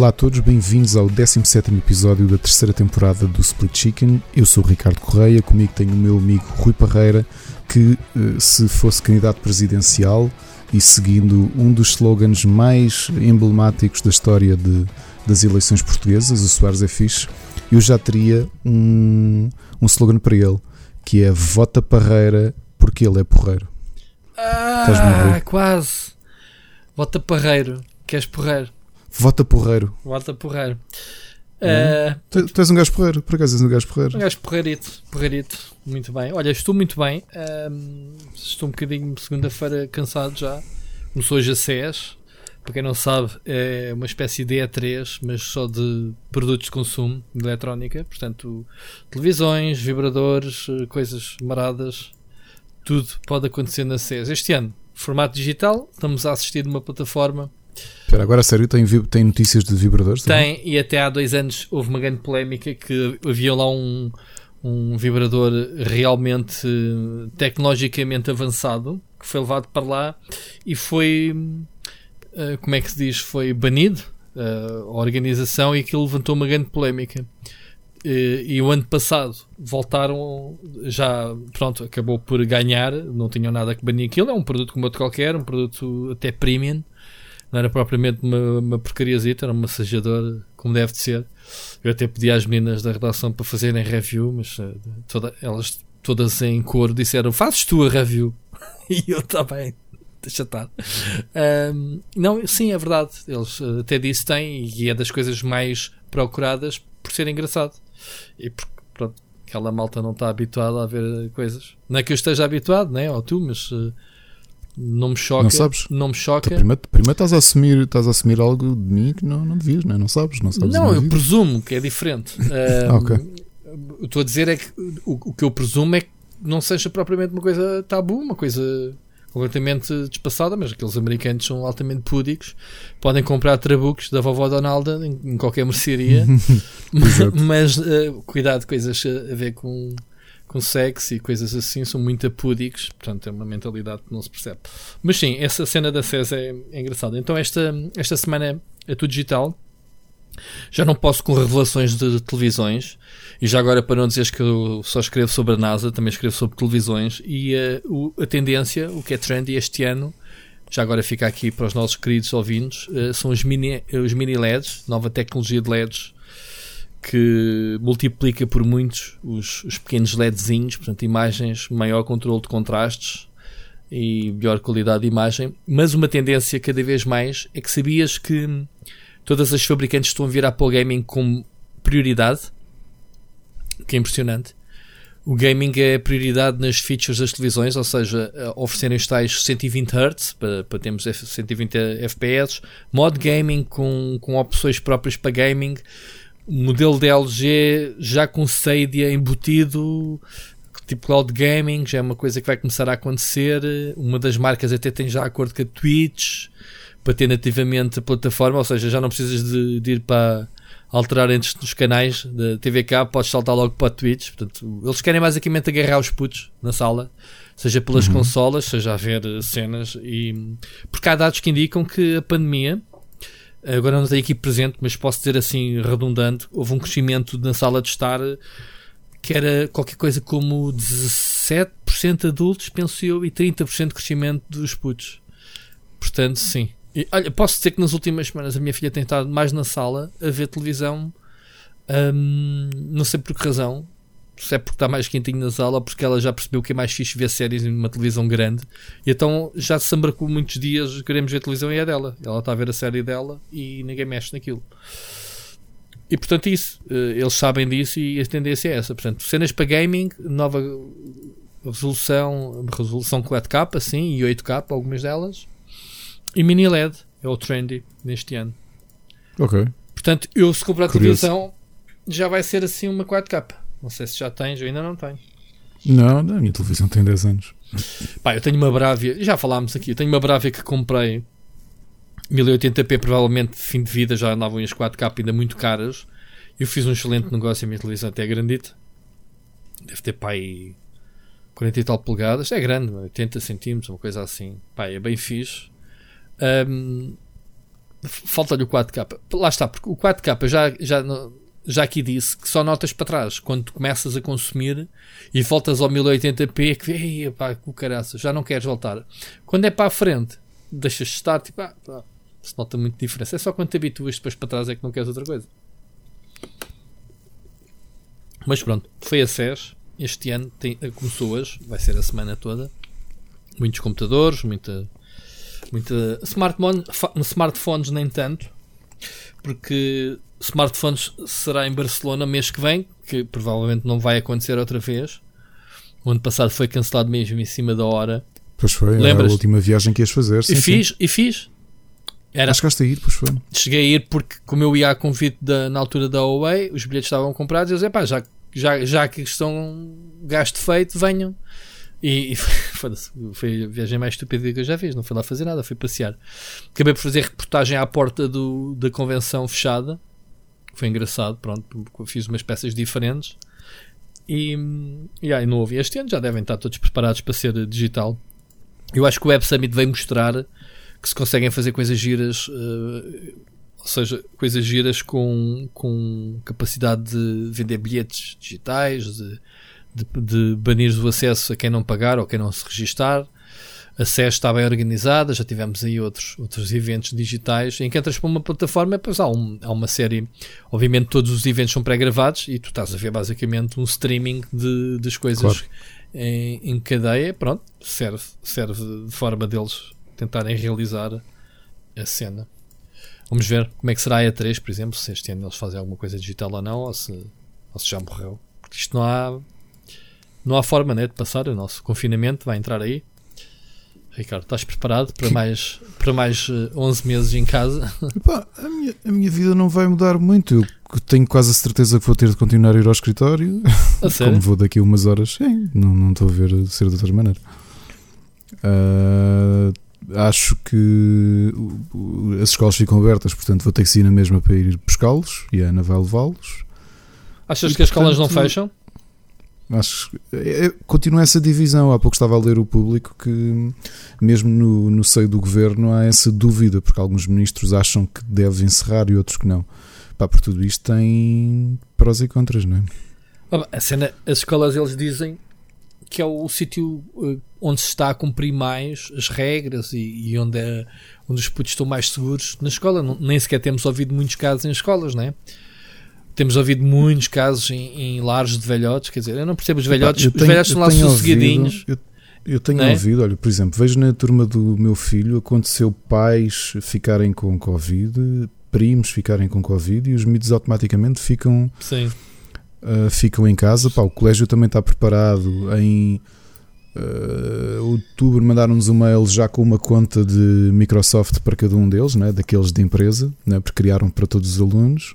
Olá a todos, bem-vindos ao 17 episódio da terceira temporada do Split Chicken. Eu sou o Ricardo Correia, comigo tenho o meu amigo Rui Parreira, que eh, se fosse candidato presidencial e seguindo um dos slogans mais emblemáticos da história de, das eleições portuguesas, o Soares é fixe, eu já teria um, um slogan para ele, que é Vota Parreira porque ele é porreiro. Ah, quase. Vota Parreiro, queres porreiro? Vota porreiro. Vota porreiro. Uh, tu, tu, és um gajo porreiro, por acaso és um gajo porreiro. Um gajo porreirito, porreirito, muito bem. Olha, estou muito bem. Uh, estou um bocadinho segunda-feira cansado já. Começou hoje a SES. Para quem não sabe, é uma espécie de E3, mas só de produtos de consumo de eletrónica. Portanto, televisões, vibradores, coisas maradas. Tudo pode acontecer na SES. Este ano, formato digital, estamos a assistir numa plataforma Espera, agora a sério, tem, tem notícias de vibradores? Também? Tem, e até há dois anos houve uma grande polémica que havia lá um, um vibrador realmente tecnologicamente avançado que foi levado para lá e foi, uh, como é que se diz, foi banido uh, a organização e aquilo levantou uma grande polémica. Uh, e o ano passado voltaram, já pronto, acabou por ganhar, não tinham nada que banir aquilo. É um produto como outro qualquer, um produto até premium não era propriamente uma, uma porcariazita, era um massageador, como deve de ser. Eu até pedi às meninas da redação para fazerem review, mas uh, toda, elas todas em coro disseram: Fazes tu a review? e eu também. Deixa estar. Um, não, sim, é verdade. Eles uh, até disso têm e é das coisas mais procuradas por ser engraçado. E porque, pronto, aquela malta não está habituada a ver coisas. Não é que eu esteja habituado, né? Ou tu, mas uh, não me choca. Não sabes? Não me choca. Então, primeiro, primeiro estás, a assumir, estás a assumir algo de mim que não, não devias, não, é? não sabes? Não, sabes não eu presumo que é diferente. Uh, okay. Estou a dizer é que o, o, que eu presumo é que não seja propriamente uma coisa tabu, uma coisa completamente despassada, mas aqueles americanos são altamente púdicos, podem comprar trabucos da vovó Donalda em, em qualquer mercearia, mas uh, cuidado, coisas a ver com com sexo e coisas assim são muito apúdicos, portanto é uma mentalidade que não se percebe. Mas sim, essa cena da CES é, é engraçada. Então esta, esta semana é tudo digital. Já não posso com revelações de televisões. E já agora, para não dizeres que eu só escrevo sobre a NASA, também escrevo sobre televisões. E uh, o, a tendência, o que é trendy este ano, já agora fica aqui para os nossos queridos ouvintes, uh, são os mini, os mini LEDs, nova tecnologia de LEDs que multiplica por muitos os, os pequenos LEDzinhos, portanto, imagens, maior controle de contrastes e melhor qualidade de imagem. Mas uma tendência cada vez mais é que sabias que todas as fabricantes estão a virar para o gaming como prioridade, que é impressionante. O gaming é prioridade nas features das televisões, ou seja, oferecerem os tais 120 Hz para, para termos 120 FPS, mod gaming com, com opções próprias para gaming, modelo de LG já com Stadia embutido, tipo cloud gaming, já é uma coisa que vai começar a acontecer. Uma das marcas até tem já acordo com a Twitch para ter nativamente a plataforma, ou seja, já não precisas de, de ir para alterar entre os canais da TVK, podes saltar logo para a Twitch. Portanto, eles querem basicamente agarrar os putos na sala, seja pelas uhum. consolas, seja a ver cenas, e porque há dados que indicam que a pandemia agora não tenho aqui presente, mas posso dizer assim, redundante, houve um crescimento na sala de estar que era qualquer coisa como 17% adultos, penso eu, e 30% de crescimento dos putos. Portanto, sim. E, olha, posso dizer que nas últimas semanas a minha filha tem estado mais na sala a ver televisão, hum, não sei por que razão, se é porque está mais quentinho na sala ou porque ela já percebeu que é mais fixe ver séries em uma televisão grande. E então já se embarcou muitos dias, queremos ver televisão e é dela. Ela está a ver a série dela e ninguém mexe naquilo. E portanto, isso, eh, eles sabem disso e a tendência é essa. Portanto, cenas para gaming, nova resolução, resolução 4K, assim, e 8K, algumas delas, e mini LED, é o trendy neste ano. Ok. Portanto, eu se comprar a televisão, já vai ser assim uma 4K. Não sei se já tens, eu ainda não tenho. Não, a minha televisão tem 10 anos. Pá, eu tenho uma Bravia, já falámos aqui, eu tenho uma Bravia que comprei 1080p, provavelmente fim de vida, já andavam as 4K ainda muito caras. Eu fiz um excelente negócio, a minha televisão até é grandita. Deve ter pá aí 40 e tal polegadas, é grande, 80 centímetros, uma coisa assim. Pá, é bem fixe. Um, falta-lhe o 4K. Lá está, porque o 4K já, já, já aqui disse que só notas para trás quando começas a consumir e voltas ao 1080p que ei, pá, com caraça, já não queres voltar. Quando é para a frente, deixas de estar, tipo, ah, pá, se nota muito diferença. É só quando te habituas depois para trás é que não queres outra coisa. Mas pronto, foi a SES. Este ano tem, começou hoje, vai ser a semana toda. Muitos computadores, muita, muita smartphone, smartphones nem tanto, porque smartphones será em Barcelona mês que vem, que provavelmente não vai acontecer outra vez. O ano passado foi cancelado mesmo em cima da hora. Pois foi, Lembras? a última viagem que ias fazer. Sim, e fiz, sim. e fiz. Era, Acho que a ir, pois foi. Cheguei a ir porque, como eu ia a convite da, na altura da Huawei, os bilhetes estavam comprados e eu disse, pá, já, já, já que estão gasto feito, venham. E, e foi, foi, a viagem mais estúpida que eu já fiz. Não fui lá fazer nada, fui passear. Acabei por fazer reportagem à porta do, da convenção fechada. Foi engraçado, pronto. Fiz umas peças diferentes. E, e aí não houve este ano, já devem estar todos preparados para ser digital. Eu acho que o Web Summit veio mostrar que se conseguem fazer coisas giras, uh, ou seja, coisas giras com, com capacidade de vender bilhetes digitais, de, de, de banir o acesso a quem não pagar ou quem não se registar. A SES está bem organizada, já tivemos aí outros, outros eventos digitais em que entras para uma plataforma, pois há, um, há uma série, obviamente todos os eventos são pré-gravados e tu estás a ver basicamente um streaming de, das coisas claro. em, em cadeia, pronto, serve, serve de forma deles tentarem realizar a cena. Vamos ver como é que será a E3, por exemplo, se este ano eles fazem alguma coisa digital ou não, ou se, ou se já morreu. Porque isto não há, não há forma né, de passar. O nosso confinamento vai entrar aí. Ricardo, estás preparado para mais, para mais 11 eh, meses em casa? Epá, a, minha, a minha vida não vai mudar muito. Eu tenho quase a certeza que vou ter de continuar a ir ao escritório. A Como vou daqui a umas horas, sim, não, não estou a ver ser de outra maneira. Uh, acho que as escolas ficam abertas, portanto vou ter que ir na mesma para ir buscá-los e a Ana vai levá-los. Achas e, que as escolas não fecham? Acho é, é, continua essa divisão. Há pouco estava a ler o público que, mesmo no, no seio do governo, há essa dúvida, porque alguns ministros acham que deve encerrar e outros que não. Pá, por tudo isto tem prós e contras, não é? A cena, as escolas eles dizem que é o, sítio uh, onde se está a cumprir mais as regras e, e onde, é, onde os putos estão mais seguros na escola. Nem sequer temos ouvido muitos casos em escolas, não é? Temos ouvido muitos casos em, em lares de velhotes, quer dizer, eu não percebo os velhotes, os velhotes estão lá sossegadinhos. Eu, eu tenho é? ouvido, olha, por exemplo, vejo na turma do meu filho aconteceu pais ficarem com Covid, primos ficarem com Covid e os miúdos automaticamente ficam. Uh, ficam em casa. Pá, o colégio também está preparado. Em uh, outubro mandaram-nos um mail já com uma conta de Microsoft para cada um deles, né, daqueles de empresa, né, porque criaram para todos os alunos.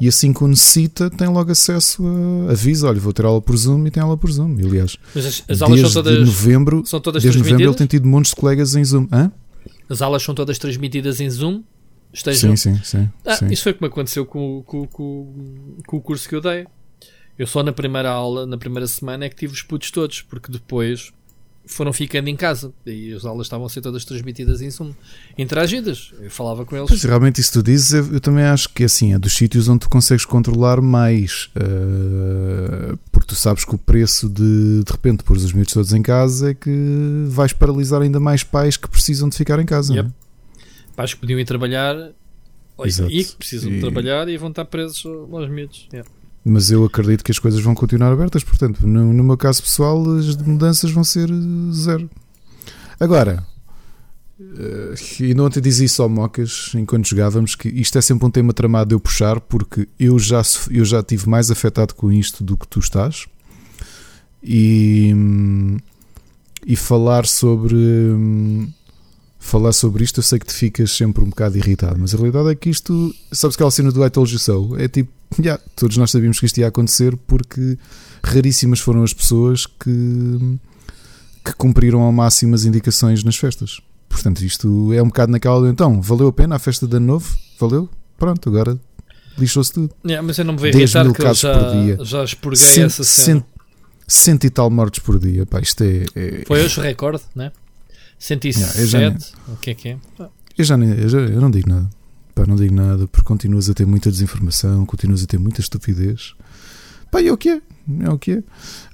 E assim que o necessita, tem logo acesso a avisa, olha, vou ter aula por Zoom e tem aula por Zoom, aliás. Mas as, as aulas desde são todas, novembro, são todas desde novembro ele tem tido montes de colegas em Zoom. Hã? As aulas são todas transmitidas em Zoom? Estejam... Sim, sim, sim. Ah, sim. Isso foi como aconteceu com, com, com, com o curso que eu dei. Eu só na primeira aula, na primeira semana, é que tive os putos todos, porque depois foram ficando em casa e as aulas estavam a ser todas transmitidas em Zoom, interagidas. Eu falava com eles. Pois, realmente, isso tu dizes, eu, eu, também acho que assim, é dos sítios onde tu consegues controlar mais, uh, porque tu sabes que o preço de de repente pôr os miúdos todos em casa é que vais paralisar ainda mais pais que precisam de ficar em casa. Yep. É? Pais que podiam ir trabalhar e que precisam e... de trabalhar e vão estar presos aos miúdos. Yeah. Mas eu acredito que as coisas vão continuar abertas, portanto, no, no meu caso pessoal, as mudanças vão ser eh, zero. Agora, uh, e não ontem dizia isso ao Mocas enquanto jogávamos, que isto é sempre um tema tramado de eu puxar, porque eu já, eu já tive mais afetado com isto do que tu estás. E, e falar sobre. Falar sobre isto, eu sei que te ficas sempre um bocado irritado, mas a realidade é que isto, sabes aquela cena do I told you so? É tipo, yeah, todos nós sabíamos que isto ia acontecer porque raríssimas foram as pessoas que, que cumpriram ao máximo as indicações nas festas. Portanto, isto é um bocado naquela. Então, valeu a pena a festa de ano novo? Valeu? Pronto, agora lixou-se tudo. Yeah, mas eu não me vejo irritar mil casos já, por dia. já expurguei cento, essa cena. Cento, e tal mortes por dia. Pá, isto é, é Foi hoje o recorde, né? 107. Yeah, já, o que é que é? Eu já, nem, eu já eu não digo nada. Pá, não digo nada, porque continuas a ter muita desinformação, continuas a ter muita estupidez. Pá, é o que é. É o que é.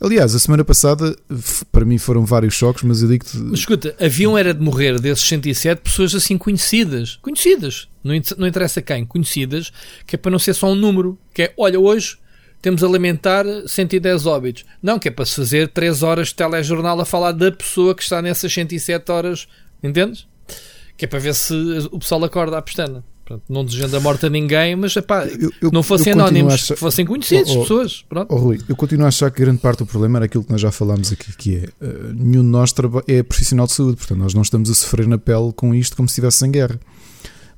Aliás, a semana passada, para mim foram vários choques, mas eu digo-te. Escuta, haviam era de morrer desses 107 pessoas assim conhecidas. Conhecidas. Não, interessa quem. Conhecidas, que é para não ser só um número. Que é, olha, hoje temos a lamentar 110 óbitos. Não, que é para se fazer 3 horas de telejornal a falar da pessoa que está nessas 107 horas. Entendes? Que é para ver se o pessoal acorda à pestana. Pronto, não desejando a morte a ninguém, mas epá, eu, eu, não fossem anónimos, achar... fossem conhecidos, oh, oh, pessoas. Pronto. Oh, Rui, eu continuo a achar que grande parte do problema era aquilo que nós já falámos aqui, que é uh, nenhum de nós é profissional de saúde, portanto, nós não estamos a sofrer na pele com isto como se estivesse em guerra.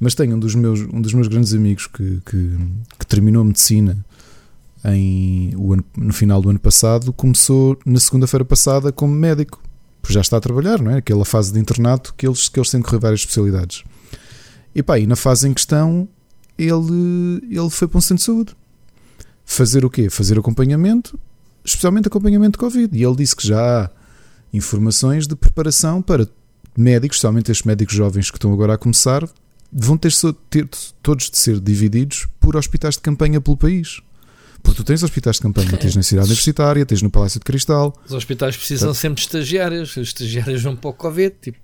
Mas tenho um dos meus, um dos meus grandes amigos que, que, que terminou a medicina em, ano, no final do ano passado, começou na segunda-feira passada como médico, porque já está a trabalhar, não é? Aquela fase de internato que eles, que eles têm que correr várias especialidades. E pá, e na fase em questão ele, ele foi para um centro de saúde. Fazer o quê? Fazer acompanhamento, especialmente acompanhamento de Covid. E ele disse que já há informações de preparação para médicos, especialmente estes médicos jovens que estão agora a começar, vão ter, ter todos de ser divididos por hospitais de campanha pelo país. Porque tu tens hospitais de campanha, tens na cidade universitária, tens no Palácio de Cristal. Os hospitais precisam sempre de estagiários, os estagiários vão para o Covid, tipo.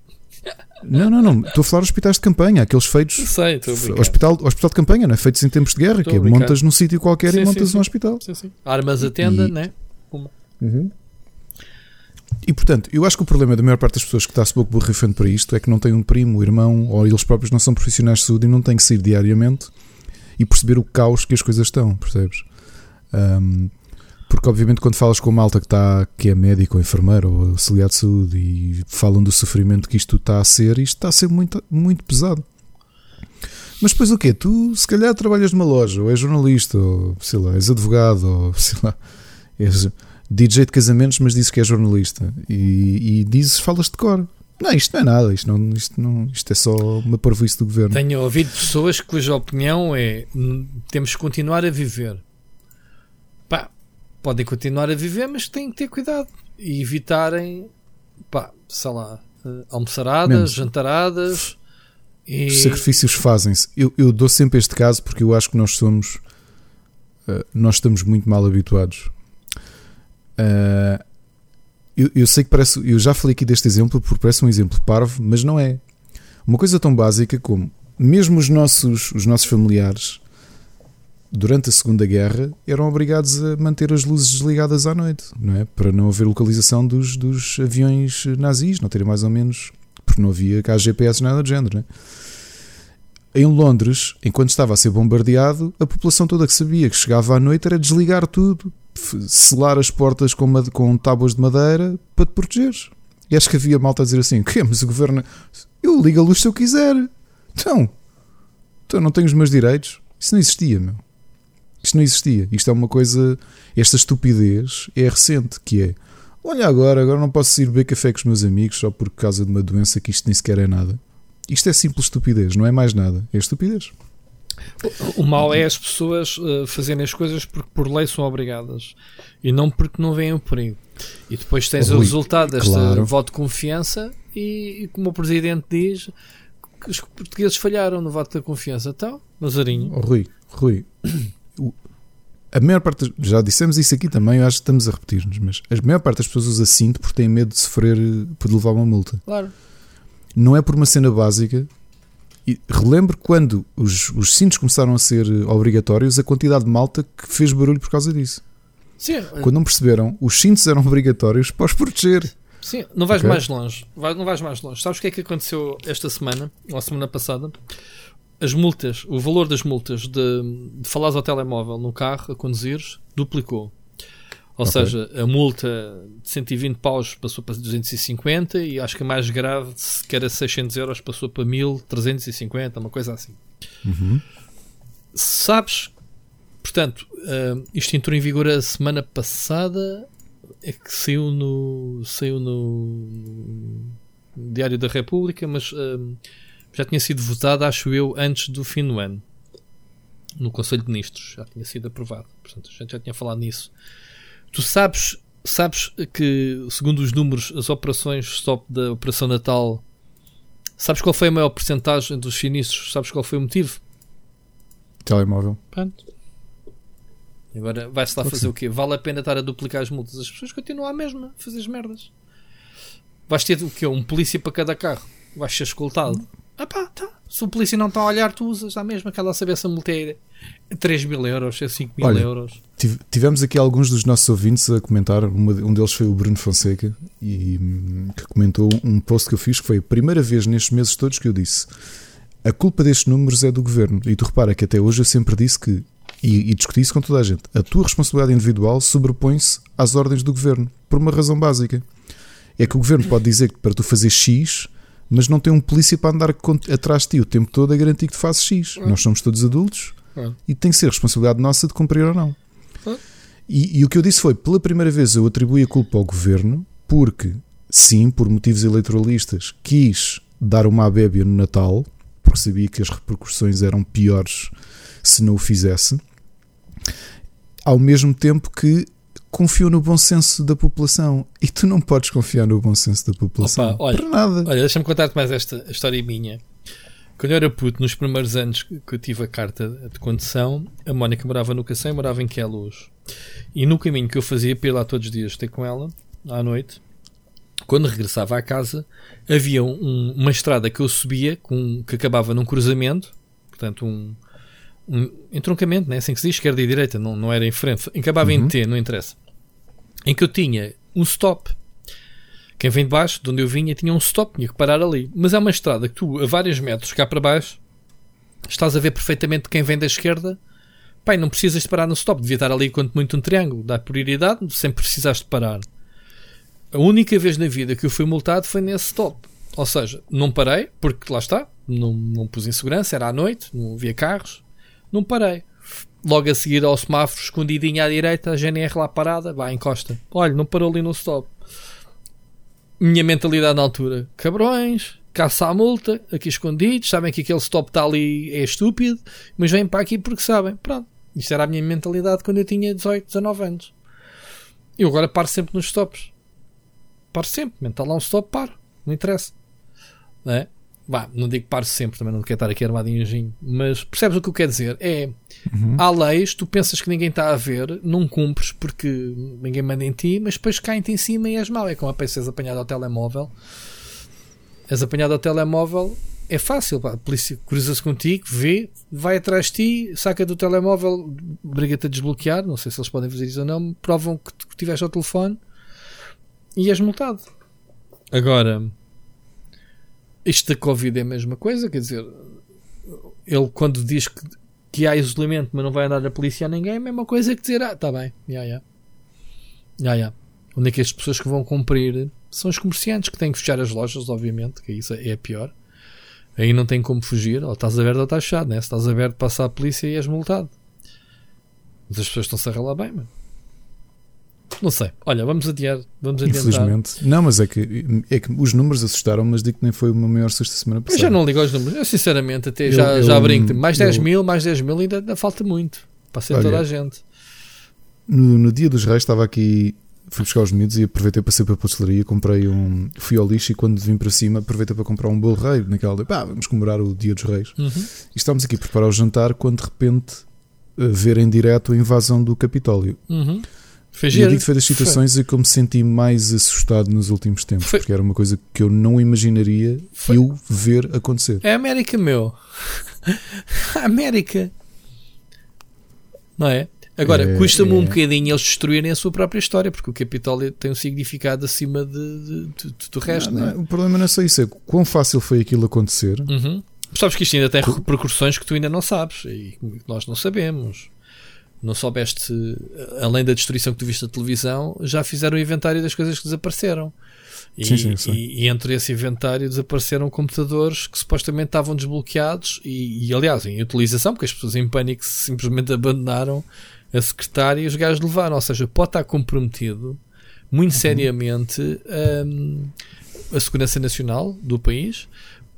Não, não, não. Estou a falar de hospitais de campanha, aqueles feitos. Sei, hospital, hospital de campanha, não é? Feitos em tempos de guerra, que é montas num sítio qualquer sim, e montas sim, um hospital. Sim, sim. Armas a tenda, e... né? Uma. Uhum. E portanto, eu acho que o problema da maior parte das pessoas que está-se pouco borrifando para isto é que não tem um primo, irmão, ou eles próprios não são profissionais de saúde e não têm que sair diariamente e perceber o caos que as coisas estão, percebes? Um, porque obviamente quando falas com uma malta que, está, que é médico ou enfermeiro ou auxiliar de saúde e falam do sofrimento que isto está a ser, isto está a ser muito, muito pesado. Mas depois o quê? Tu se calhar trabalhas numa loja, ou és jornalista, ou sei lá, és advogado, ou sei lá, és DJ de casamentos, mas dizes que é jornalista e, e dizes, falas de cor. Não, isto não é nada, isto, não, isto, não, isto é só uma parvoíce do governo. Tenho ouvido pessoas cuja opinião é temos que continuar a viver podem continuar a viver, mas têm que ter cuidado e evitarem, pá, sei lá, uh, almoçaradas, Menos. jantaradas. E... Os sacrifícios fazem-se. Eu, eu, dou sempre este caso porque eu acho que nós somos. Uh, nós estamos muito mal habituados. Uh, eu, eu, sei que parece. Eu já falei aqui deste exemplo porque parece um exemplo parvo, mas não é. Uma coisa tão básica como mesmo os nossos, os nossos familiares durante a Segunda Guerra, eram obrigados a manter as luzes desligadas à noite, não é? Para não haver localização dos, dos aviões nazis, não terem mais ou menos. Porque não havia cá GPS nada do género, não é? Em Londres, enquanto estava a ser bombardeado, a população toda que sabia que chegava à noite era desligar tudo, selar as portas com, com tábuas de madeira para te proteger. E acho que havia malta a dizer assim: que mas o governo. Eu ligo a luz se eu quiser. Então, então não tenho os meus direitos. Isso não existia, meu. Isto não existia. Isto é uma coisa. Esta estupidez é recente, que é. Olha agora, agora não posso ir beber café com os meus amigos só por causa de uma doença que isto nem sequer é nada. Isto é simples estupidez, não é mais nada. É estupidez. O mal é as pessoas uh, fazerem as coisas porque por lei são obrigadas e não porque não veem o perigo. E depois tens Rui, o resultado deste claro. voto de confiança e, e, como o Presidente diz, que os portugueses falharam no voto da confiança. Então, Mazarinho. Oh, Rui, Rui, a maior parte, já dissemos isso aqui também, eu acho que estamos a repetir-nos, mas a maior parte das pessoas usa cinto porque têm medo de sofrer, por levar uma multa. Claro. Não é por uma cena básica. E relembro quando os, os cintos começaram a ser obrigatórios, a quantidade de malta que fez barulho por causa disso. Sim. Quando não perceberam, os cintos eram obrigatórios para os proteger. Sim, não vais okay? mais longe. Não vais mais longe. Sabes o que é que aconteceu esta semana, ou a semana passada? As multas, o valor das multas de, de falares ao telemóvel no carro a conduzires duplicou. Ou okay. seja, a multa de 120 paus passou para 250 e acho que a mais grave, que era 600 euros, passou para 1350, uma coisa assim. Uhum. Sabes, portanto, uh, isto entrou em vigor a semana passada, é que saiu no, saiu no Diário da República, mas uh, já tinha sido votada, acho eu, antes do fim do ano. No Conselho de Ministros. Já tinha sido aprovado. Portanto, a gente já tinha falado nisso. Tu sabes, sabes que, segundo os números, as operações stop da Operação Natal. Sabes qual foi a maior porcentagem dos sinistros? Sabes qual foi o motivo? Telemóvel. Pronto. Agora vai-se lá fazer o quê? Vale a pena estar a duplicar as multas? As pessoas continuam a mesma, a fazer as merdas. Vais ter o quê? Um polícia para cada carro. Vais ser escoltado. Ah pá, tá. Se o polícia não está a olhar, tu usas a mesma aquela saber se a multa é 3 mil euros, é 5 mil Olha, euros. Tivemos aqui alguns dos nossos ouvintes a comentar. um deles foi o Bruno Fonseca, e, que comentou um post que eu fiz que foi a primeira vez nestes meses todos que eu disse a culpa destes números é do governo. E tu repara que até hoje eu sempre disse que, e, e discuti isso com toda a gente, a tua responsabilidade individual sobrepõe-se às ordens do governo, por uma razão básica. É que o governo pode dizer que para tu fazer X, mas não tem um polícia para andar atrás de ti o tempo todo a garantir que tu fazes X. Nós somos todos adultos e tem que ser responsabilidade nossa de cumprir ou não. E, e o que eu disse foi: pela primeira vez eu atribuí a culpa ao governo, porque, sim, por motivos eleitoralistas, quis dar uma abébia no Natal porque sabia que as repercussões eram piores se não o fizesse, ao mesmo tempo que confiou no bom senso da população. E tu não podes confiar no bom senso da população. Opa, olha, Para nada. Olha, deixa-me contar-te mais esta história minha. Quando eu era puto, nos primeiros anos que eu tive a carta de condução, a Mónica morava no Cacém e morava em Queluz. E no caminho que eu fazia para ir lá todos os dias ter com ela, à noite, quando regressava à casa, havia um, uma estrada que eu subia com, que acabava num cruzamento, portanto, um, um entroncamento, né? assim que se diz, esquerda e direita, não, não era em frente, acabava uhum. em T, não interessa. Em que eu tinha um stop. Quem vem de baixo, de onde eu vinha, tinha um stop, tinha que parar ali. Mas é uma estrada que tu, a vários metros cá para baixo, estás a ver perfeitamente quem vem da esquerda. Pai, não precisas de parar no stop, devia estar ali quanto muito um triângulo, dá prioridade, sem precisares de parar. A única vez na vida que eu fui multado foi nesse stop. Ou seja, não parei, porque lá está, não, não pus em segurança, era à noite, não havia carros, não parei. Logo a seguir ao semáforo, escondidinho à direita, a GNR lá parada, vai, encosta. Olha, não parou ali no stop. Minha mentalidade na altura, cabrões, caça à multa, aqui escondidos, sabem que aquele stop está ali é estúpido, mas vêm para aqui porque sabem. Pronto, isto era a minha mentalidade quando eu tinha 18, 19 anos. Eu agora paro sempre nos stops paro sempre. Está lá um stop, paro. Não interessa. Não é? Vá, não digo paro sempre, também não quero estar aqui armadinhozinho, mas percebes o que eu quero dizer? É, uhum. há leis, tu pensas que ninguém está a ver, não cumpres porque ninguém manda em ti, mas depois caem-te em cima e és mau. É como a PC és apanhado ao telemóvel. És apanhado ao telemóvel, é fácil, pá. a polícia cruza-se contigo, vê, vai atrás de ti, saca do telemóvel, briga-te a desbloquear, não sei se eles podem fazer isso ou não, provam que, que tiveste ao telefone e és multado. Agora, isto da Covid é a mesma coisa, quer dizer, ele quando diz que, que há isolamento, mas não vai andar a polícia a ninguém, é a mesma coisa que dizer, ah, tá bem, já, já. Já, já. Onde é que as pessoas que vão cumprir são os comerciantes que têm que fechar as lojas, obviamente, que isso é pior. Aí não tem como fugir, ou estás aberto ou estás fechado, né? Se estás aberto, passa a polícia e és multado. Mas as pessoas estão-se a ralar bem, mano. Não sei. Olha, vamos adiar. Vamos adiantar. Infelizmente. Não, mas é que, é que os números assustaram, mas digo que nem foi o meu maior susto semana passada. Eu já não ligo aos números. Eu sinceramente até eu, já, eu, já brinco. Mais 10 mil, mais 10 mil ainda, ainda falta muito. Para ser toda a gente. No, no dia dos reis estava aqui. Fui buscar os miúdos e aproveitei para sair para a pastelaria. Comprei um. Fui ao lixo e quando vim para cima aproveitei para comprar um bolo rei. Naquela. Pá, vamos comemorar o dia dos reis. Uhum. E estávamos aqui a preparar o jantar quando de repente ver em direto a invasão do Capitólio. Uhum. E eu digo foi das situações foi. em que eu me senti mais assustado nos últimos tempos, foi. porque era uma coisa que eu não imaginaria foi. eu ver acontecer. É a América, meu. a América. Não é? Agora, é, custa-me é... um bocadinho eles destruírem a sua própria história, porque o Capitólio tem um significado acima de, de, de, do resto. Não, não, é? O problema não é só isso, é quão fácil foi aquilo acontecer. Uhum. Sabes que isto ainda tem repercussões que tu ainda não sabes e nós não sabemos não soubeste, além da destruição que tu viste na televisão, já fizeram o inventário das coisas que desapareceram. E, sim, sim, sim. E, e, entre esse inventário desapareceram computadores que supostamente estavam desbloqueados e, e, aliás, em utilização, porque as pessoas em pânico simplesmente abandonaram a secretária e os gajos levaram. Ou seja, pode estar comprometido muito uhum. seriamente um, a segurança nacional do país,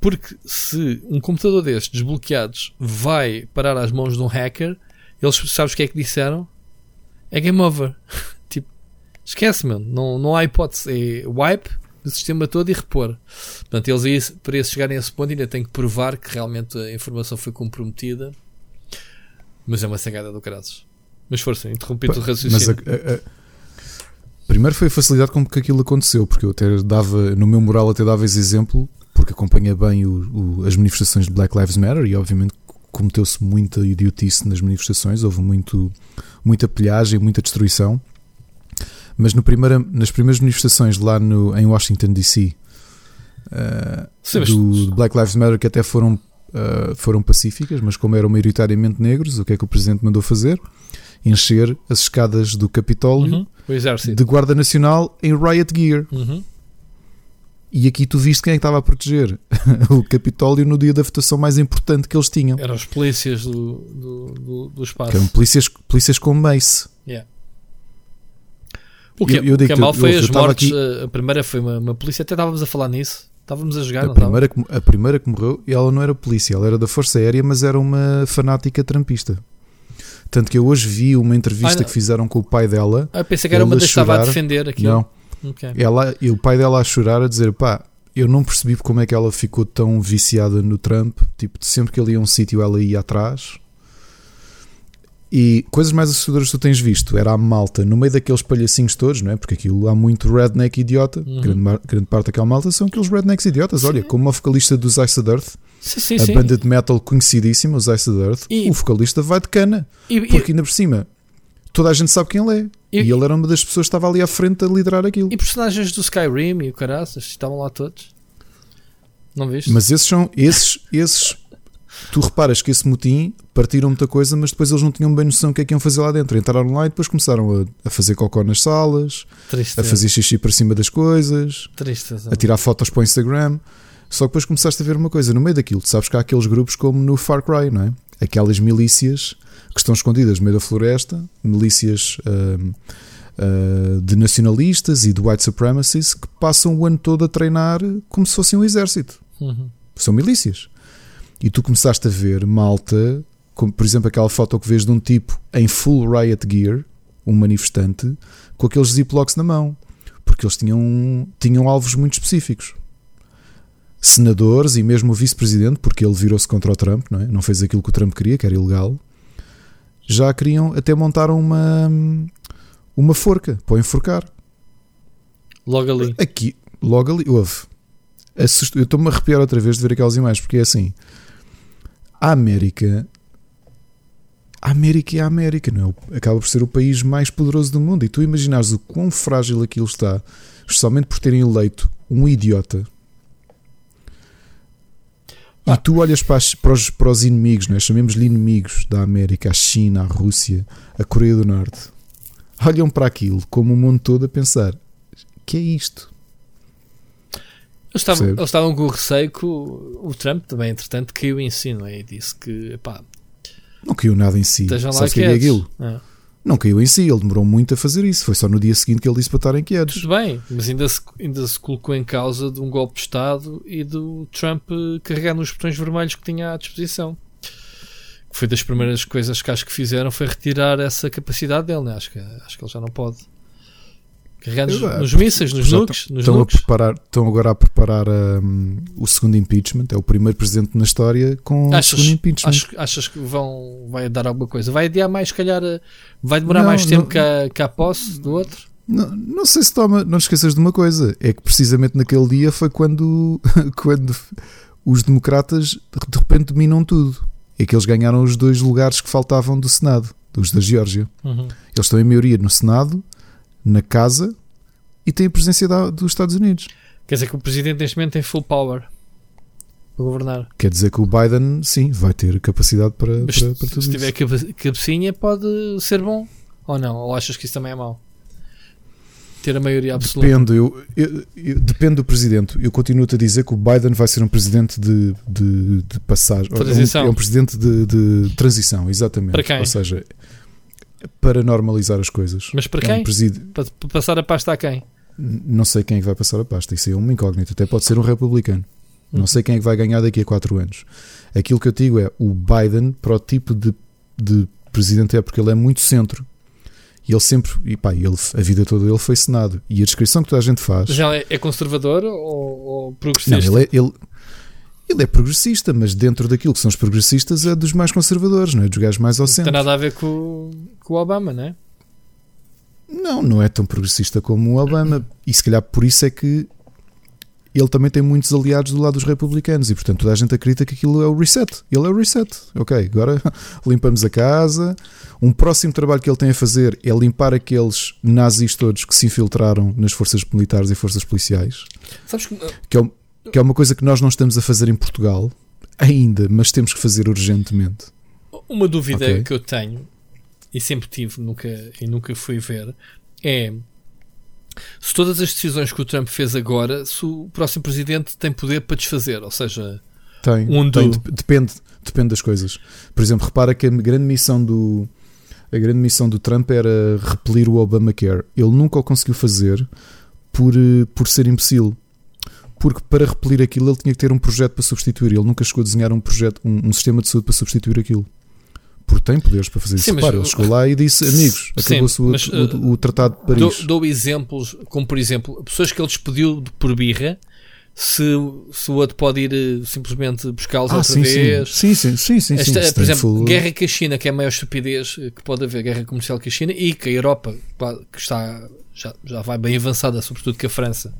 porque se um computador destes desbloqueados vai parar às mãos de um hacker, eles, sabes o que é que disseram? É game over. tipo, esquece, mano. Não, não há hipótese. É wipe do sistema todo e repor. Portanto, eles para eles chegarem a esse ponto ainda têm que provar que realmente a informação foi comprometida. Mas é uma cagada do caras. Mas força, interrompi o raciocínio. A, a, a, primeiro foi a facilidade com que aquilo aconteceu, porque eu até dava, no meu moral até dava esse exemplo, porque acompanha bem o, o, as manifestações de Black Lives Matter e obviamente cometeu-se muita idiotice nas manifestações, houve muito, muita pilhagem, muita destruição. Mas no primeira, nas primeiras manifestações lá no, em Washington DC uh, do, Black Lives Matter, que até foram, uh, foram pacíficas, mas como eram maioritariamente negros, o que é que o presidente mandou fazer? Encher as escadas do Capitólio uhum. de Guarda Nacional em riot gear. Uhum. E aqui tu viste quem é que estava a proteger o Capitólio no dia da votação mais importante que eles tinham. Eram os polícias do, do, do, do espaço. eram polícias, polícias com mace. Yeah. O que, eu, eu o que é mal foi eu, as mortes. Aqui... A primeira foi uma, uma, polícia, até estávamos a falar nisso. Estávamos a jogar. A primeira, que, a primeira que morreu, ela não era polícia, ela era da Força Aérea, mas era uma fanática trampista. Tanto que eu hoje vi uma entrevista ah, que fizeram com o pai dela. Ah, pensei que era uma das que estava a defender aquilo. Não Okay. Ela, e o pai dela a chorar, a dizer: pá, eu não percebi como é que ela ficou tão viciada no Trump. Tipo, sempre que ele ia a um sítio, ela ia atrás. E coisas mais assustadoras que tu tens visto era a malta no meio daqueles palhacinhos todos, não é? Porque aquilo há muito redneck idiota. Uhum. Grande, grande, parte daquela malta são aqueles rednecks idiotas. Sim. Olha, como o vocalista dos Ice Earth, sim, sim, a banda de metal conhecidíssima, os Ice Earth, e, o vocalista vai de cana. E, porque ainda por cima toda a gente sabe quem ele é. E, e ele era uma das pessoas que estava ali à frente a liderar aquilo. E personagens do Skyrim e o caraças, estavam lá todos. Não viste? Mas esses são, esses, esses, tu reparas que esse motim partiram muita coisa, mas depois eles não tinham bem noção do que é que iam fazer lá dentro. Entraram lá e depois começaram a, a fazer cocó nas salas, Tristeza. a fazer xixi para cima das coisas, Tristeza. a tirar fotos para o Instagram. Só que depois começaste a ver uma coisa no meio daquilo. Tu sabes que há aqueles grupos como no Far Cry, não é? Aquelas milícias que estão escondidas no meio da floresta, milícias uh, uh, de nacionalistas e de white supremacists que passam o ano todo a treinar como se fossem um exército. Uhum. São milícias. E tu começaste a ver malta, como por exemplo aquela foto que vês de um tipo em full riot gear, um manifestante, com aqueles ziplocs na mão, porque eles tinham, tinham alvos muito específicos senadores e mesmo o vice-presidente, porque ele virou-se contra o Trump, não, é? não fez aquilo que o Trump queria, que era ilegal, já queriam, até montaram uma, uma forca para enforcar. Logo ali. Aqui, logo ali, houve. Eu estou-me a arrepiar outra vez de ver aquelas imagens, porque é assim: a América. A América é a América, não é? Acaba por ser o país mais poderoso do mundo. E tu imaginares o quão frágil aquilo está, especialmente por terem eleito um idiota e tu olhas para, as, para, os, para os inimigos, é? chamemos-lhe inimigos da América, a China, a Rússia, a Coreia do Norte. Olham para aquilo como o mundo todo a pensar: que é isto? Eles estavam, eles estavam com o receio que o, o, Trump também, entretanto, caiu em si, não é? E disse que pá, não caiu nada em si. Só se caiu aquilo. É. Não caiu em si, ele demorou muito a fazer isso. Foi só no dia seguinte que ele disse para estarem quietos. Tudo bem, mas ainda se, ainda se colocou em causa de um golpe de Estado e do Trump carregar nos botões vermelhos que tinha à disposição. Foi das primeiras coisas que acho que fizeram foi retirar essa capacidade dele, né? acho, que, acho que ele já não pode. Carregar nos, nos mísseis, nos nukes. Nos estão, nukes. A preparar, estão agora a preparar um, o segundo impeachment. É o primeiro presidente na história com achas, o segundo impeachment. Achas, achas, que vão, vai dar alguma coisa? Vai adiar mais, se calhar, eh, vai demorar não, mais tempo não, que, a, que a posse do outro? Não, não sei se toma. Não te esqueças de uma coisa: é que precisamente naquele dia foi quando, quando os democratas de repente dominam tudo. É que eles ganharam os dois lugares que faltavam do Senado, dos da Geórgia. Uhum. Eles estão em maioria no Senado na casa e tem a presença da, dos Estados Unidos. Quer dizer que o presidente neste momento tem full power para governar. Quer dizer que o Biden, sim, vai ter capacidade para, para, para tudo Se tiver cabecinha, pode ser bom ou não? Ou achas que isso também é mau? Ter a maioria absoluta? Depende, eu, eu, eu, depende do presidente. Eu continuo-te a dizer que o Biden vai ser um presidente de, de, de passagem. Transição. É um, é um presidente de, de transição, exatamente. Para quem? Ou seja, para normalizar as coisas. Mas para quem? Um Para passar a pasta a quem? Não sei quem é que vai passar a pasta. Isso é uma incógnita. Até pode ser um republicano. Não hum. sei quem é que vai ganhar daqui a 4 anos. Aquilo que eu digo é o Biden, para o tipo de, de presidente é porque ele é muito centro. E ele sempre, e pá, ele, a vida toda ele foi Senado. E a descrição que toda a gente faz. Já é, é conservador ou, ou progressista? Não, ele é, ele, Ele é progressista, mas dentro daquilo que são os progressistas é dos mais conservadores, não é? Dos gajos mais ao centro. Não tem nada a ver com, com o Obama, não é? Não, não é tão progressista como o Obama. E se calhar por isso é que ele também tem muitos aliados do lado dos republicanos e, portanto, toda a gente acredita que aquilo é o reset. Ele é o reset. Ok, agora limpamos a casa. Um próximo trabalho que ele tem a fazer é limpar aqueles nazis todos que se infiltraram nas forças militares e forças policiais. Sabes que... que é, que é uma coisa que nós não estamos a fazer em Portugal ainda, mas temos que fazer urgentemente. Uma dúvida okay. que eu tenho e sempre tive nunca, e nunca fui ver é se todas as decisões que o Trump fez agora, se o próximo presidente tem poder para desfazer, ou seja, tem, um tem depende, depende das coisas. Por exemplo, repara que a grande missão do a grande missão do Trump era repelir o Obamacare. Ele nunca o conseguiu fazer por, eh, por ser imbecil. Porque para repelir aquilo ele tinha que ter um projeto para substituir. Ele nunca chegou a desenhar um projeto, um, um sistema de saúde para substituir aquilo porque tem poderes para fazer isso. Sim, mas, ele chegou lá e disse: Amigos, acabou-se o, o, o, o, Tratado de Paris. Dou, dou, exemplos, como por exemplo, pessoas que ele despediu por birra. Se, se o outro pode ir eh, simplesmente buscá-los ah, outra sim, vez. Sim, sim, sim. sim, Esta, sim por exemplo, full... guerra com a China, que é a maior estupidez que pode haver, guerra comercial com a China, e que a Europa, que está já, já vai bem avançada, sobretudo com a França.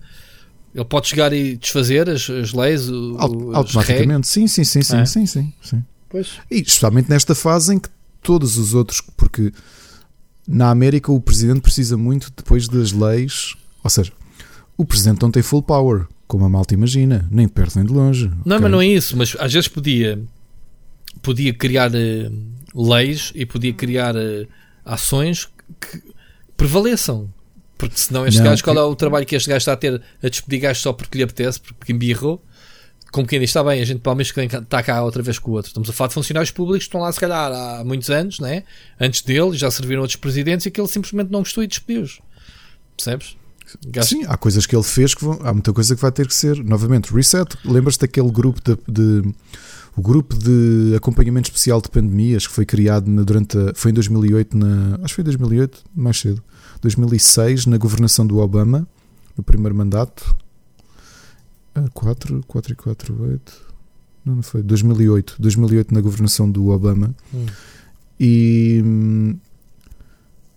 Ele pode chegar e desfazer as, as leis, o, automaticamente. Sim, sim, sim, sim, é? sim, sim, sim. Pois. E especialmente nesta fase em que todos os outros, porque na América o presidente precisa muito depois das leis, ou seja, o presidente não tem full power, como a malta imagina, nem de perto nem de longe. Não, okay? mas não é isso, mas às vezes podia podia criar uh, leis e podia criar uh, ações que prevaleçam. Porque senão este não, gajo, qual é o trabalho que este gajo está a ter a despedir gajo só porque lhe apetece, porque embirrou? como quem diz, está bem, a gente pelo menos está cá outra vez com o outro. Estamos a falar de funcionários públicos que estão lá, se calhar, há muitos anos, né? antes dele, já serviram outros presidentes e que ele simplesmente não gostou e despediu-os. Percebes? Sim, há coisas que ele fez que vão, há muita coisa que vai ter que ser novamente reset. Lembras-te daquele grupo de, de, o grupo de acompanhamento especial de pandemias que foi criado na, durante a, foi em 2008 na, acho que foi em 2008, mais cedo, 2006 na governação do Obama, no primeiro mandato 4, 4 e 4, 8. Não, não foi. 2008. 2008 na governação do Obama. Hum. E.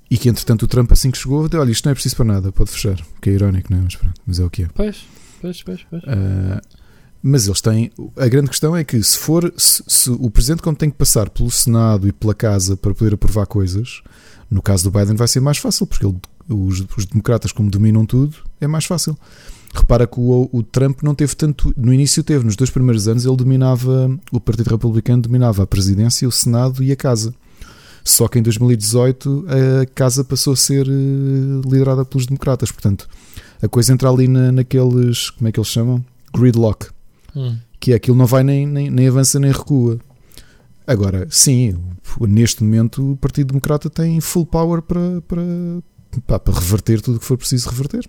E que entretanto o Trump assim que chegou, deu, olha, isto não é preciso para nada, pode fechar. Que é irónico, não é? Mas pronto, mas é o que é. Pois, pois, pois, pois. Uh, mas eles têm. A grande questão é que se for. Se, se, o presidente, como tem que passar pelo Senado e pela Casa para poder aprovar coisas, no caso do Biden vai ser mais fácil, porque ele, os, os democratas, como dominam tudo, é mais fácil. Repara que o, o, Trump não teve tanto. No início teve, nos dois primeiros anos, ele dominava. O Partido Republicano dominava a presidência, o Senado e a Casa. Só que em 2018 a Casa passou a ser eh, liderada pelos democratas. Portanto, a coisa entra ali na, naqueles. Como é que eles chamam? Gridlock. Hum. Que é aquilo não vai nem, nem, nem avança nem recua. Agora, sim, neste momento o Partido Democrata tem full power para, para, para reverter tudo o que for preciso reverter.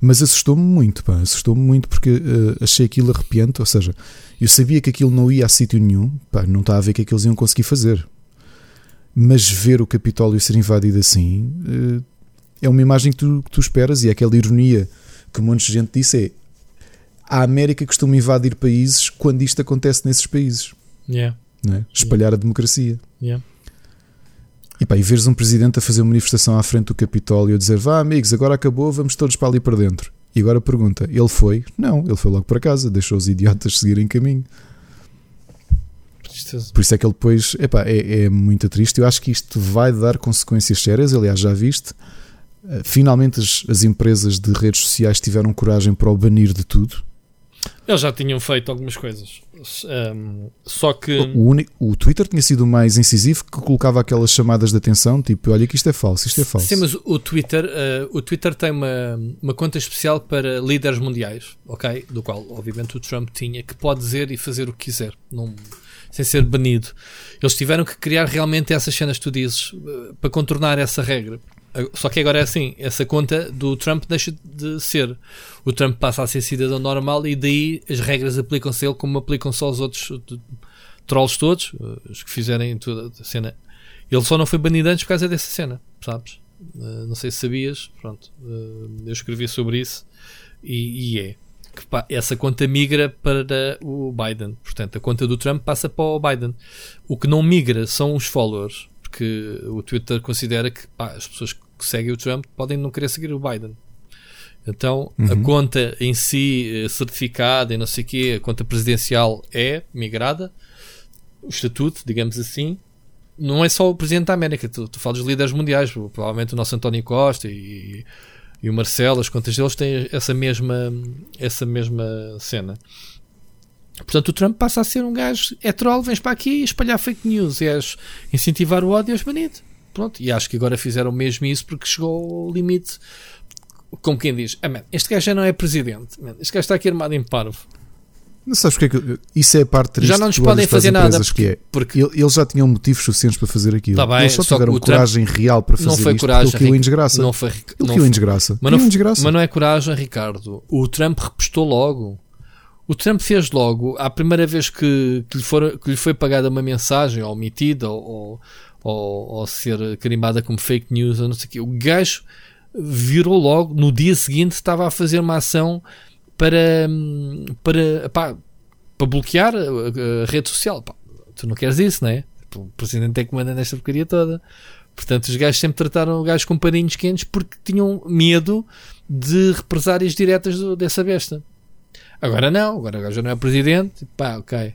Mas assustou-me muito, pá, assustou-me muito porque uh, achei aquilo arrepiante. Ou seja, eu sabia que aquilo não ia a sítio nenhum, pá, não está a ver o que é que eles iam conseguir fazer. Mas ver o Capitólio ser invadido assim uh, é uma imagem que tu, que tu esperas e é aquela ironia que um monte de gente disse: é a América costuma invadir países quando isto acontece nesses países. Yeah. É? Espalhar yeah. a democracia. Yeah. E pá, e veres um presidente a fazer uma manifestação à frente do Capitólio a dizer vá amigos, agora acabou, vamos todos para ali para dentro. E agora pergunta, ele foi? Não, ele foi logo para casa, deixou os idiotas seguirem caminho. Por isso é que ele depois, epá, é, é muito triste. Eu acho que isto vai dar consequências sérias. Aliás, já viste, eh, finalmente as, as empresas de redes sociais tiveram coragem para o banir de tudo. Eles já tinham feito algumas coisas. Um, só que. O, o, Twitter tinha sido mais incisivo que colocava aquelas chamadas de atenção, tipo, olha que isto é falso, isto é falso. Sim, mas o Twitter, uh, o Twitter tem uma, uma conta especial para líderes mundiais, ok? Do qual, obviamente, o Trump tinha, que pode dizer e fazer o que quiser, não, sem ser banido. Eles tiveram que criar realmente essas cenas que tu dizes uh, para contornar essa regra. Só que agora é assim, essa conta do Trump deixa de ser. O Trump passa a ser cidadão normal e daí as regras aplicam-se a ele como aplicam-se aos outros trolls todos, eh, os que fizerem toda a cena. Ele só não foi banido antes por causa dessa cena, sabes? Uh, não sei se sabias, pronto. Uh, eu escrevi sobre isso e, e, é. que pá, essa conta migra para o Biden. Portanto, a conta do Trump passa para o Biden. O que não migra são os followers, porque o Twitter considera que pá, as pessoas que seguem o Trump podem não querer seguir o Biden. Então, uhum. a conta em si, eh, certificada e não sei o quê, a conta presidencial é migrada, o estatuto, digamos assim. Não é só o Presidente da América, tu, tu falas dos líderes mundiais, provavelmente o nosso António Costa e, e o Marcelo, as contas deles têm essa mesma, essa mesma cena. Portanto, o Trump passa a ser um gajo é troll, vens para aqui espalhar fake news, és incentivar o ódio, és bonito. Pronto, e acho que agora fizeram mesmo isso porque chegou ao limite. Como quem diz, ah, man, este gajo já não é presidente, man, este gajo está aqui armado em parvo. Não sabes porque é que isso é a parte triste Já não nos podem fazer nada porque, é. porque eles já tinham motivos suficientes para fazer aquilo. Tá bem, eles só tiveram coragem Trump real para fazer não foi isto coragem, porque em desgraça. Não foi, não foi, em desgraça. Mas não, mas não é coragem, Ricardo. O Trump repostou logo. O Trump fez logo, à primeira vez que, que, lhe, for, que lhe foi pagada uma mensagem, ou omitida, ou, ou, ou ser carimbada como fake news, ou não sei o quê, o gajo virou logo, no dia seguinte estava a fazer uma ação para, para, pá, para bloquear a, a, rede social. Pá, tu não queres isso, não é? O presidente é que manda nesta porcaria toda. Portanto, os gajos sempre trataram o gajo com paninhos quentes porque tinham medo de represárias diretas do, dessa besta. Agora não, agora o gajo já não é presidente. Pá, ok.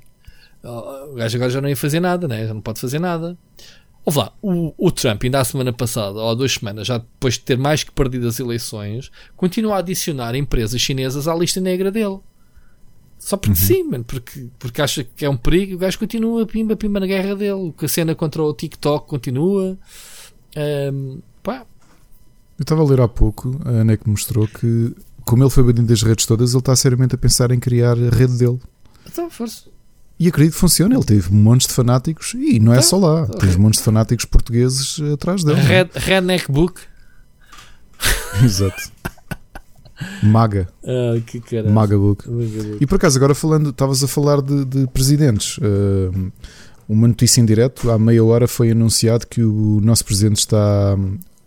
O gajo agora já não ia fazer nada, né? já não pode fazer nada. Ouve lá, o, o, Trump, ainda a semana passada, ou há duas semanas, já depois de ter mais que perdido as eleições, continua a adicionar empresas chinesas à lista negra dele. Só porque uhum. sim, mano, porque, porque acha que é um perigo, o gajo continua pimba, pimba na guerra dele. A cena contra o TikTok continua. Um, pá. Eu estava a ler há pouco, a Ana que mostrou que, como ele foi banido das redes todas, ele está seriamente a pensar em criar a rede dele. Então, força. E acredito que funciona. Ele teve montes de fanáticos e não é então, só lá. Teve montes de fanáticos portugueses atrás dele. Red, Redneck Book. Exato. Maga. Ah, que caralho. Maga Book. E por acaso, agora falando, estavas a falar de, de presidentes. Uh, uma notícia em direto, há meia hora foi anunciado que o nosso presidente está,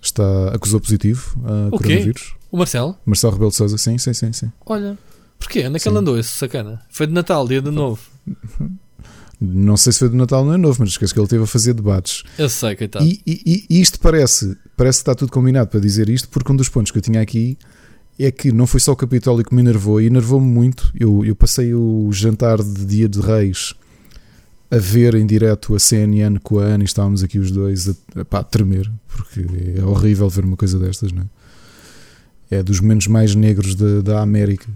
está acusou positivo a uh, coronavírus. O Marcelo? Marcelo Rebelo de Sousa, sim, sim, sim, sim. Olha, porquê? Onde é que ele andou esse sacana? Foi de Natal, dia de novo. Não sei se foi de Natal ou não é novo, mas esquece que ele teve a fazer debates. Eu sei, coitado. E, e, e isto parece, parece que está tudo combinado para dizer isto, porque um dos pontos que eu tinha aqui é que não foi só o Capitólio que me enervou, e enervou-me muito. Eu, eu passei o jantar de Dia de Reis a ver em direto a CNN com a Ana e estávamos aqui os dois a, a, pá, a tremer, porque é horrível ver uma coisa destas, não é? É dos momentos mais negros da, da América,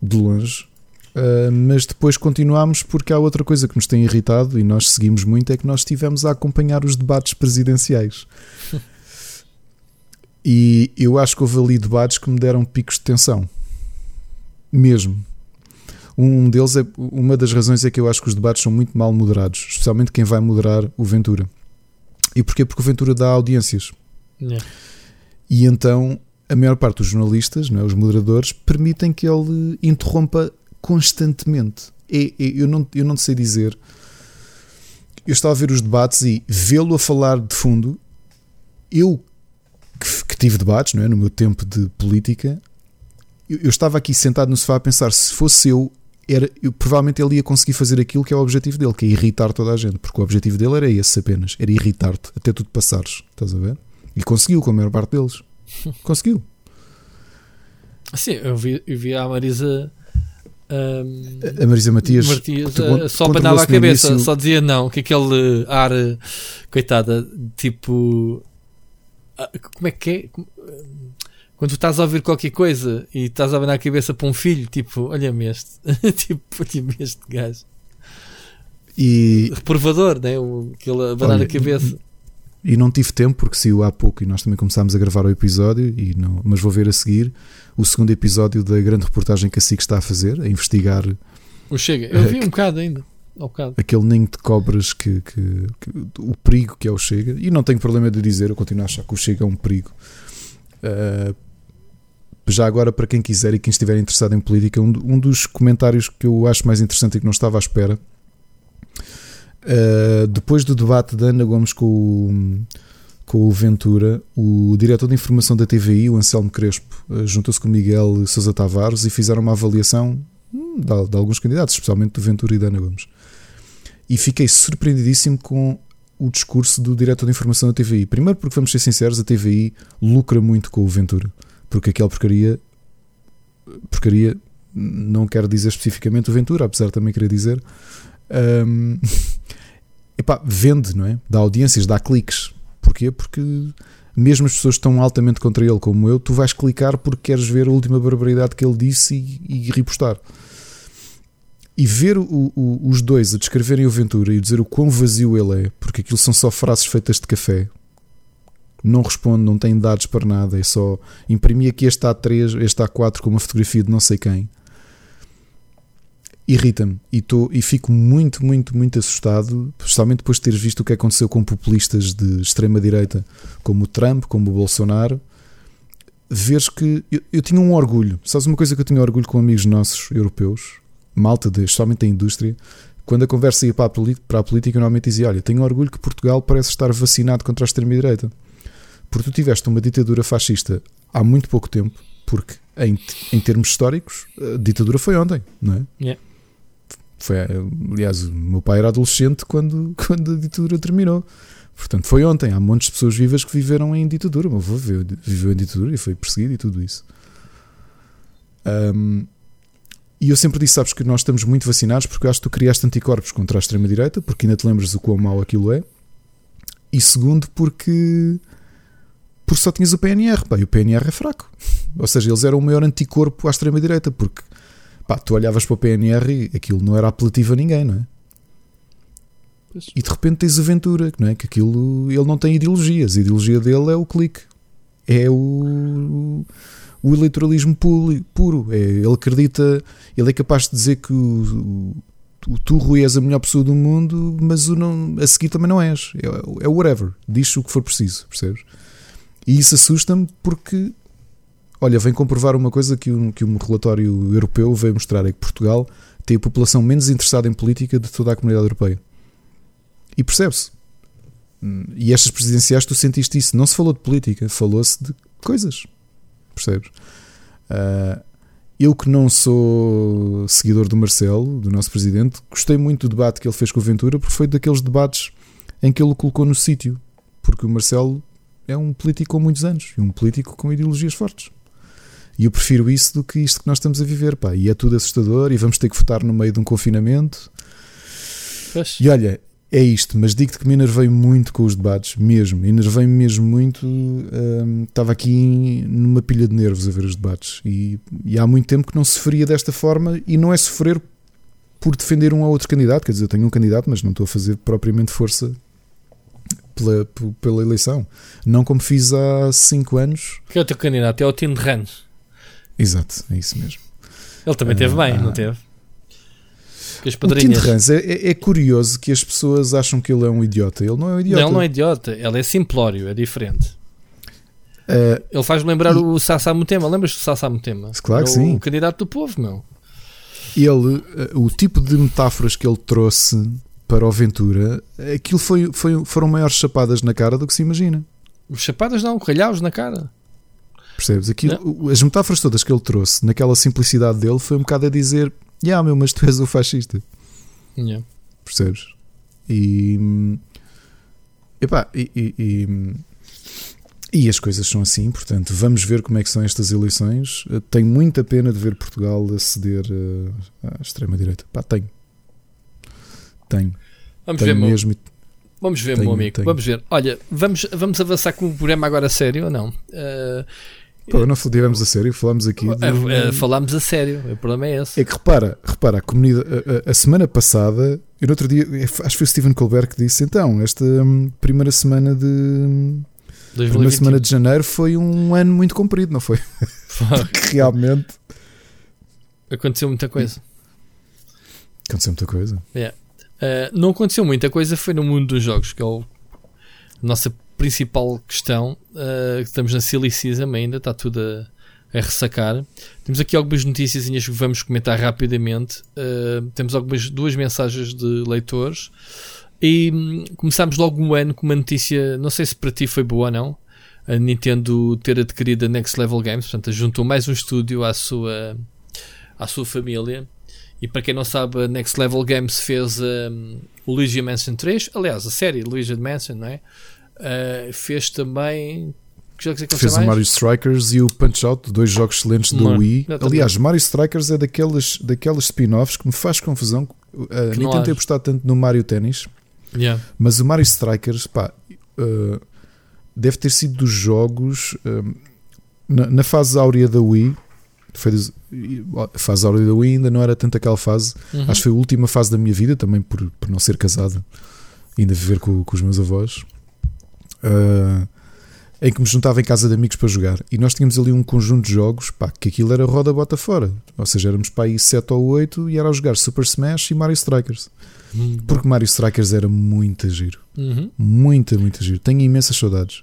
de longe. Uh, mas depois continuámos porque há outra coisa que nos tem irritado e nós seguimos muito: é que nós estivemos a acompanhar os debates presidenciais. E eu acho que houve ali debates que me deram picos de tensão. Mesmo. Um deles é uma das razões é que eu acho que os debates são muito mal moderados, especialmente quem vai moderar o Ventura. E porquê? Porque o Ventura dá audiências. Yeah. E então a maior parte dos jornalistas, não é, os moderadores, permitem que ele interrompa constantemente. E, eu, não, eu não sei dizer. Eu estava a ver os debates e vê-lo a falar de fundo. Eu que, que, tive debates, não é? No meu tempo de política, eu, eu, estava aqui sentado no sofá a pensar se fosse eu, era, eu, provavelmente ele ia conseguir fazer aquilo que é o objetivo dele, que é irritar toda a gente, porque o objetivo dele era esse apenas, era irritar-te até tu te passares, estás a ver? E conseguiu com a maior parte deles. conseguiu. Sim, eu vi, eu vi a Marisa. Um, a Marisa Matias, Matias uh, só abanava a cabeça, início... só dizia não, que aquele ar, coitada, tipo ah, como é que é? Quando tu estás a ouvir qualquer coisa e estás a abanar a cabeça para um filho, tipo, olha-me este, tipo, olha-me este gajo. E... Reprovador, né? Aquele abanar a cabeça. E não tive tempo porque saiu há pouco e nós também começámos a gravar o episódio, e não, mas vou ver a seguir o segundo episódio da grande reportagem que a SIC está a fazer, a investigar. O Chega, eu vi um bocado ainda aquele ninho de cobras que, que, que, o perigo que é o Chega, e não tenho problema de dizer, eu continuo a achar que o Chega é um perigo. Uh, já agora, para quem quiser e quem estiver interessado em política, um, um dos comentários que eu acho mais interessante e que não estava à espera, uh, depois do debate da Ana Gomes com o, com o Ventura, o diretor de informação da TVI, o Anselmo Crespo, eh, juntou-se com o Miguel Sousa Tavares e fizeram uma avaliação hum, de, de, alguns candidatos, especialmente do Ventura e da Ana Gomes. E fiquei surpreendidíssimo com o discurso do diretor de informação da TVI. Primeiro, porque vamos ser sinceros, a TVI lucra muito com o Ventura, porque aquela porcaria, porcaria, não quero dizer especificamente o Ventura, apesar de também querer dizer, um, epá, vende, não é? Dá audiências, dá cliques Porquê? Porque mesmo as pessoas que estão altamente contra ele, como eu, tu vais clicar porque queres ver a última barbaridade que ele disse e, e ripostar. E ver o, o, os dois a descreverem o Ventura e dizer o quão vazio ele é, porque aquilo são só frases feitas de café, não responde, não tem dados para nada, é só imprimir aqui este A3, este A4 com uma fotografia de não sei quem irrita-me e, tô, e fico muito, muito, muito assustado, especialmente depois de teres visto o que aconteceu com populistas de extrema-direita, como o Trump, como o Bolsonaro. Veres que eu, eu, tinha um orgulho, sabes uma coisa que eu tinha orgulho com amigos nossos europeus, malta, de, especialmente da indústria, quando a conversa ia para a, para a política, eu normalmente dizia: Olha, tenho orgulho que Portugal parece estar vacinado contra a extrema-direita. Porque tu tiveste uma ditadura fascista há muito pouco tempo, porque em, em termos históricos, a ditadura foi ontem, não é? Yeah. Foi, aliás, o meu pai era adolescente quando, quando a ditadura terminou. Portanto, foi ontem. Há montes de pessoas vivas que viveram em ditadura. O meu avô viveu em ditadura e foi perseguido e tudo isso. Um, e eu sempre disse: sabes que nós estamos muito vacinados porque acho que tu criaste anticorpos contra a extrema-direita, porque ainda te lembras do quão mau aquilo é. E segundo, porque. Porque só tinhas o PNR. Pá, e o PNR é fraco. Ou seja, eles eram o maior anticorpo à extrema-direita, porque pá, tu olhavas para o PNR e aquilo não era apelativo a ninguém, não é? Pois. E de repente tens aventura, não é? Que aquilo ele não tem ideologias, a ideologia dele é o clique, é o, o eleitoralismo puro. É, ele acredita, ele é capaz de dizer que o, o, tu, Rui, és a melhor pessoa do mundo, mas o não, a seguir também não és. É, é whatever, diz o que for preciso, percebes? E isso assusta-me porque Olha, vem comprovar uma coisa que um, que um relatório europeu veio mostrar: é que Portugal tem a população menos interessada em política de toda a comunidade europeia. E percebe-se. E estas presidenciais, tu sentiste isso. Não se falou de política, falou-se de coisas. Percebes? Uh, eu que não sou seguidor do Marcelo, do nosso presidente, gostei muito do debate que ele fez com o Ventura, porque foi daqueles debates em que ele o colocou no sítio. Porque o Marcelo é um político com muitos anos e um político com ideologias fortes. E eu prefiro isso do que isto que nós estamos a viver, pá. E é tudo assustador e vamos ter que votar no meio de um confinamento. Pois. E olha, é isto, mas digo-te que me enervei muito com os debates, mesmo. Enervei-me mesmo muito. Hum, estava aqui numa pilha de nervos a ver os debates. E, e, há muito tempo que não sofria desta forma. E não é sofrer por defender um ou outro candidato. Quer dizer, eu tenho um candidato, mas não estou a fazer propriamente força pela, pela eleição. Não como fiz há 5 anos. Que é o teu candidato? É o Tim de Rans. Exato, é isso mesmo. Ele também teve bem, ah, não teve? Que as padrinhas... O Rans é, é, é, curioso que as pessoas acham que ele é um idiota. Ele não é um idiota. Não, ele não é idiota. Ele é simplório, é diferente. Uh, ele faz-me lembrar e... o Sassa Mutema. Lembras do Sassa Mutema? Claro que sim. O candidato do povo, meu. Ele, o tipo de metáforas que ele trouxe para o Ventura, aquilo foi, foi, foram maiores chapadas na cara do que se imagina. Chapadas não, calhaus na cara. Percebes? Aquilo, as metáforas todas que ele trouxe, naquela simplicidade dele, foi um bocado a dizer: Yeah, meu, mas tu és o fascista. Yeah. Percebes? E. Epá, e, e, e, e, as coisas são assim, portanto, vamos ver como é que são estas eleições. Tenho muita pena de ver Portugal aceder à extrema-direita. Pá, tenho. Tenho. Vamos tenho ver, mesmo. Meu, vamos ver, tenho, meu amigo. Tenho. Vamos ver. Olha, vamos, vamos avançar com o programa agora sério ou não? Uh, Pô, não tivemos a sério, falámos aqui. Falámos a sério, o problema é esse. É que repara, repara, a comunidade, a, a, semana passada, e no outro dia, acho que foi o Stephen Colbert que disse: então, esta hum, primeira semana de. 2021. Primeira semana de janeiro foi um ano muito comprido, não foi? Porque realmente. Aconteceu muita coisa. Aconteceu muita coisa. Yeah. Uh, não aconteceu muita coisa, foi no mundo dos jogos, que é o, a nossa principal questão. Uh, estamos na Silly Season ainda, está tudo a, a, ressacar. Temos aqui algumas notícias que vamos comentar rapidamente. Uh, temos algumas duas mensagens de leitores. E hum, começámos logo um ano com uma notícia, não sei se para ti foi boa ou não, a Nintendo ter adquirido a Next Level Games, portanto, juntou mais um estúdio à sua, à sua família. E para quem não sabe, a Next Level Games fez um, o Luigi Mansion 3, aliás, a série Luigi Mansion, não é? Uh, fez também. Que jogos é que fez o Mario Strikers e o Punch Out, dois jogos excelentes do Wii. Aliás, Mario Strikers é daqueles, daqueles spin-offs que me faz confusão. Uh, nem tentei apostar tanto no Mario Tennis, yeah. mas o Mario Strikers, pá, uh, deve ter sido dos jogos na, na, fase áurea da Wii. Foi a fase áurea da Wii ainda não era tanto aquela fase. Uhum. Acho que foi a última fase da minha vida, também por, por não ser casado, ainda viver com, com os meus avós. Uh, em que me juntava em casa de amigos para jogar. E nós tínhamos ali um conjunto de jogos, pá, que aquilo era roda bota fora. Ou seja, éramos para aí 7 ou 8 e era a jogar Super Smash e Mario Strikers. Uhum. Porque Mario Strikers era muito giro. Uhum. Muito, muito giro. Tenho imensas saudades.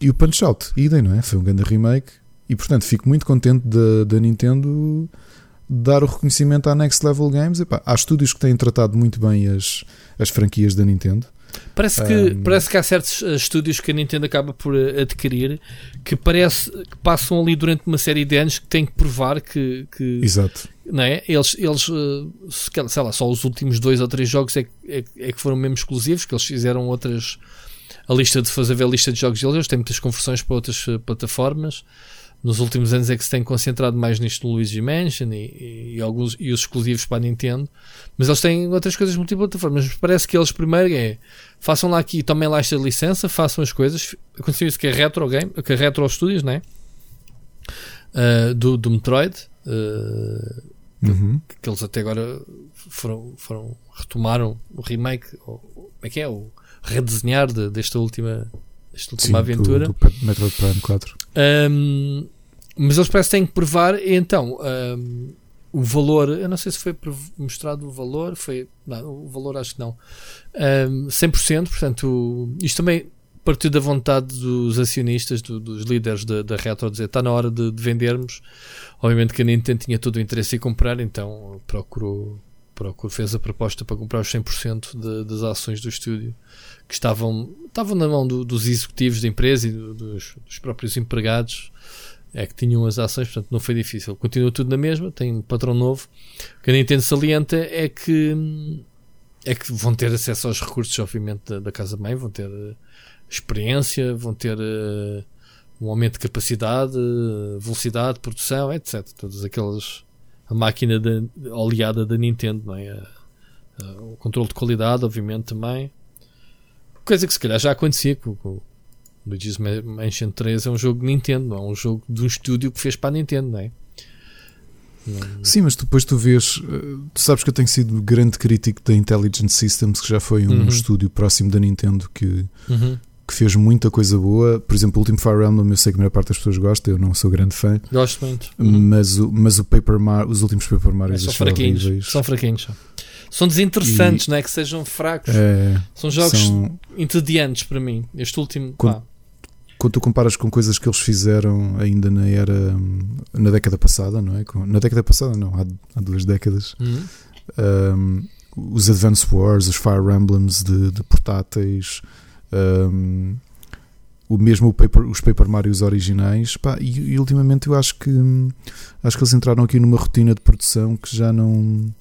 E o Punch Out, idem, não é? Foi um grande remake. E portanto fico muito contente da Nintendo dar o reconhecimento à Next Level Games. Epá, há estúdios que têm tratado muito bem as, as franquias da Nintendo. Parece que, um, parece que há certos eh, estúdios que a Nintendo acaba por eh, adquirir que parece que passam ali durante uma série de anos que têm que provar que, que Exato. Não é? Eles, eles eh, sei lá, só os últimos dois ou três jogos é, é, é que foram mesmo exclusivos, que eles fizeram outras. A lista de fazer a lista de jogos deles, eles têm muitas conversões para outras plataformas nos últimos anos é que se tem concentrado mais nisto no Luigi Mansion e, e, e, alguns, e os exclusivos para a Nintendo, mas eles têm outras coisas multiplataformas. Mas parece que eles primeiro é façam lá aqui, tomem lá esta licença, façam as coisas. Aconteceu isso que é Retro Game, que é Retro Studios, né? Uh, do, do Metroid, uh, uhum. que, que, eles até agora foram, foram retomaram o remake, ou, como é que é? O redesenhar de, desta última esta última Sim, aventura. Do, do Metroid Prime 4. Um, mas eles parecem que têm que provar, então, um, o valor, eu não sei se foi mostrado o valor, foi, não, o valor acho que não, um, 100%, portanto, isto também partiu da vontade dos acionistas, do, dos líderes da, da Retro, dizer está na hora de, de, vendermos. Obviamente que a Nintendo tinha todo o interesse em comprar, então procurou, procurou fez a proposta para comprar os 100% de, das ações do estúdio que estavam, estavam na mão do, dos executivos da empresa e do, dos, dos, próprios empregados é que tinham as ações, portanto não foi difícil. Continua tudo na mesma, tem um patrão novo. O que a Nintendo salienta é que é que vão ter acesso aos recursos, obviamente, da, da casa-mãe, vão ter uh, experiência, vão ter uh, um aumento de capacidade, uh, velocidade, produção, etc. Todas aquelas a máquina da, oleada da Nintendo, não é? o controle de qualidade, obviamente, também. Coisa que se calhar já acontecia com, com Luigi's Mansion 3 é um jogo de Nintendo, não é um jogo de um estúdio que fez para a Nintendo, não é? Sim, mas depois tu vês, eh, tu sabes que eu tenho sido grande crítico da Intelligent Systems, que já foi um uhum. estúdio próximo da Nintendo que, uhum. que fez muita coisa boa. Por exemplo, o último Fire Emblem, eu sei que a maior parte das pessoas gosta, eu não sou grande fã. Gosto muito. Uhum. Mas, o, mas o Paper Mar, os últimos Paper Mario é, são fraquinhos. São fraquinhos são desinteressantes, e, não é? Que sejam fracos. É, são jogos são... entediantes para mim. Este último. Quando, quando, tu comparas com coisas que eles fizeram ainda na era. na década passada, não é? Na década passada, não, há, há duas décadas. Uhum. Um, os Advance Wars, os Fire Emblems de, de portáteis. Um, o mesmo o Paper, os Paper Marios originais pá, e, e, ultimamente eu acho que acho que eles entraram aqui numa rotina de produção que já não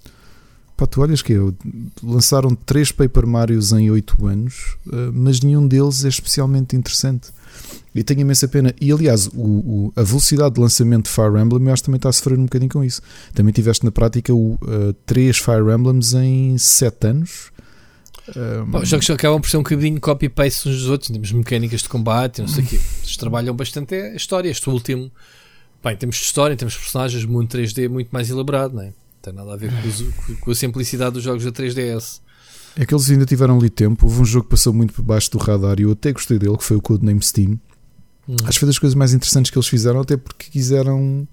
Pá, tu olhas que eu, lançaram três Paper Marios em 8 anos, eh, mas nenhum deles é especialmente interessante. E tenho imensa pena. E aliás, o, o, a velocidade de lançamento de Fire Emblem eu acho que também está a sofrer um bocadinho com isso. Também tiveste na prática o, uh, três Fire Emblems em 7 anos. Um... os jogos acabam por ser um bocadinho copy-paste uns dos outros, temos mecânicas de combate, não sei o quê. Eles trabalham bastante a história. Este último, bem, temos história, temos personagens, mundo 3D muito mais elaborado, não é? tem nada a ver com, com, a simplicidade dos jogos da 3DS. É que eles ainda tiveram ali tempo. Houve um jogo que passou muito por baixo do radar e eu até gostei dele, que foi o Codename Steam. Hum. Acho que foi das coisas mais interessantes que eles fizeram, até porque quiseram,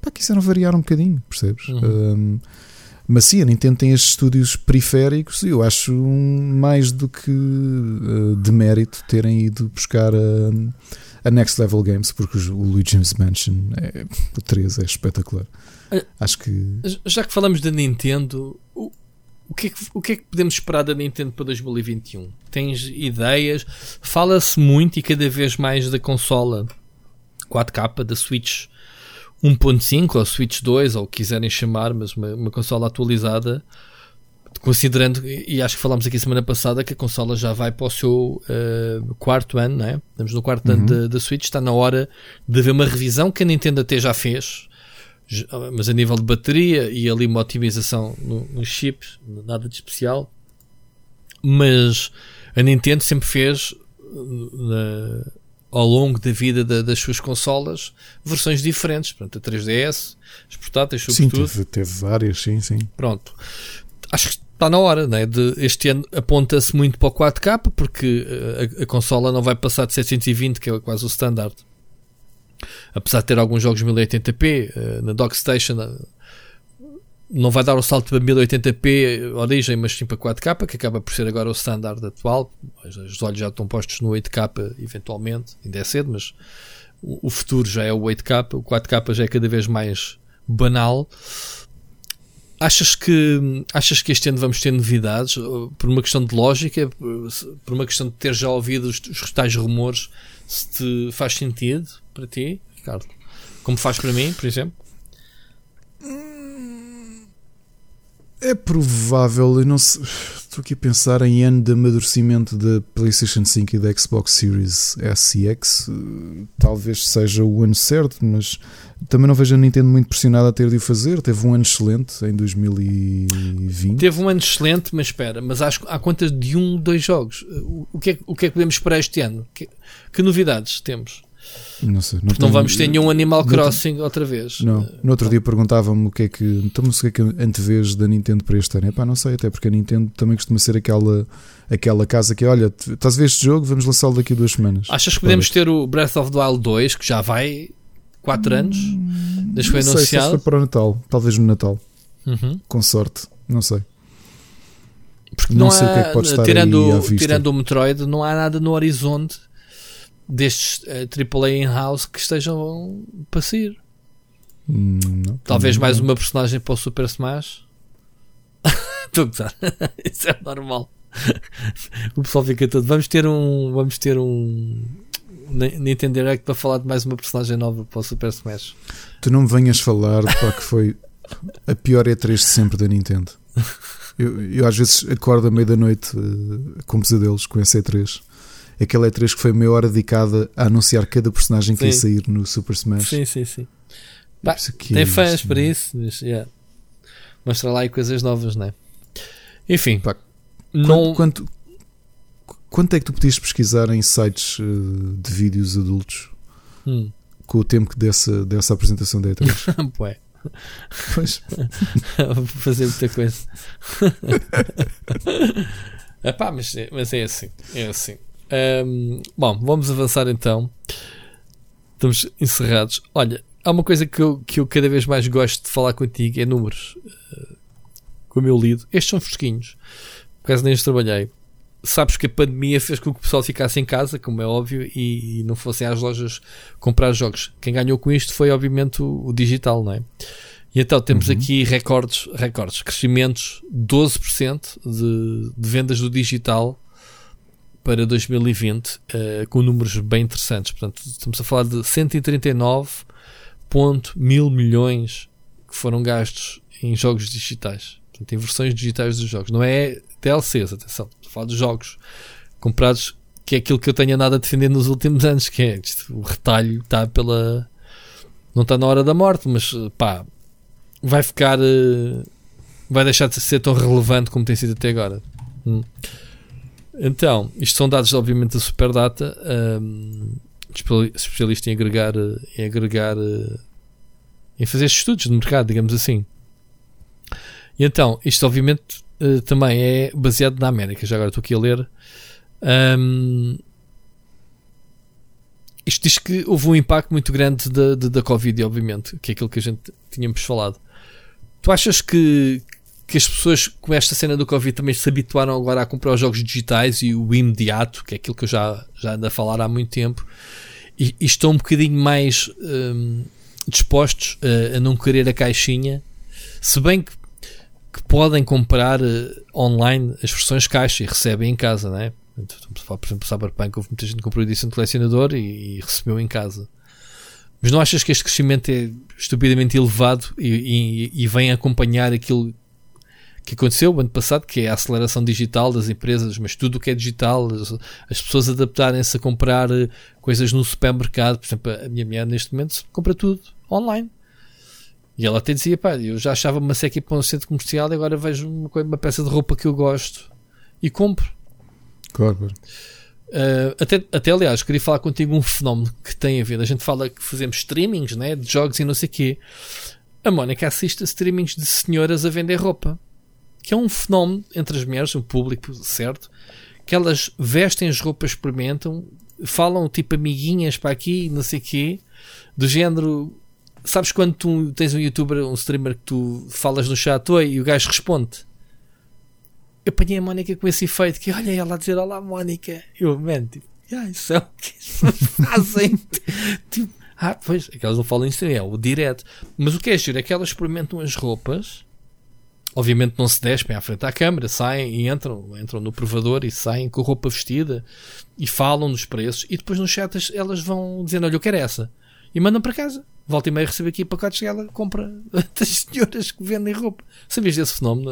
pá, quiseram variar um bocadinho, percebes? Uhum. Um, mas sim, a Nintendo tem estes estúdios periféricos e eu acho mais do que uh, de mérito terem ido buscar a, a Next Level Games, porque o Luigi's Mansion, é, o 3 é espetacular. Acho que. Já que falamos da Nintendo, o que, é que, o que é que podemos esperar da Nintendo para 2021? Tens ideias? Fala-se muito e cada vez mais da consola 4K, da Switch 1.5 ou Switch 2, ou o que quiserem chamar, mas uma, uma consola atualizada considerando, e acho que falámos aqui semana passada, que a consola já vai para o seu uh, quarto ano, né? estamos no quarto uhum. ano da Switch, está na hora de haver uma revisão que a Nintendo até já fez, mas a nível de bateria e ali uma otimização nos no chips, nada de especial. Mas a Nintendo sempre fez uh, ao longo da vida da, das suas consolas versões diferentes. Portanto, a 3DS, as portáteis, sobretudo. Sim, teve, teve várias, sim, sim. Pronto. Acho que está na hora, né? De, este ano aponta-se muito para o 4K, porque uh, a, a, consola não vai passar de 720, que é quase o standard. Apesar de ter alguns jogos 1080p, uh, na Dockstation uh, não vai dar o salto para 1080p origem, mas sim para 4K, que acaba por ser agora o standard atual. Os olhos já estão postos no 8K eventualmente, ainda é cedo, mas o, futuro já é o 8K, o 4K já é cada vez mais banal. Achas que, achas que este ano vamos ter novidades? Por uma questão de lógica, por uma questão de ter já ouvido os, os tais rumores, se te faz sentido para ti, Ricardo? Como faz para mim, por exemplo? É provável, eu não sei, estou aqui a pensar em ano de amadurecimento da PlayStation 5 e da Xbox Series S e X. Talvez seja o ano certo, mas também não vejo a Nintendo muito pressionada a ter de o fazer. Teve um ano excelente em 2020. Teve um ano excelente, mas espera, mas acho há contas de um, dois jogos. O que é, o que, é que podemos esperar este ano? Que, que novidades temos? Não sei. Não, tenho, não vamos ter nenhum Animal Crossing não, outra vez. Não. No outro dia perguntava-me o que é que. Então, o que é que antevês da Nintendo para este ano? Epá, não sei, até porque a Nintendo também costuma ser aquela, aquela casa que, olha, estás a ver este jogo? Vamos lançá-lo daqui a duas semanas. Achas que podemos ter o Breath of the Wild 2, que já vai 4 anos? Desde que foi anunciado? Sei, se foi para o Natal. Talvez no Natal. Uhum. Com sorte. Não sei. Porque não, não sei há, o que é que pode estar tirando, tirando o Metroid, não há nada no horizonte destes uh, eh, AAA in-house que estejam para sair. Hum, não, Talvez mais uma personagem para o Super Smash. Estou a gozar. Isso é normal. o pessoal fica todo. Vamos ter um. Vamos ter um. Nintendo Direct para falar de mais uma personagem nova para o Super Smash. Tu não me venhas falar para que foi a pior E3 de sempre da Nintendo. Eu, eu às vezes acordo à meia da noite uh, com pesadelos com esse E3 aquela E3 que foi meia hora dedicada a anunciar cada personagem que sim. ia sair no Super Smash. Sim, sim, sim. Bah, tem fãs isto, para isso, mas yeah. mostra lá aí coisas novas, não é? Enfim, Pá, não... quanto, quanto, é que tu podias pesquisar em sites uh, de vídeos adultos hum. com o tempo dessa, dessa apresentação da E3? Pois. Pois. Vou fazer muita coisa. Epá, mas, mas é assim. É assim. Um, bom, vamos avançar então. Estamos encerrados. Olha, há uma coisa que eu, que eu cada vez mais gosto de falar contigo: é números. Uh, como eu lido, estes são fresquinhos. Por causa nem os trabalhei. Sabes que a pandemia fez com que o pessoal ficasse em casa, como é óbvio, e, e não fossem às lojas comprar jogos. Quem ganhou com isto foi, obviamente, o, o digital, não é? E então temos uhum. aqui recordes, recordes, crescimentos 12% de, de vendas do digital para 2020 uh, eh, com números bem interessantes. Portanto, estamos a falar de 139 mil milhões que foram gastos em jogos digitais. Portanto, em versões digitais dos jogos. Não é DLCs, atenção. Estou a falar de jogos comprados, que é aquilo que eu tenho andado a defender nos últimos anos, que é isto, o retalho está pela... Não está na hora da morte, mas pá, vai ficar... Uh, vai deixar de ser tão relevante como tem sido até agora. Hum. Então, isto são dados, obviamente, da Superdata, um, especialista em agregar, em agregar, em fazer estudos de mercado, digamos assim. E então, isto, obviamente, uh, também é baseado na América. Já agora estou aqui a ler. Um, isto diz que houve um impacto muito grande da, da, da Covid, obviamente, que é aquilo que a gente tínhamos falado. Tu achas que, que as pessoas com esta cena do Covid também se habituaram agora a comprar os jogos digitais e o imediato, que é aquilo que eu já, já ando a falar há muito tempo, e, e estão um bocadinho mais um, dispostos a, a, não querer a caixinha, se bem que que podem comprar uh, online as versões caixa e recebem em casa, não é? Por exemplo, Cyberpunk, houve muita gente que comprou a edição de colecionador e, e, recebeu em casa. Mas não achas que este crescimento é estupidamente elevado e, e, e vem acompanhar aquilo que aconteceu o ano passado, que é a aceleração digital das empresas, mas tudo o que é digital, as, as pessoas adaptarem-se a comprar eh, coisas no supermercado. Por exemplo, a minha mulher neste momento compra tudo online. E ela até dizia, pá, eu já achava uma seca para um centro comercial e agora vejo uma, uma peça de roupa que eu gosto e compro. Claro, claro. Uh, até, até aliás, queria falar contigo um fenómeno que tem a ver. A gente fala que fazemos streamings né, de jogos e não sei o quê. A Mónica assiste a streamings de senhoras a vender roupa que é um fenómeno entre as mulheres, o público, certo? Que elas vestem as roupas, experimentam, falam tipo amiguinhas para aqui, não sei quê, do género. Sabes quando tu tens um youtuber, um streamer que tu falas no chat oi e o gajo responde? Eu apanhei a Mónica com esse efeito que olha ela a dizer olá Mónica. Eu, man, tipo, ah, isso é o que fazem. tipo, ah, pois, é que elas não falam isso, é o direto. Mas o que é giro é que elas experimentam as roupas obviamente não se despem à frente da câmara, saem e entram, entram no provador e saem com a roupa vestida e falam nos preços e depois nos chats elas vão dizendo, olha, eu quero essa e mandam para casa. Volta e meia recebe aqui pacotes e ela compra das senhoras que vendem roupa. Sabias desse fenómeno?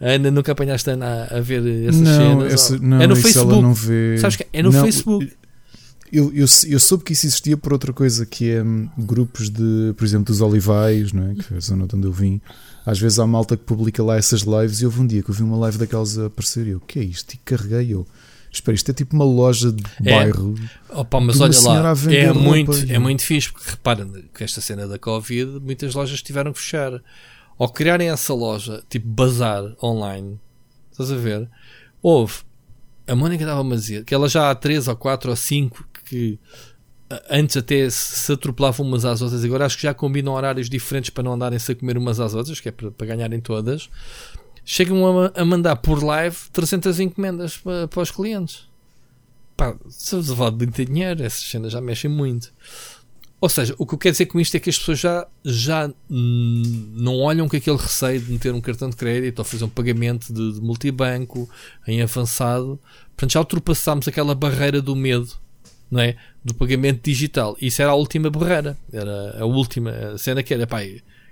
Ainda nunca apanhaste a, a ver essas não, cenas? Essa, não, é no Facebook. Não vê... Sabes que é no não, Facebook. Eu, eu, eu, soube que isso existia por outra coisa, que é hum, grupos de, por exemplo, dos Olivais, não é? que é a zona de onde eu vim às vezes há malta que publica lá essas lives e houve um dia que eu vi uma live daquelas a aparecer e eu, o que é isto? E carreguei eu. Espera, isto é tipo uma loja de é. bairro. Opa, mas olha lá, é muito, é muito fixe, porque repara que esta cena da Covid, muitas lojas tiveram que fechar. Ao criarem essa loja, tipo bazar online, estás a ver? Houve. A Mónica estava-me a dizer que ela já há 3 ou 4 ou 5 que antes até se atropelavam umas às outras, agora acho que já combinam horários diferentes para não andarem-se a comer umas às outras, que é para, para ganharem todas. Chegam a, a, mandar por live 300 encomendas para, para os clientes. Pá, se levar de muito dinheiro, essas cenas já mexem muito. Ou seja, o que eu quero dizer com isto é que as pessoas já, já não olham com aquele receio de meter um cartão de crédito ou fazer um pagamento de, de multibanco em avançado. Portanto, já ultrapassámos aquela barreira do medo não é? do pagamento digital. Isso era a última barreira, era a última a cena que era, pá,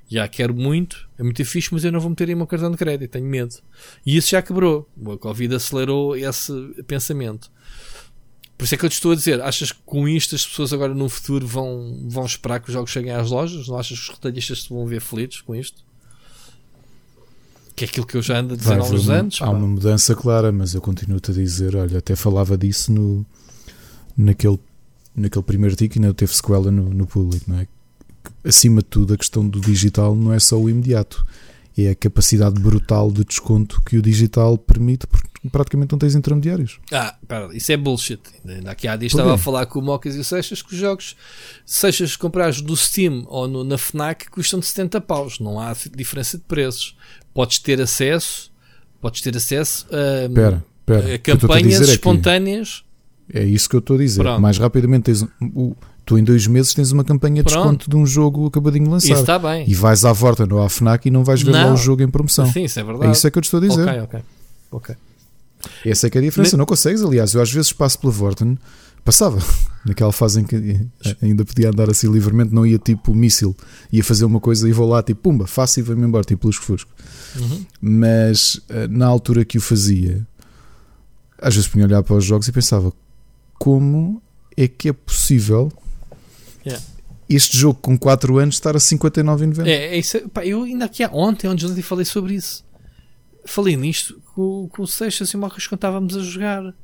já quero muito, é muito fixe, mas eu não vou meter em meu cartão de crédito, tenho medo. E isso já quebrou. A Covid acelerou esse pensamento. Por isso é que eu te estou a dizer, achas que com isto as pessoas agora no futuro vão, vão esperar que os jogos cheguem às lojas? Não achas que os retalhistas se vão ver felizes com isto? Que é aquilo que eu já ando a dizer há uns anos. Há uma mudança clara, mas eu continuo-te a dizer, olha, até falava disso no, naquele, naquele primeiro artigo e ainda teve sequela no, no público, não é? Acima de tudo, a questão do digital não é só o imediato, é a capacidade brutal de desconto que o digital permite, porque praticamente não tens intermediários. Ah, pera, isso é bullshit. Ainda aqui há dias estava a falar com o Mocas e o Seixas que os jogos, Seixas comprares do Steam ou no, na Fnac, custam de 70 paus, não há diferença de preços. Podes ter acesso, podes ter acesso a, pera, pera, a campanhas a espontâneas. É isso que eu estou a dizer. Pronto. Mais rapidamente tens o, tu em dois meses tens uma campanha de Pronto. desconto de um jogo acabadinho de lançar. Isso está bem. E vais à volta no AFNAC e não vais ver não. lá o jogo em promoção. Sim, isso é verdade. É isso é que eu te estou a dizer. Ok, ok. ok. Essa é que é a diferença. Ne... Não consegues, aliás, eu às vezes passo pela Vorten, passava naquela fase em que ainda podia andar assim livremente, não ia tipo míssil, ia fazer uma coisa e vou lá tipo pumba, faço e vou-me embora, tipo lusco fusco. Uhum. Mas eh, na altura que o fazia, às vezes punha a olhar para os jogos e pensava como é que é possível yeah. este jogo com 4 anos estar a 59,90. É, é isso. Pá, eu ainda aqui ontem, onde eu falei sobre isso. Falei nisto com, com o Seixas e o Marcos quando estávamos a jogar.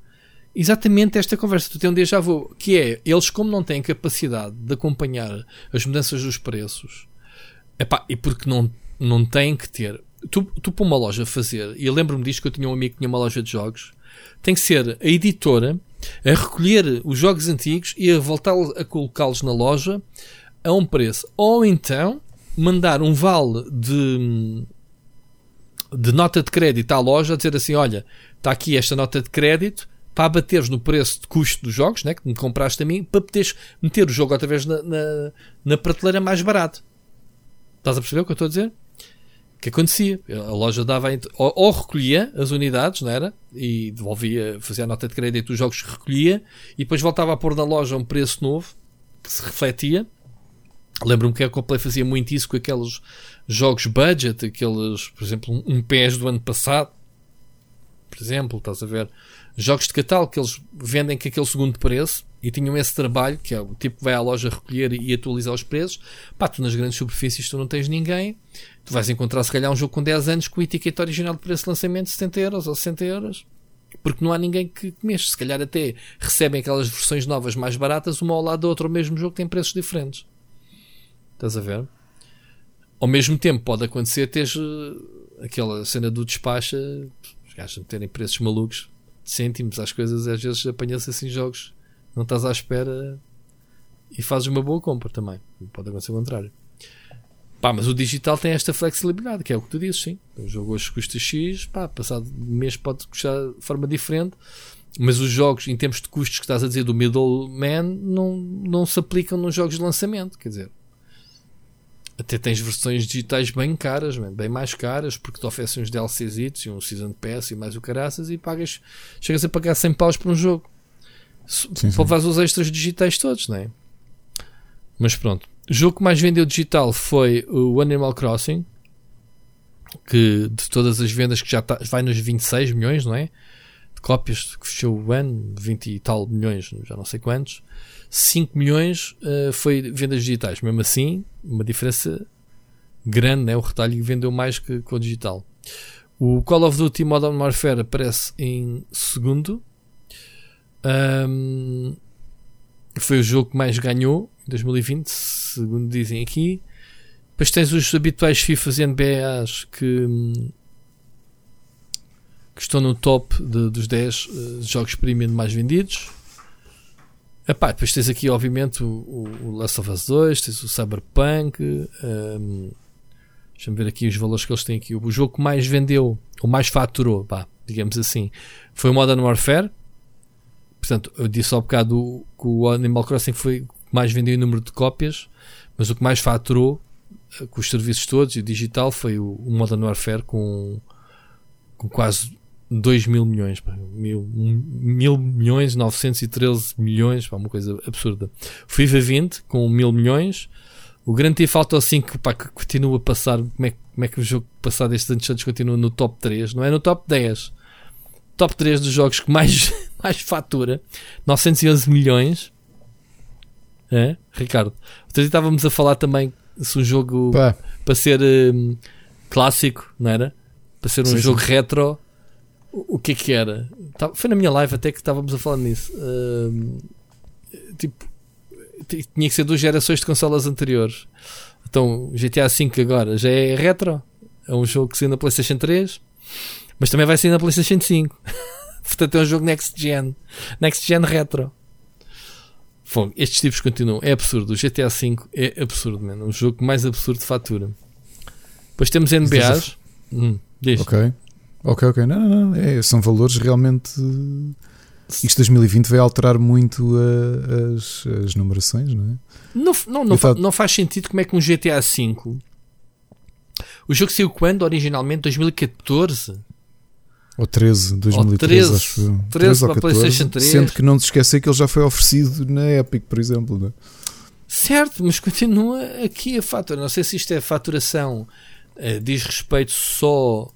Exatamente esta conversa. Tu tens um déjà vu, que é eles, como não têm capacidade de acompanhar as mudanças dos preços, epá, e porque não, não têm que ter. Tu, tu para uma loja fazer, e eu lembro-me disto que eu tinha um amigo que tinha uma loja de jogos, tem que ser a editora a recolher os jogos antigos e a voltar a colocá-los na loja a um preço. Ou então mandar um vale de, de nota de crédito à loja a dizer assim: olha, está aqui esta nota de crédito para abateres no preço de custo dos jogos né, que me compraste a mim para poderes meter o jogo outra vez na, na, na prateleira mais barato. Estás a perceber o que eu estou a dizer? Que acontecia? A loja dava ou, ou, recolhia as unidades, não era? E devolvia, fazia a nota de crédito dos jogos que recolhia e depois voltava a pôr na loja um preço novo que se refletia. Lembro-me que a Coplay fazia muito isso com aqueles jogos budget, aqueles, por exemplo, um PES do ano passado, por exemplo, estás a ver? Jogos de catálogo que eles vendem com aquele segundo preço e tinham esse trabalho, que é o tipo que vai à loja recolher e atualizar os preços. Pá, tu nas grandes superfícies tu não tens ninguém, tu vais encontrar se calhar um jogo com 10 anos com etiqueta original de preço de lançamento de 70 euros ou 60 euros. Porque não há ninguém que mexa. Se calhar até recebem aquelas versões novas mais baratas, uma ao lado da outra, o mesmo jogo tem preços diferentes. Estás a ver? Ao mesmo tempo, pode acontecer teres uh, aquela cena do despacha, os gajos terem preços malucos cêntimos às coisas, às vezes apanha-se assim jogos, não estás à espera e fazes uma boa compra também. Pode acontecer o contrário. Pá, mas o digital tem esta flexibilidade, que é o que tu dizes, sim. O jogo hoje custa X, pá, passado mês pode custar de forma diferente, mas os jogos, em termos de custos que estás a dizer do middleman, não, não se aplicam nos jogos de lançamento. Quer dizer, até tens versões digitais bem caras, bem mais caras, porque te oferecem uns DLCs e um Season Pass e mais o caraças e pagas, chegas a pagar 100 paus por um jogo. Para levar os extras digitais todos, não é? Mas pronto. O jogo que mais vendeu digital foi o Animal Crossing, que de todas as vendas que já tá, vai nos 26 milhões, não é? De cópias que fechou o ano, 20 e tal milhões, já não sei quantos. 5 milhões uh, foi vendas digitais. Mesmo assim, uma diferença grande, né? o retalho vendeu mais que, que o digital. O Call of Duty Modern Warfare aparece em segundo. Um, foi o jogo que mais ganhou em 2020, segundo dizem aqui. Depois tens os habituais FIFAs e NBAs que, que estão no top de, dos 10 uh, eh, jogos premium mais vendidos. Epá, depois tens aqui, obviamente, o, o Last of Us 2, tens o Cyberpunk. Um, Deixa-me ver aqui os valores que eles têm aqui. O jogo que mais vendeu, ou mais faturou, pá, digamos assim, foi o Modern Warfare. Portanto, eu disse há bocado que o Animal Crossing foi o que mais vendeu em número de cópias, mas o que mais faturou eh, com os serviços todos e o digital foi o, o Modern Warfare com, com quase 2 mil milhões, mil, mil milhões, 913 milhões, pá, uma coisa absurda. O FIFA 20 com mil milhões, o Grand Theft Auto 5 pá, que continua a passar, como é, como é que o jogo passado estes anos continua no top 3, não é no top 10, top 3 dos jogos que mais, mais fatura, 911 milhões, é? Ricardo, outro estávamos a falar também se um jogo pá. para ser um, clássico, não era? Para ser um sim, jogo sim. retro o, que é que era? Tá, foi na minha live até que estávamos a falar nisso. Uh, tipo, tinha que ser duas gerações de consolas anteriores. Então, GTA V agora já é retro. É um jogo que saiu na PlayStation 3, mas também vai sair na PlayStation 5. Portanto, é um jogo next gen. Next gen retro. Fogo, estes tipos continuam. É absurdo. O GTA V é absurdo, mano. Um jogo mais absurdo de fatura. Depois temos NBAs. Hum, diz. Ok. Ok, ok. Não, não, não. É, são valores realmente. Isto 2020 vai alterar muito a, as, as numerações, não é? Não, não, não, fa não, faz sentido como é que um GTA V. O jogo saiu quando? Originalmente 2014? Ou 13, 2013, ou 13, acho 13, 13 ou 14, PlayStation 3. Sendo que não se esquecer que ele já foi oferecido na Epic, por exemplo. Não é? Certo, mas continua aqui a fatura. Não sei se isto é faturação, uh, diz respeito só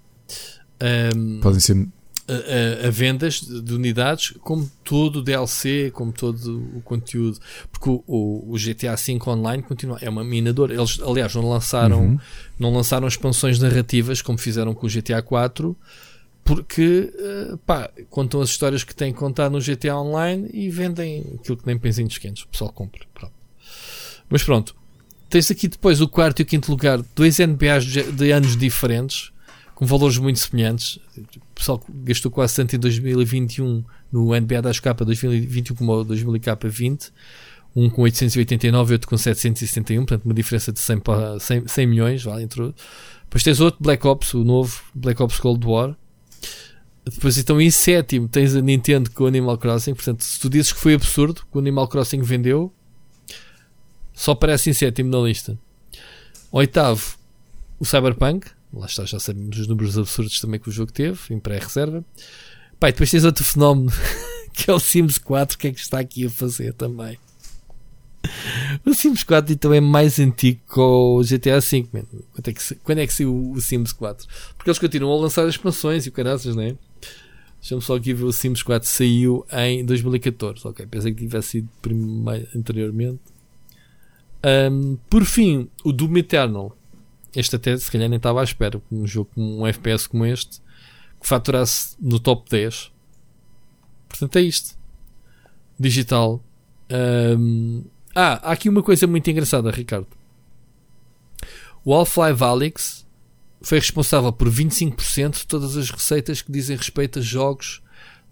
um, Podem ser a, a, a, vendas de unidades, como todo o DLC, como todo o conteúdo, porque o, o, o, GTA V Online continua, é uma minadora. Eles, aliás, não lançaram, uhum. não lançaram expansões narrativas como fizeram com o GTA 4, porque uh, pá, contam as histórias que têm contar no GTA Online e vendem aquilo que nem pensinhos quentes, o pessoal compra. Pronto. Mas pronto, tens aqui depois o quarto e o quinto lugar, dois NBAs de anos diferentes com valores muito semelhantes. O pessoal gastou quase tanto em 2021 no NBA das capa 2021 como o 2020. Um com 889 e outro com 771, portanto uma diferença de 100, 100, 100 milhões. Vale, entrou. Depois tens outro Black Ops, o novo Black Ops Cold War. Depois então em sétimo tens a Nintendo com o Animal Crossing. Portanto, se tu dizes que foi absurdo que o Animal Crossing vendeu, só aparece em sétimo na lista. Oitavo, o Cyberpunk, Lá está, já sabemos os números absurdos também que o jogo teve, em pré-reserva. Pai, depois tens outro fenómeno que é o Sims 4, que é que está aqui a fazer também. O Sims 4 então é mais antigo que o GTA V. Quando é que, quando é que saiu o Sims 4? Porque eles continuam a lançar expansões e o caraças, não é? Deixa-me só aqui ver o Sims 4 saiu em 2014. Ok, pensei que tivesse sido anteriormente. Um, por fim, o Doom Eternal. Este até se calhar nem estava à espera. Um jogo com um FPS como este que faturasse no top 10. Portanto, é isto. Digital. Um, ah, há aqui uma coisa muito engraçada, Ricardo. O Half-Life Alyx foi responsável por 25% de todas as receitas que dizem respeito a jogos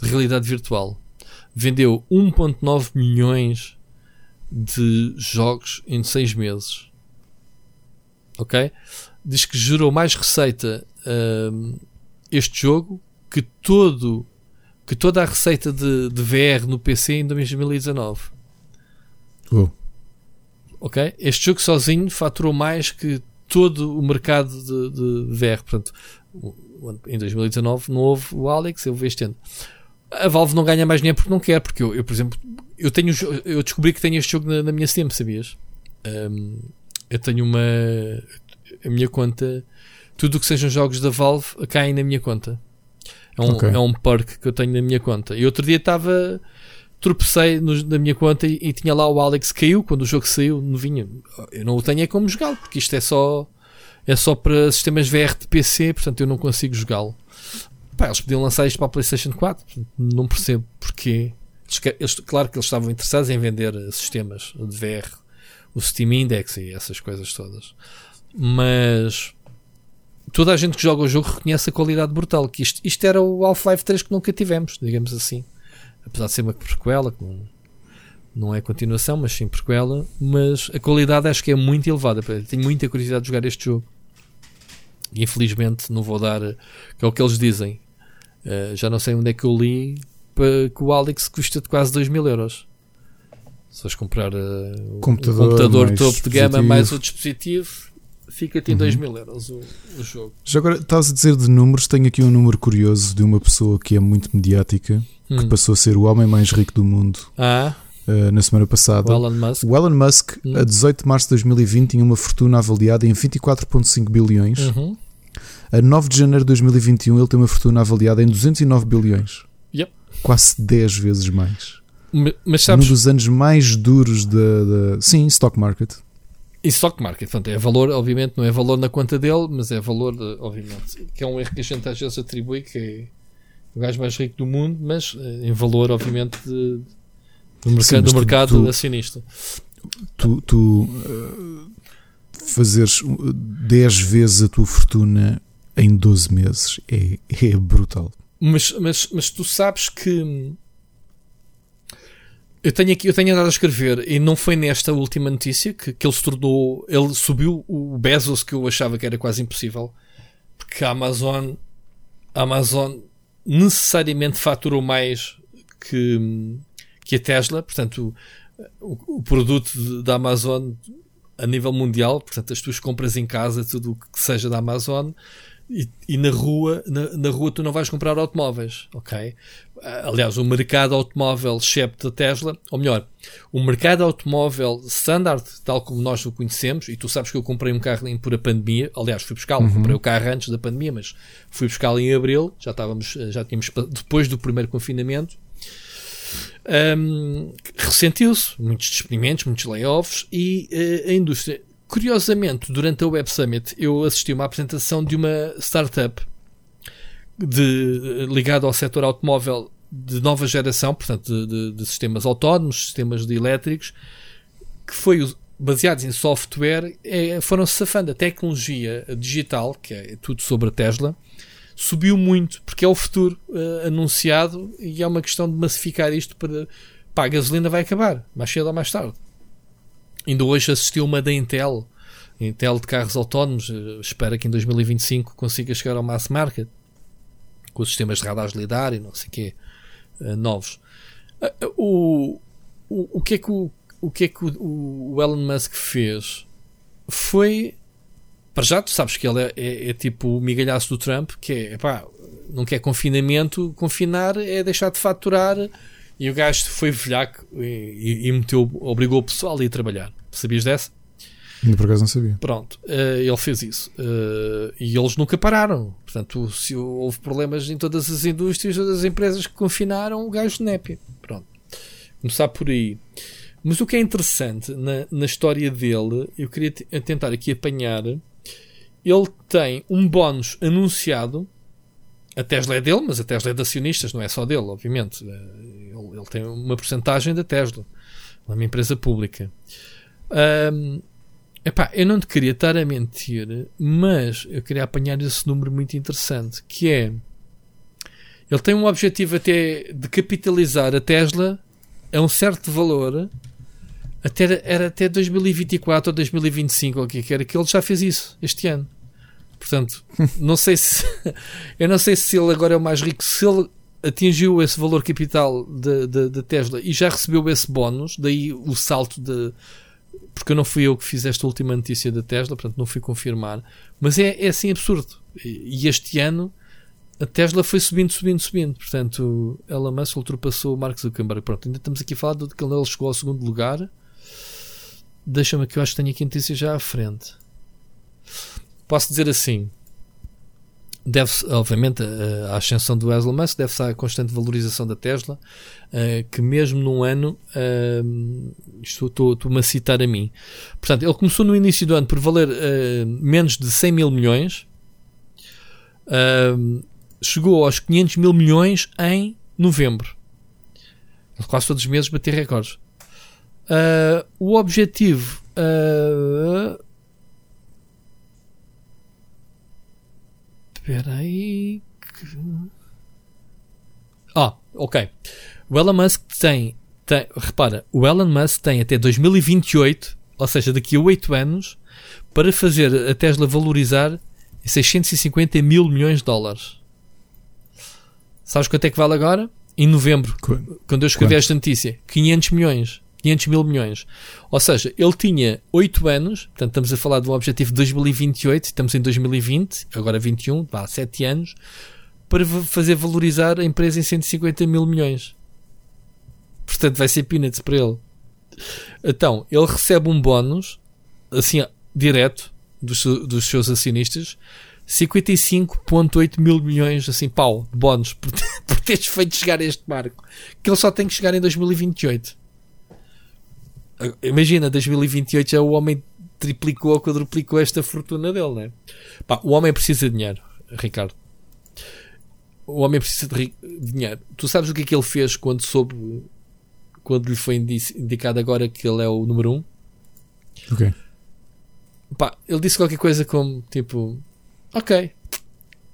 de realidade virtual. Vendeu 1.9 milhões de jogos em 6 meses. Ok? Diz que gerou mais receita um, este jogo que todo que toda a receita de, de VR no PC em 2019. Oh. Ok? Este jogo sozinho faturou mais que todo o mercado de, de VR. Portanto, em 2019 não houve o Alex, eu vi este ano. A Valve não ganha mais dinheiro porque não quer, porque eu, eu por exemplo, eu, tenho, eu descobri que tenho este jogo na, na minha Steam, sabias? Um, eu tenho uma. A minha conta. Tudo o que sejam jogos da Valve caem na minha conta. É um, okay. é um perk que eu tenho na minha conta. E outro dia estava. Tropecei no, na minha conta e, e, tinha lá o Alex caiu quando o jogo saiu, não vinha. Eu não o tenho é como jogá-lo, porque isto é só. É só para sistemas VR de PC, portanto eu não consigo jogá-lo. eles podiam lançar isto para a PlayStation 4, não percebo porquê. Eles, eles, claro que eles estavam interessados em vender sistemas de VR, o Steam Index e essas coisas todas, mas toda a gente que joga o jogo reconhece a qualidade brutal. Que isto, isto era o Half-Life 3 que nunca tivemos, digamos assim. Apesar de ser uma prequela, que não, é continuação, mas sim prequela. Mas a qualidade acho que é muito elevada. Tenho muita curiosidade de jogar este jogo. E infelizmente não vou dar. Que é o que eles dizem. Uh, já não sei onde é que eu li que o Alex custa de quase 2 mil euros. Se fores comprar uh, computador, computador topo de gama mais o dispositivo, fica-te em uhum. 2 mil euros o, o, jogo. Já agora estás a dizer de números, tenho aqui um número curioso de uma pessoa que é muito mediática, hum. que passou a ser o homem mais rico do mundo. Ah. Uh, na semana passada. O Elon Musk. O Elon Musk, hum. a 18 de março de 2020, tinha uma fortuna avaliada em 24,5 bilhões. Uhum. A 9 de janeiro de 2021, ele tem uma fortuna avaliada em 209 bilhões. Yep. Quase 10 vezes mais. Mas sabes... Um dos anos mais duros da. Sim, stock market. E stock market, portanto, é valor, obviamente, não é valor na conta dele, mas é valor, de, obviamente, que é um erro que a gente às vezes atribui, que é o gajo mais rico do mundo, mas eh, em valor, obviamente, de, do mercado, Sim, do mercado tu, acionista. Tu, tu uh, fazeres 10 vezes a tua fortuna em 12 meses é, é brutal. Mas, mas, mas tu sabes que eu tenho, aqui, eu tenho andado a escrever e não foi nesta última notícia que, que ele se tornou. Ele subiu o Bezos que eu achava que era quase impossível. Porque a Amazon. A Amazon necessariamente faturou mais que, que a Tesla. Portanto, o, o produto da Amazon a nível mundial, portanto, as tuas compras em casa, tudo o que seja da Amazon, e, e, na rua, na, na, rua tu não vais comprar automóveis, ok? Ah, aliás, o mercado automóvel excepto da Tesla, ou melhor, o mercado automóvel standard, tal como nós o conhecemos, e tu sabes que eu comprei um carro em pura pandemia, aliás, fui buscá-lo, uhum. comprei o carro antes da pandemia, mas fui buscá-lo em abril, já estávamos, já tínhamos, depois do primeiro confinamento, um, ressentiu-se, muitos despedimentos, muitos layoffs, e uh, a indústria Curiosamente, durante a Web Summit, eu assisti uma apresentação de uma startup de, ligada ao setor automóvel de nova geração, portanto, de, de, de sistemas autónomos, sistemas de elétricos, que foi baseados em software, é, foram-se safando. A tecnologia digital, que é tudo sobre a Tesla, subiu muito, porque é o futuro uh, anunciado e é uma questão de massificar isto para. Pá, a gasolina vai acabar, mais cedo ou mais tarde. Ainda hoje assistiu uma da Intel, Intel de carros autónomos, eh, espera que em 2025 consiga chegar ao mass market, com sistemas de radares lidar e não sei quê, uh, novos. Uh, o, o, o que é que o, o, que é que o, o Elon Musk fez foi para já tu sabes que ele é, é, é, tipo o migalhaço do Trump, que é pá, não quer confinamento, confinar é deixar de faturar. E o gajo foi velhaco e, e, meteu, obrigou o pessoal a ir trabalhar. Sabias dessa? Ainda por acaso não sabia. Pronto, uh, ele fez isso. Uh, e eles nunca pararam. Portanto, se houve problemas em todas as indústrias, todas as empresas que confinaram, o gajo de népia. Pronto. Começar por aí. Mas o que é interessante na, na história dele, eu queria tentar aqui apanhar. Ele tem um bónus anunciado a Tesla é dele, mas a Tesla é de acionistas, não é só dele, obviamente. Ele, tem uma porcentagem da Tesla, é uma empresa pública. Um, epá, eu não te queria estar a mentir, mas eu queria apanhar esse número muito interessante, que é ele tem um objetivo até de capitalizar a Tesla a um certo valor até, era até 2024 ou 2025 ou o que era que ele já fez isso este ano. Portanto, não sei se eu não sei se ele agora é o mais rico, se ele atingiu esse valor capital da Tesla e já recebeu esse bónus, daí o salto de porque não fui eu que fiz esta última notícia da Tesla, portanto não fui confirmar, mas é, é assim absurdo. E este ano a Tesla foi subindo, subindo, subindo. Portanto, Elon Musk ultrapassou o Mark Zuckerberg. Pronto, ainda estamos aqui a falar de que ele chegou ao segundo lugar. Deixa-me que eu acho que tenho aqui a notícia já à frente posso dizer assim. Deve-se, obviamente, à ascensão do Elon Musk, deve-se à constante valorização da Tesla, eh, que mesmo num ano, eh, estou-me a citar a mim. Portanto, ele começou no início do ano por valer eh, menos de 100 mil milhões, chegou aos 500 mil milhões em novembro. Quase todos os meses bater recordes. o objetivo Espera aí. Ah, ok. O Elon Musk tem, tem. Repara, o Elon Musk tem até 2028, ou seja, daqui a 8 anos, para fazer a Tesla valorizar 650 mil milhões de dólares. Sabes quanto é que vale agora? Em novembro, quando eu escrevi Quanto? esta notícia, 500 milhões. 500 mil milhões. Ou seja, ele tinha 8 anos, portanto estamos a falar de um objetivo de 2028, estamos em 2020, agora 21, vá, 7 anos, para fazer valorizar a empresa em 150 mil milhões. Portanto, vai ser peanuts para ele. Então, ele recebe um bónus, assim, direto, dos, dos seus acionistas, 55,8 mil milhões, assim, pau, de bónus, por, por teres feito chegar a este marco. Que ele só tem que chegar em 2028. Imagina, 2028 já o homem triplicou ou quadruplicou esta fortuna dele, né? Pá, o homem precisa de dinheiro, Ricardo. O homem precisa de dinheiro. Tu sabes o que é que ele fez quando soube, quando lhe foi indicado agora que ele é o número 1? Um? Ok. Pá, ele disse qualquer coisa como tipo, ok,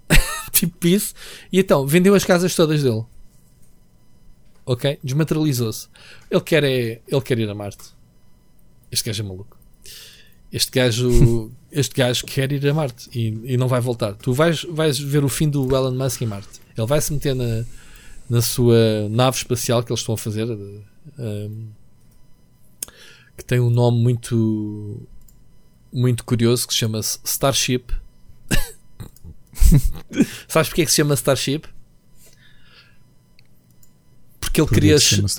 tipo isso, e então vendeu as casas todas dele ok? Desmaterializou-se. Ele quer é, ele quer ir a Marte. Este gajo é maluco. Este gajo, este gajo quer ir a Marte e, e não vai voltar. Tu vais, vais ver o fim do Elon Musk em Marte. Ele vai se meter na, na sua nave espacial que eles estão a fazer, um, que tem um nome muito muito curioso que se chama Starship. Sabes porque é que se chama Starship? Porque ele, queria,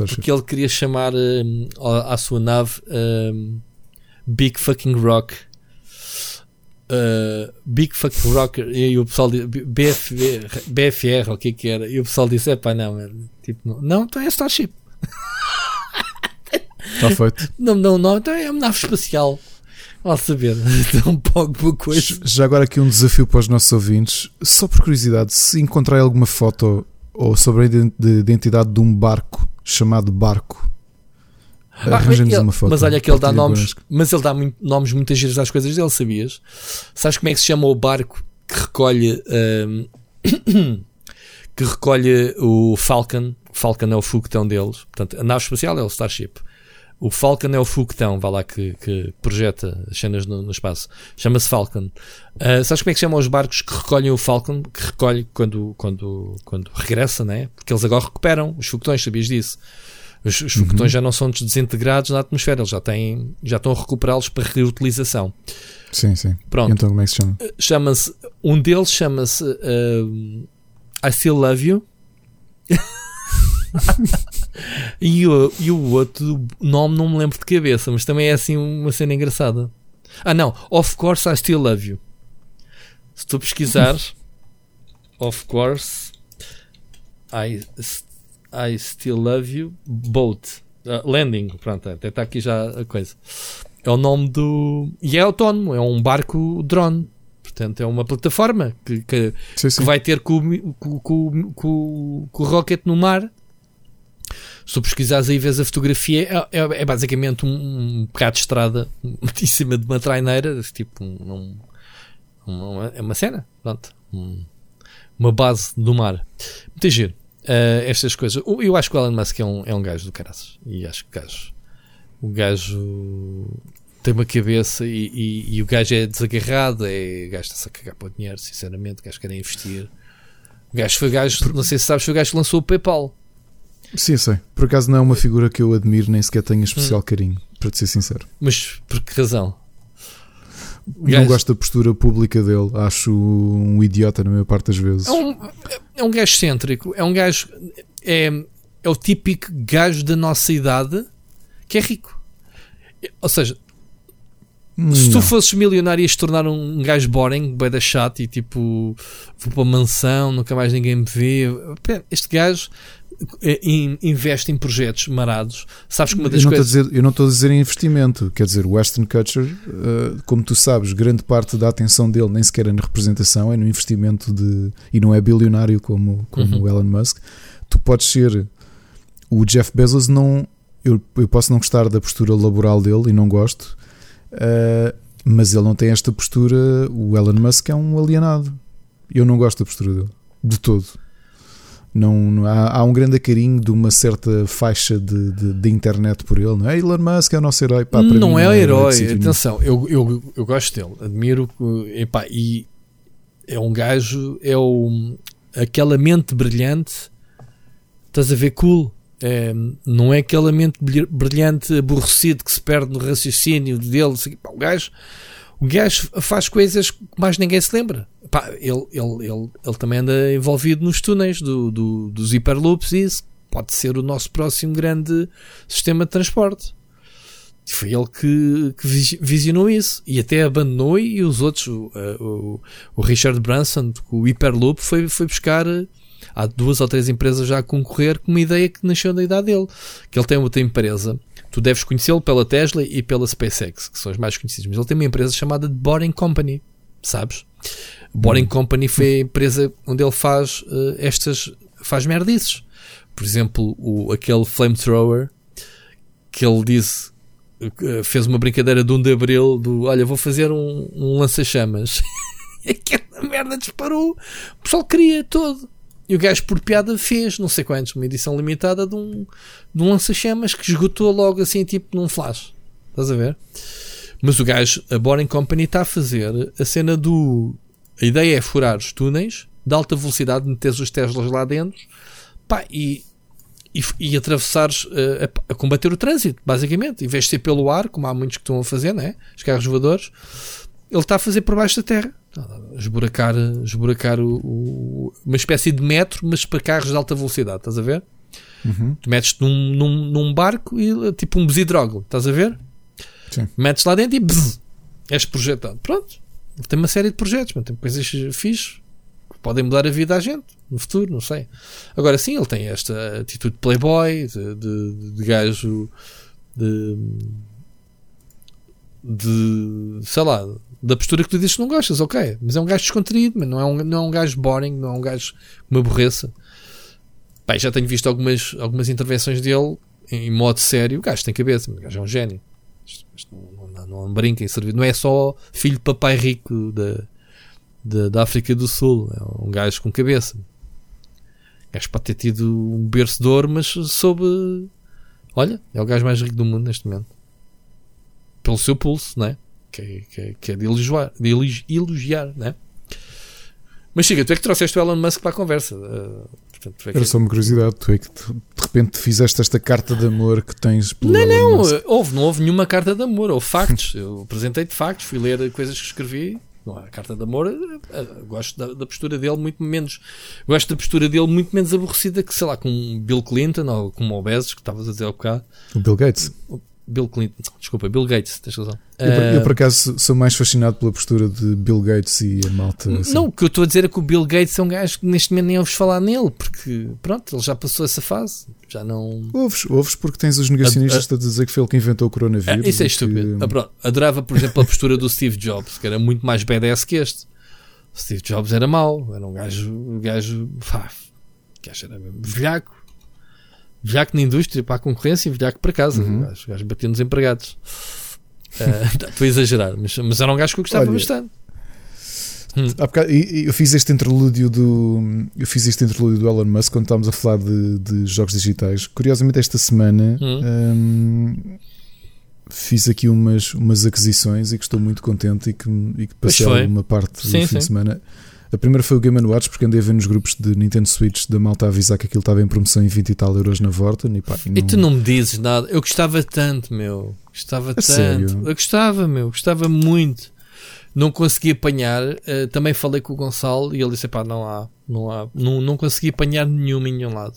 porque ele queria chamar um, à sua nave um, Big Fucking Rock. Uh, Big Fucking Rock e o pessoal disse BF, BFR, o que é que era? E o pessoal disse: é pá, não, tipo, não, não, então é Starship. Está feito. Não, não, não, então é uma nave espacial. Ao saber, então um pouco coisa. Já agora aqui um desafio para os nossos ouvintes, só por curiosidade, se encontrar alguma foto ou sobre a identidade de um barco chamado Barco. Ah, Arranjamos uma foto. Mas olha que ele dá nomes, mas ele dá muito, nomes muitas vezes às coisas dele, sabias? Sabes como é que se chama o barco que recolhe um, que recolhe o Falcon? Falcon é o foguetão deles. Portanto, a nave espacial é o Starship. O Falcon é o foguetão, vá lá, que, que projeta as cenas no, no espaço. Chama-se Falcon. Uh, sabes como é que chamam os barcos que recolhem o Falcon? Que recolhe quando, quando, quando regressa, né? Porque eles agora recuperam os foguetões, sabias disso? Os, os foguetões uhum. já não são desintegrados na atmosfera, eles já, têm, já estão a recuperá-los para reutilização. Sim, sim. Pronto. Então como é que se chama? Eh, chama-se, um deles chama-se uh, I Still Love You. e, o, e o outro nome não me lembro de cabeça, mas também é assim uma cena engraçada. Ah, não, Of Course I Still Love You. Se tu pesquisares, Of Course I, I Still Love You Boat. Uh, landing, pronto, até está aqui já a coisa. É o nome do. E é autónomo, é um barco drone. Portanto, é uma plataforma que, que, sim, sim. que vai ter com, com, com, com, com o rocket no mar se tu pesquisares aí vês a fotografia, é, é, é basicamente um, um bocado de estrada em cima de uma traineira, tipo um, um, uma, é uma cena, pronto, um, uma base do mar. Muito giro. Uh, estas coisas. Eu acho que o Elon Musk é um, é um gajo do caraças. E acho que gajo, o gajo tem uma cabeça e, e, e o gajo é desagarrado, é, está-se a cagar para o dinheiro, sinceramente, o gajo quer investir. O gajo foi o gajo, não sei se sabes, foi o gajo que lançou o PayPal. Sim, sei. Por acaso não é uma figura que eu admiro, nem sequer tenho especial hum. carinho, para te ser sincero. Mas por que razão? Não gosto da postura pública dele, acho um idiota na maior parte das vezes. É um, é um gajo excêntrico, é um gajo. É, é o típico gajo da nossa idade que é rico. Ou seja, não. se tu fosses milionário ias tornar um gajo boring, bem da chato e tipo vou para uma mansão, nunca mais ninguém me vê. Este gajo investe em projetos marados. Sabes que uma das eu não coisas. Dizer, eu não estou a dizer em investimento, quer dizer, o Western Culture, uh, como tu sabes, grande parte da atenção dele nem sequer é na representação, é no investimento de. e não é bilionário como, como uhum. o Elon Musk. Tu podes ser. O Jeff Bezos não. Eu, eu posso não gostar da postura laboral dele e não gosto, uh, mas ele não tem esta postura. O Elon Musk é um alienado. Eu não gosto da postura dele, de todo. Não, não há, há, um grande carinho de uma certa faixa de, de, de, internet por ele, não é? Elon Musk é o nosso herói. Pá, não mim, é o herói, é atenção, eu, eu, eu gosto dele, admiro epá, e é um gajo, é o, aquela mente brilhante, estás a ver cool. É, não é aquela mente brilhante aborrecido que se perde no raciocínio dele. o gajo o gajo faz coisas que mais ninguém se lembra. Pá, ele, ele, ele, ele também anda envolvido nos túneis do, do, dos Hyperloops e isso pode ser o nosso próximo grande sistema de transporte. Foi ele que, que, visionou isso e até abandonou e os outros, o, o, o Richard Branson, o Hyperloop, foi, foi buscar há duas ou três empresas já a concorrer com uma ideia que nasceu da idade dele. Que ele tem outra empresa Tu deves conhecê-lo pela Tesla e pela SpaceX, que são as mais conhecidas. Mas ele tem uma empresa chamada The Boring Company, sabes? Boring. Company foi a empresa onde ele faz uh, estas. faz merdices. Por exemplo, o, aquele flamethrower que ele disse. Uh, fez uma brincadeira de 1 de Abril do olha, vou fazer um, um lança-chamas. Aquela merda disparou. O pessoal queria todo. E o gajo, por piada, fez não sei quantos, uma edição limitada de um, de um lança-chamas que esgotou logo assim, tipo num flash. Estás a ver? Mas o gajo, a Boring Company, está a fazer a cena do. A ideia é furar os túneis de alta velocidade, meteres os Teslas lá dentro pá, e, e, e atravessares uh, a, a, combater o trânsito, basicamente. Em vez de ser pelo ar, como há muitos que estão a fazer, né? os carros voadores, ele está a fazer por baixo da terra esburacar, esburacar o, o, uma espécie de metro, mas para carros de alta velocidade, estás a ver? Uhum. Tu metes-te num, num, num, barco e tipo um besidrogo, estás a ver? Sim. Metes lá dentro e bzz, és projetado. Pronto, tem uma série de projetos, tem coisas fixes que podem mudar a vida da gente no futuro, não sei. Agora sim, ele tem esta atitude de playboy, de, de, de gajo de, de sei lá, da postura que tu dizes que não gostas, ok. Mas é um gajo descontraído, mas não é um, não é um gajo boring, não é um gajo que me aborreça. Já tenho visto algumas, algumas intervenções dele em modo sério. O gajo tem cabeça, o gajo é um gênio. Isto, não, não, não, brinca em. Não é só filho de papai rico da, da, da África do Sul. É um gajo com cabeça. Gajo pode ter tido um berço de ouro, mas soube. Olha, é o gajo mais rico do mundo neste momento. Pelo seu pulso, não é? que, que, que é de elogiar, de elogiar né? Mas chega, tu é que trouxeste o Elon Musk para a conversa. Uh, portanto, é Era só uma curiosidade, tu é que de repente fizeste esta carta de amor que tens pelo Não, Elon não, Musk. houve, não houve nenhuma carta de amor, houve factos. Eu apresentei-te factos, fui ler coisas que escrevi. Não é a carta de amor, uh, gosto da, da, postura dele muito menos. Gosto da postura dele muito menos aborrecida que, sei lá, com Bill Clinton ou com o Bezos, que estavas a dizer há bocado. O Bill Gates. Bill Clinton, desculpa, Bill Gates, tens razão. Eu, uh, eu, por acaso sou mais fascinado pela postura de Bill Gates e a malta. Assim. Não, o que eu estou a dizer é que o Bill Gates é um gajo que neste momento nem ouves falar nele, porque pronto, ele já passou essa fase. Já não. Ouves, ouves porque tens os negacionistas a, a, a dizer que foi ele que inventou o coronavírus. É, isso é estúpido. Que... Ah, adorava, por exemplo, a postura do Steve Jobs, que era muito mais badass que este. O Steve Jobs era mau, era um gajo, um gajo, pá, gajo era velhaco velhaco na indústria para a concorrência e velhaco para casa. Uhum. Os gajos batiam nos empregados. Uh, estou a exagerar, mas, mas era um gajo que eu gostava Olha, bastante. Hum. Bocado, eu fiz este interlúdio do eu fiz este interlúdio do Elon Musk quando estávamos a falar de, de jogos digitais. Curiosamente, esta semana hum. um, fiz aqui umas, umas aquisições e que estou muito contente e que, e que passei uma parte sim, do fim sim. de semana a primeira foi o Game Watch, porque andei a ver nos grupos de Nintendo Switch da malta a avisar que aquilo estava em promoção em 20 e tal euros na Vorten. E, pá, e, não... e tu não me dizes nada. Eu gostava tanto, meu. Gostava tanto. Sério? Eu gostava, meu. Gostava muito. Não consegui apanhar. Uh, também falei com o Gonçalo e ele disse: pá, não há. Não, há, não, não consegui apanhar nenhum em nenhum lado.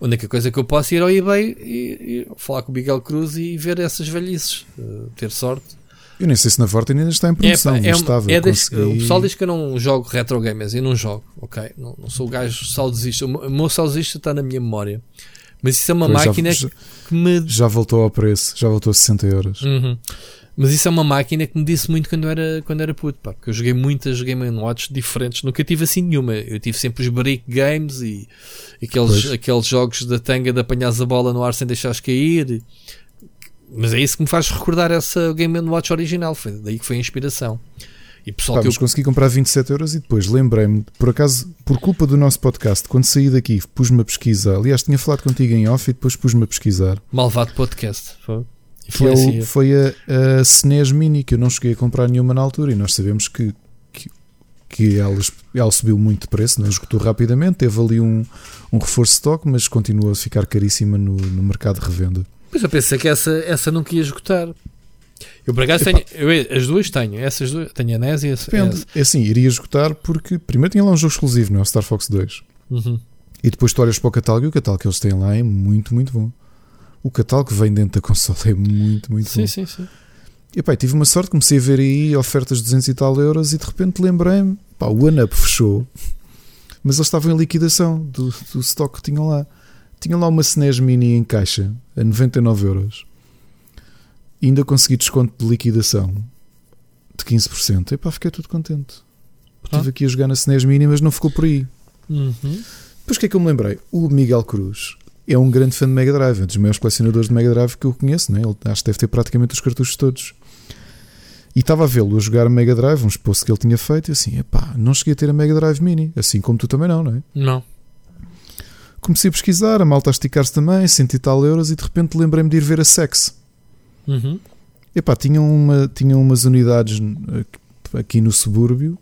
A única coisa que eu posso é ir ao eBay e, e falar com o Miguel Cruz e ver essas velhices. Uh, ter sorte eu nem sei se na Fortnite ainda está em promoção. É, é, estava, é consegui... O pessoal diz que eu não jogo retro gamers. Eu não jogo, ok? Não, não sou o gajo saudosista. O meu saudosista está na minha memória. Mas isso é uma pois máquina já, que me. Já voltou ao preço, já voltou a 60 euros. Uhum. Mas isso é uma máquina que me disse muito quando era, quando era puto, pá, porque eu joguei muitas Game Watch diferentes, nunca tive assim nenhuma. Eu tive sempre os break games e aqueles, aqueles jogos da tanga de apanhar a bola no ar sem deixares cair. Mas é isso que me faz recordar essa Game Watch original. Foi daí que foi a inspiração. E pessoal Pá, que eu... consegui comprar 27 euros e depois lembrei-me, por acaso, por culpa do nosso podcast, quando saí daqui, pus-me a pesquisar. Aliás, tinha falado contigo em off e depois pus-me a pesquisar. Malvado podcast. Foi, foi, assim. foi a, a SNES Mini que eu não cheguei a comprar nenhuma na altura e nós sabemos que, que, que ela, ela subiu muito de preço, não esgotou rapidamente. Teve ali um, um reforço de stock, mas continua a ficar caríssima no, no mercado de revenda. Pois eu pensei que essa, essa não queria esgotar. Eu por acaso tenho, eu, as duas tenho, essas duas, tenho a NES e a Depende, é assim, iria esgotar porque primeiro tinha lá um jogo exclusivo, não é? O Star Fox 2. Uhum. E depois tu olhas para o catálogo e o catálogo que eles têm lá é muito, muito bom. O catálogo que vem dentro da console é muito, muito sim, bom. Sim, sim, sim. E pá, tive uma sorte, comecei a ver aí ofertas de 200 e tal euros e de repente lembrei-me, pá, o OneUp fechou, mas eles estavam em liquidação do, do stock que tinham lá. Tinha lá uma SNES Mini em caixa a 99 euros. E ainda consegui desconto de liquidação de 15%. E pá, fiquei tudo contente. Ah. Estive aqui a jogar na SNES Mini, mas não ficou por aí. Uhum. Depois o que é que eu me lembrei? O Miguel Cruz é um grande fã de Mega Drive, um dos maiores colecionadores de Mega Drive que eu conheço. Né? Ele acho que deve ter praticamente os cartuchos todos. E estava a vê-lo a jogar Mega Drive, uns posts que ele tinha feito, e assim, epá, não cheguei a ter a Mega Drive Mini, assim como tu também não, não é? Não comecei a pesquisar, a malta a esticar-se também, cento e tal euros, e de repente lembrei-me de ir ver a Sex. Uhum. Epá, tinham, uma, tinham umas unidades aqui no subúrbio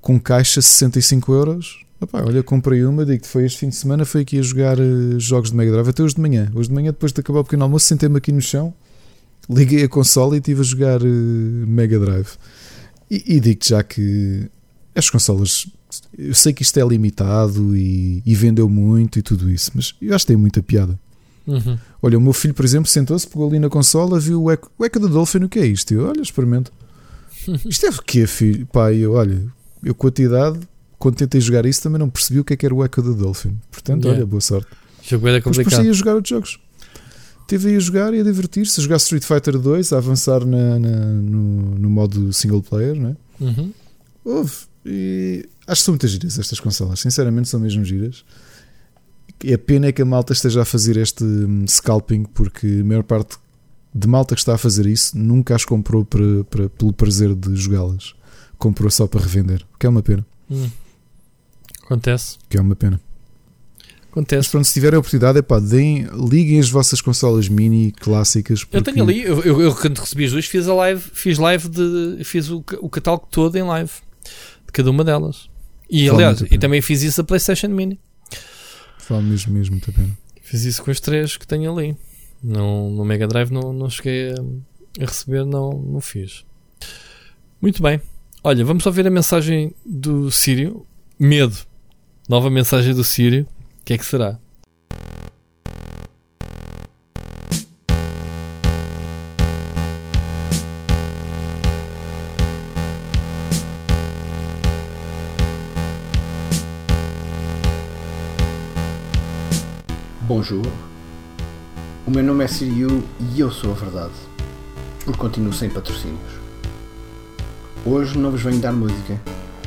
com caixa 65 euros. Epá, olha, comprei uma, digo que foi este fim de semana, foi aqui a jogar uh, jogos de Mega Drive até hoje de manhã. Hoje de manhã, depois de acabar o pequeno almoço, sentei-me aqui no chão, liguei a consola e estive a jogar uh, Mega Drive. E, e digo-te já que as consolas eu sei que isto é limitado e, e, vendeu muito e tudo isso, mas eu acho que tem muita piada. Uhum. Olha, o meu filho, por exemplo, sentou-se, pegou ali na consola, viu o Echo, o Echo do Dolphin, o que é isto? Eu, olha, experimento. Isto é o quê, filho? Pai, eu, olha, eu com a tua idade, quando tentei jogar isso, também não percebi o que é que era o Echo do Dolphin. Portanto, yeah. olha, boa sorte. Jogo era complicado. Depois ia jogar outros jogos. Teve aí a jogar e a divertir-se, a jogar Street Fighter 2, a avançar na, na no, no, modo single player, né? Uhum. Houve. E Acho que são muitas giras estas consolas, sinceramente são mesmo giras. E a pena é que a malta esteja a fazer este hum, scalping, porque a maior parte de malta que está a fazer isso nunca as comprou para, para, pelo prazer de jogá-las. Comprou só para revender, que é uma pena. Hum. Acontece. Que é uma pena. Acontece. Mas pronto, se tiverem a oportunidade, epá, deem, liguem as vossas consolas mini clássicas. Porque... Eu tenho ali, eu, eu, eu, quando recebi as duas, fiz a live, fiz live de. fiz o, o catálogo todo em live de cada uma delas. E aliás, e também fiz isso a PlayStation Mini. Vale mesmo, mesmo muito a pena. Fiz isso com os três que tenho ali. No, no Mega Drive não, não cheguei a, a receber, não, não fiz. Muito bem. Olha, vamos ouvir a mensagem do Sírio. Medo. Nova mensagem do Sírio. O que é que será? Bonjour. O meu nome é Siriu e eu sou a verdade. Porque continuo sem patrocínios. Hoje não vos venho dar música,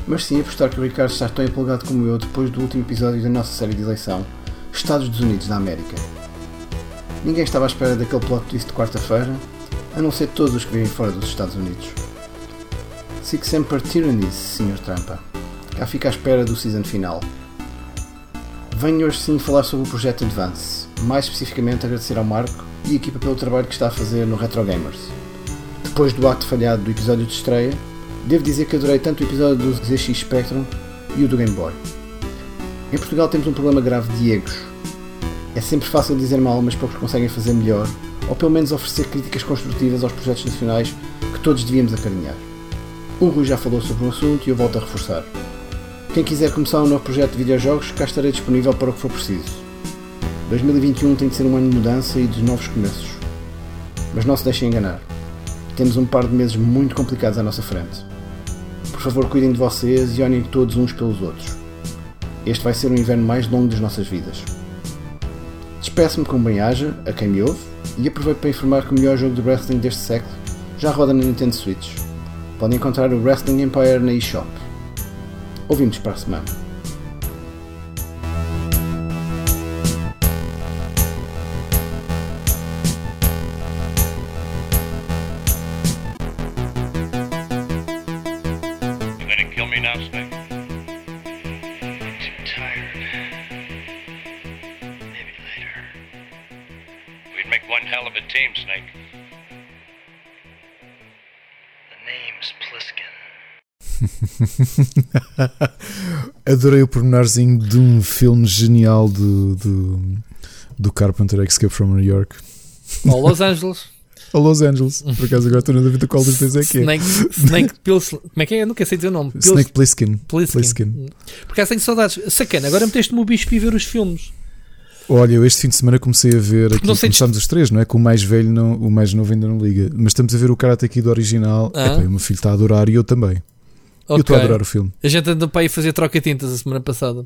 mas sim apostar que o Ricardo está tão empolgado como eu depois do último episódio da nossa série de eleição, Estados Unidos da América. Ninguém estava à espera daquele plot twist de quarta-feira, a não ser todos os que vivem fora dos Estados Unidos. Sic semper tyrannis, Sr. Trampa. Cá fica à espera do season final. Venho hoje sim falar sobre o projeto Advance, mais especificamente agradecer ao Marco e a equipa pelo trabalho que está a fazer no Retro Gamers. Depois do ato falhado do episódio de estreia, devo dizer que adorei tanto o episódio do ZX Spectrum e o do Game Boy. Em Portugal temos um problema grave de egos. É sempre fácil dizer mal, mas poucos conseguem fazer melhor, ou pelo menos oferecer críticas construtivas aos projetos nacionais que todos devíamos acarinhar. O Rui já falou sobre o assunto e eu volto a reforçar. Quem quiser começar um novo projeto de videojogos, cá estarei disponível para o que for preciso. 2021 tem de ser um ano de mudança e de novos começos. Mas não se deixem enganar. Temos um par de meses muito complicados à nossa frente. Por favor, cuidem de vocês e olhem todos uns pelos outros. Este vai ser o inverno mais longo das nossas vidas. Despeço-me com bem-aja a quem me ouve e aproveito para informar que o melhor jogo de wrestling deste século já roda na Nintendo Switch. Podem encontrar o Wrestling Empire na eShop. Ouvimos para a semana. Adorei o pormenorzinho de um filme genial do, do, do Carpenter Escape from New York. Ou Los Angeles. A Los Angeles. Por acaso agora estou na dúvida qual dos dois é que é. Snake, Snake Pils, Como é que é? Eu nunca sei dizer o nome. Pils- Snake Plissken. Plissken. Plissken. Por acaso tenho saudades. Sacana, agora meteste-me o bicho para ir ver os filmes. Olha, eu este fim de semana comecei a ver aqui, começámos os três, não é? Com o mais velho, não, o mais novo ainda não liga. Mas estamos a ver o Karate Kid original. Ah. Epá, e o meu filho está a adorar e eu também. Eu estou a adorar o filme. A gente andou para ir fazer troca-tintas a semana passada.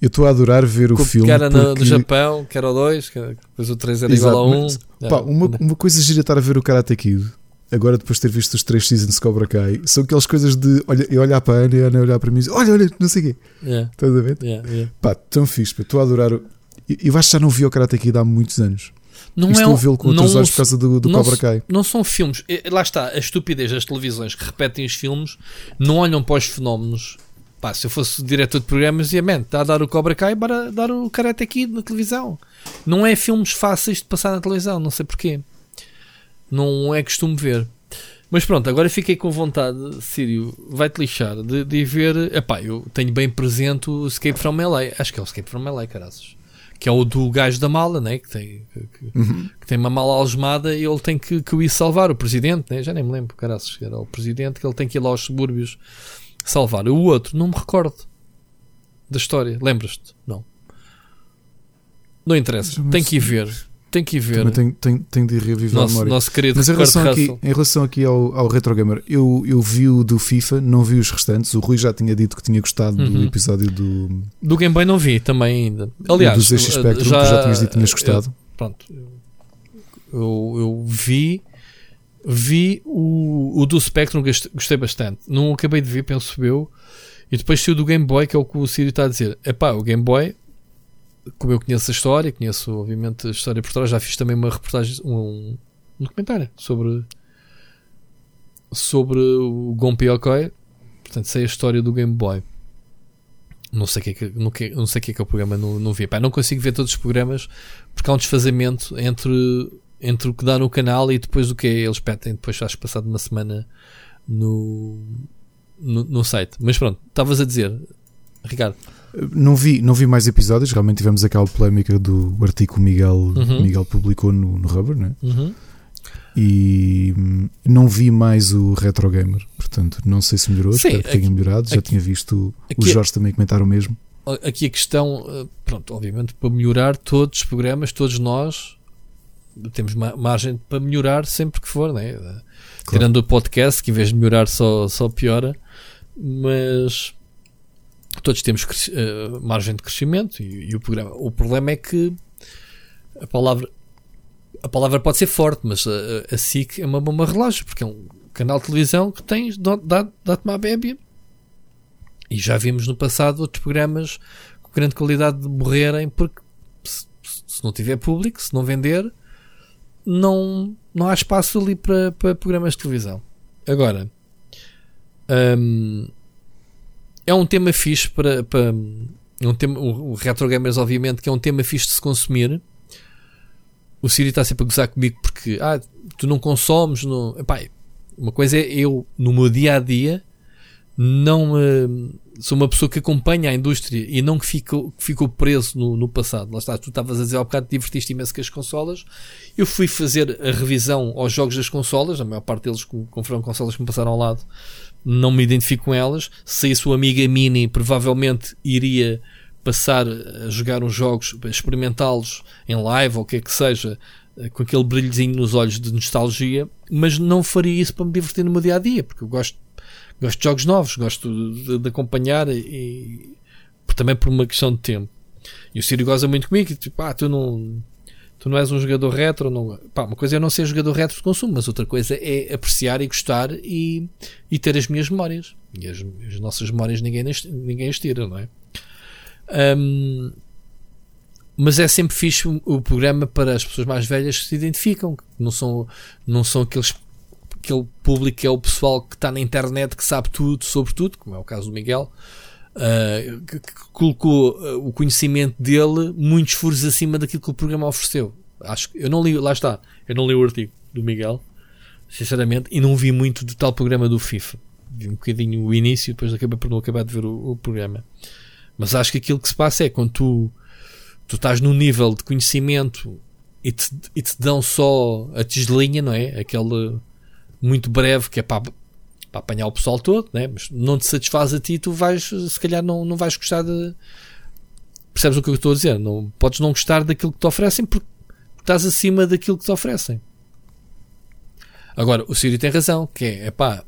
Eu estou a adorar ver o filme. que era no, porque... no Japão, que era o 2, depois o 3 era Exato, igual a 1. mas, Pá, uma, uma coisa gira estar a ver o Karate Kid. Agora, depois de ter visto os três seasons de Cobra Kai, são aquelas coisas de olha, eu olhar para a Ana e a Ana olhar para mim e dizer, olha, olha, não sei o quê. Yeah, Estás a ver? yeah, yeah. Pá, tão fixe. Estou a adorar. o- Eu, eu acho que já não vi o Karate Kid há muitos anos. Não e é um- vê-lo com outros olhos por causa do, do não Cobra Kai. Não são filmes. Eh, Lá está, a estupidez das televisões que repetem os filmes não olham para os fenómenos. Pá, se eu fosse diretor de programas, dizia, man, está a dar o Cobra Kai, para dar o Karate Kid na televisão. Não é filmes fáceis de passar na televisão, não sei porquê. Não é costume ver. Mas pronto, agora fiquei com vontade, Sírio, vai-te lixar, de, de ver. Epá, eu tenho bem presente o Escape from LA. Acho que é o Escape from LA, caraças. Que é o do gajo da mala, né? Que tem, que, Uhum. que tem uma mala algemada e ele tem que, que o ir salvar, o presidente, né? já nem me lembro, caraças, era o presidente que ele tem que ir lá aos subúrbios salvar. O outro, não me recordo da história, lembras-te? Não. Não interessa, tem que ir ver, tem que ir ver. Também tenho, tenho, tenho de reviver a Nosso, memória. nosso querido Mas em relação, aqui, em relação aqui ao, ao Retro Gamer, eu, eu vi o do FIFA, não vi os restantes. O Rui já tinha dito que tinha gostado do Uhum. episódio do, Do Game Boy não vi também ainda. Aliás, do ZX Spectrum, já, já tinhas dito que tinhas gostado. eu- pronto, eu, eu vi vi o, o do Spectrum, gostei, bastante. Não acabei de ver, penso eu. E depois saiu do Game Boy, que é o que o Sírio está a dizer. Epá, o Game Boy, como eu conheço a história, conheço obviamente a história por trás, já fiz também uma reportagem, um, um documentário sobre sobre o Gonpi Okoi. Portanto, sei a história do Game Boy. Não sei o que é que, não, não sei que é, que é o programa, não, não vi. Pá, não consigo ver todos os programas porque há um desfazamento entre, entre o que dá no canal e depois o que é. Eles petem depois, acho passado uma semana no, no, no site. Mas pronto, estavas a dizer, Ricardo. Não vi, não vi mais episódios, realmente tivemos aquela polémica do artigo que o Miguel, uhum. Miguel publicou no, no Rubber, né? Uhum. E hum, não vi mais o Retro Gamer, portanto, não sei se melhorou, Sim, espero que tenha melhorado. Já tinha visto o Jorge também comentar o mesmo. Aqui a questão, eh, pronto, obviamente, para melhorar todos os programas, todos nós temos margem para melhorar sempre que for, né? Claro. Tirando o podcast, que em vez de melhorar só, só piora, mas todos temos uh, margem de crescimento e, e, o programa. O problema é que a palavra a palavra pode ser forte, mas a, a SIC é uma bomba relógio, porque é um canal de televisão que tem dá-te uma bébia. E já vimos no passado outros programas com grande qualidade de morrerem porque se, se não tiver público, se não vender, não, não há espaço ali para, para programas de televisão. Agora, hum, é um tema fixe para, para é um tema, o, o Retro Gamers, obviamente, que é um tema fixe de se consumir. O Siri está sempre a gozar comigo porque ah, tu não consomes. Não... Epá, uma coisa é eu, no meu dia a dia, não uh, sou uma pessoa que acompanha a indústria e não que ficou, que preso no, no passado. Lá está, tu estavas a dizer há bocado, divertiste imenso com as consolas. Eu fui fazer a revisão aos jogos das consolas, a maior parte deles com, com foram consolas que me passaram ao lado não me identifico com elas. Se a sua amiga Mini provavelmente iria passar a jogar uns jogos, experimentá-los em live ou o que é que seja, eh, com aquele brilhozinho nos olhos de nostalgia, mas não faria isso para me divertir no meu dia a dia, porque eu gosto, gosto de jogos novos, gosto de, de acompanhar e, também por uma questão de tempo. E o Sírio goza muito comigo, tipo, ah, tu não tu não és um jogador retro. Não... Pá, uma coisa é não ser jogador retro de consumo, mas outra coisa é apreciar e gostar e, e ter as minhas memórias. E as, as nossas memórias ninguém, ninguém as tira, não é? Um, mas é sempre fixe o, programa para as pessoas mais velhas que se identificam, que não são, não são aqueles aquele público que é o pessoal que está na internet que sabe tudo sobre tudo, como é o caso do Miguel, uh, que, que, colocou uh, o conhecimento dele muitos furos acima daquilo que o programa ofereceu. Acho que eu não li, lá está, eu não li o artigo do Miguel, sinceramente, e não vi muito do tal programa do FIFA. Vi um bocadinho o início, depois acabei por não acabar de ver o, o programa. Mas acho que aquilo que se passa é quando tu, tu estás num nível de conhecimento e te, e te dão só a tigelinha, não é? Aquele muito breve que é para para apanhar o pessoal todo, né? mas não te satisfaz a ti, tu vais, se calhar, não, não vais gostar de. Percebes o que eu estou a dizer? Não, podes não gostar daquilo que te oferecem porque estás acima daquilo que te oferecem. Agora, o Siri tem razão, que é, pá,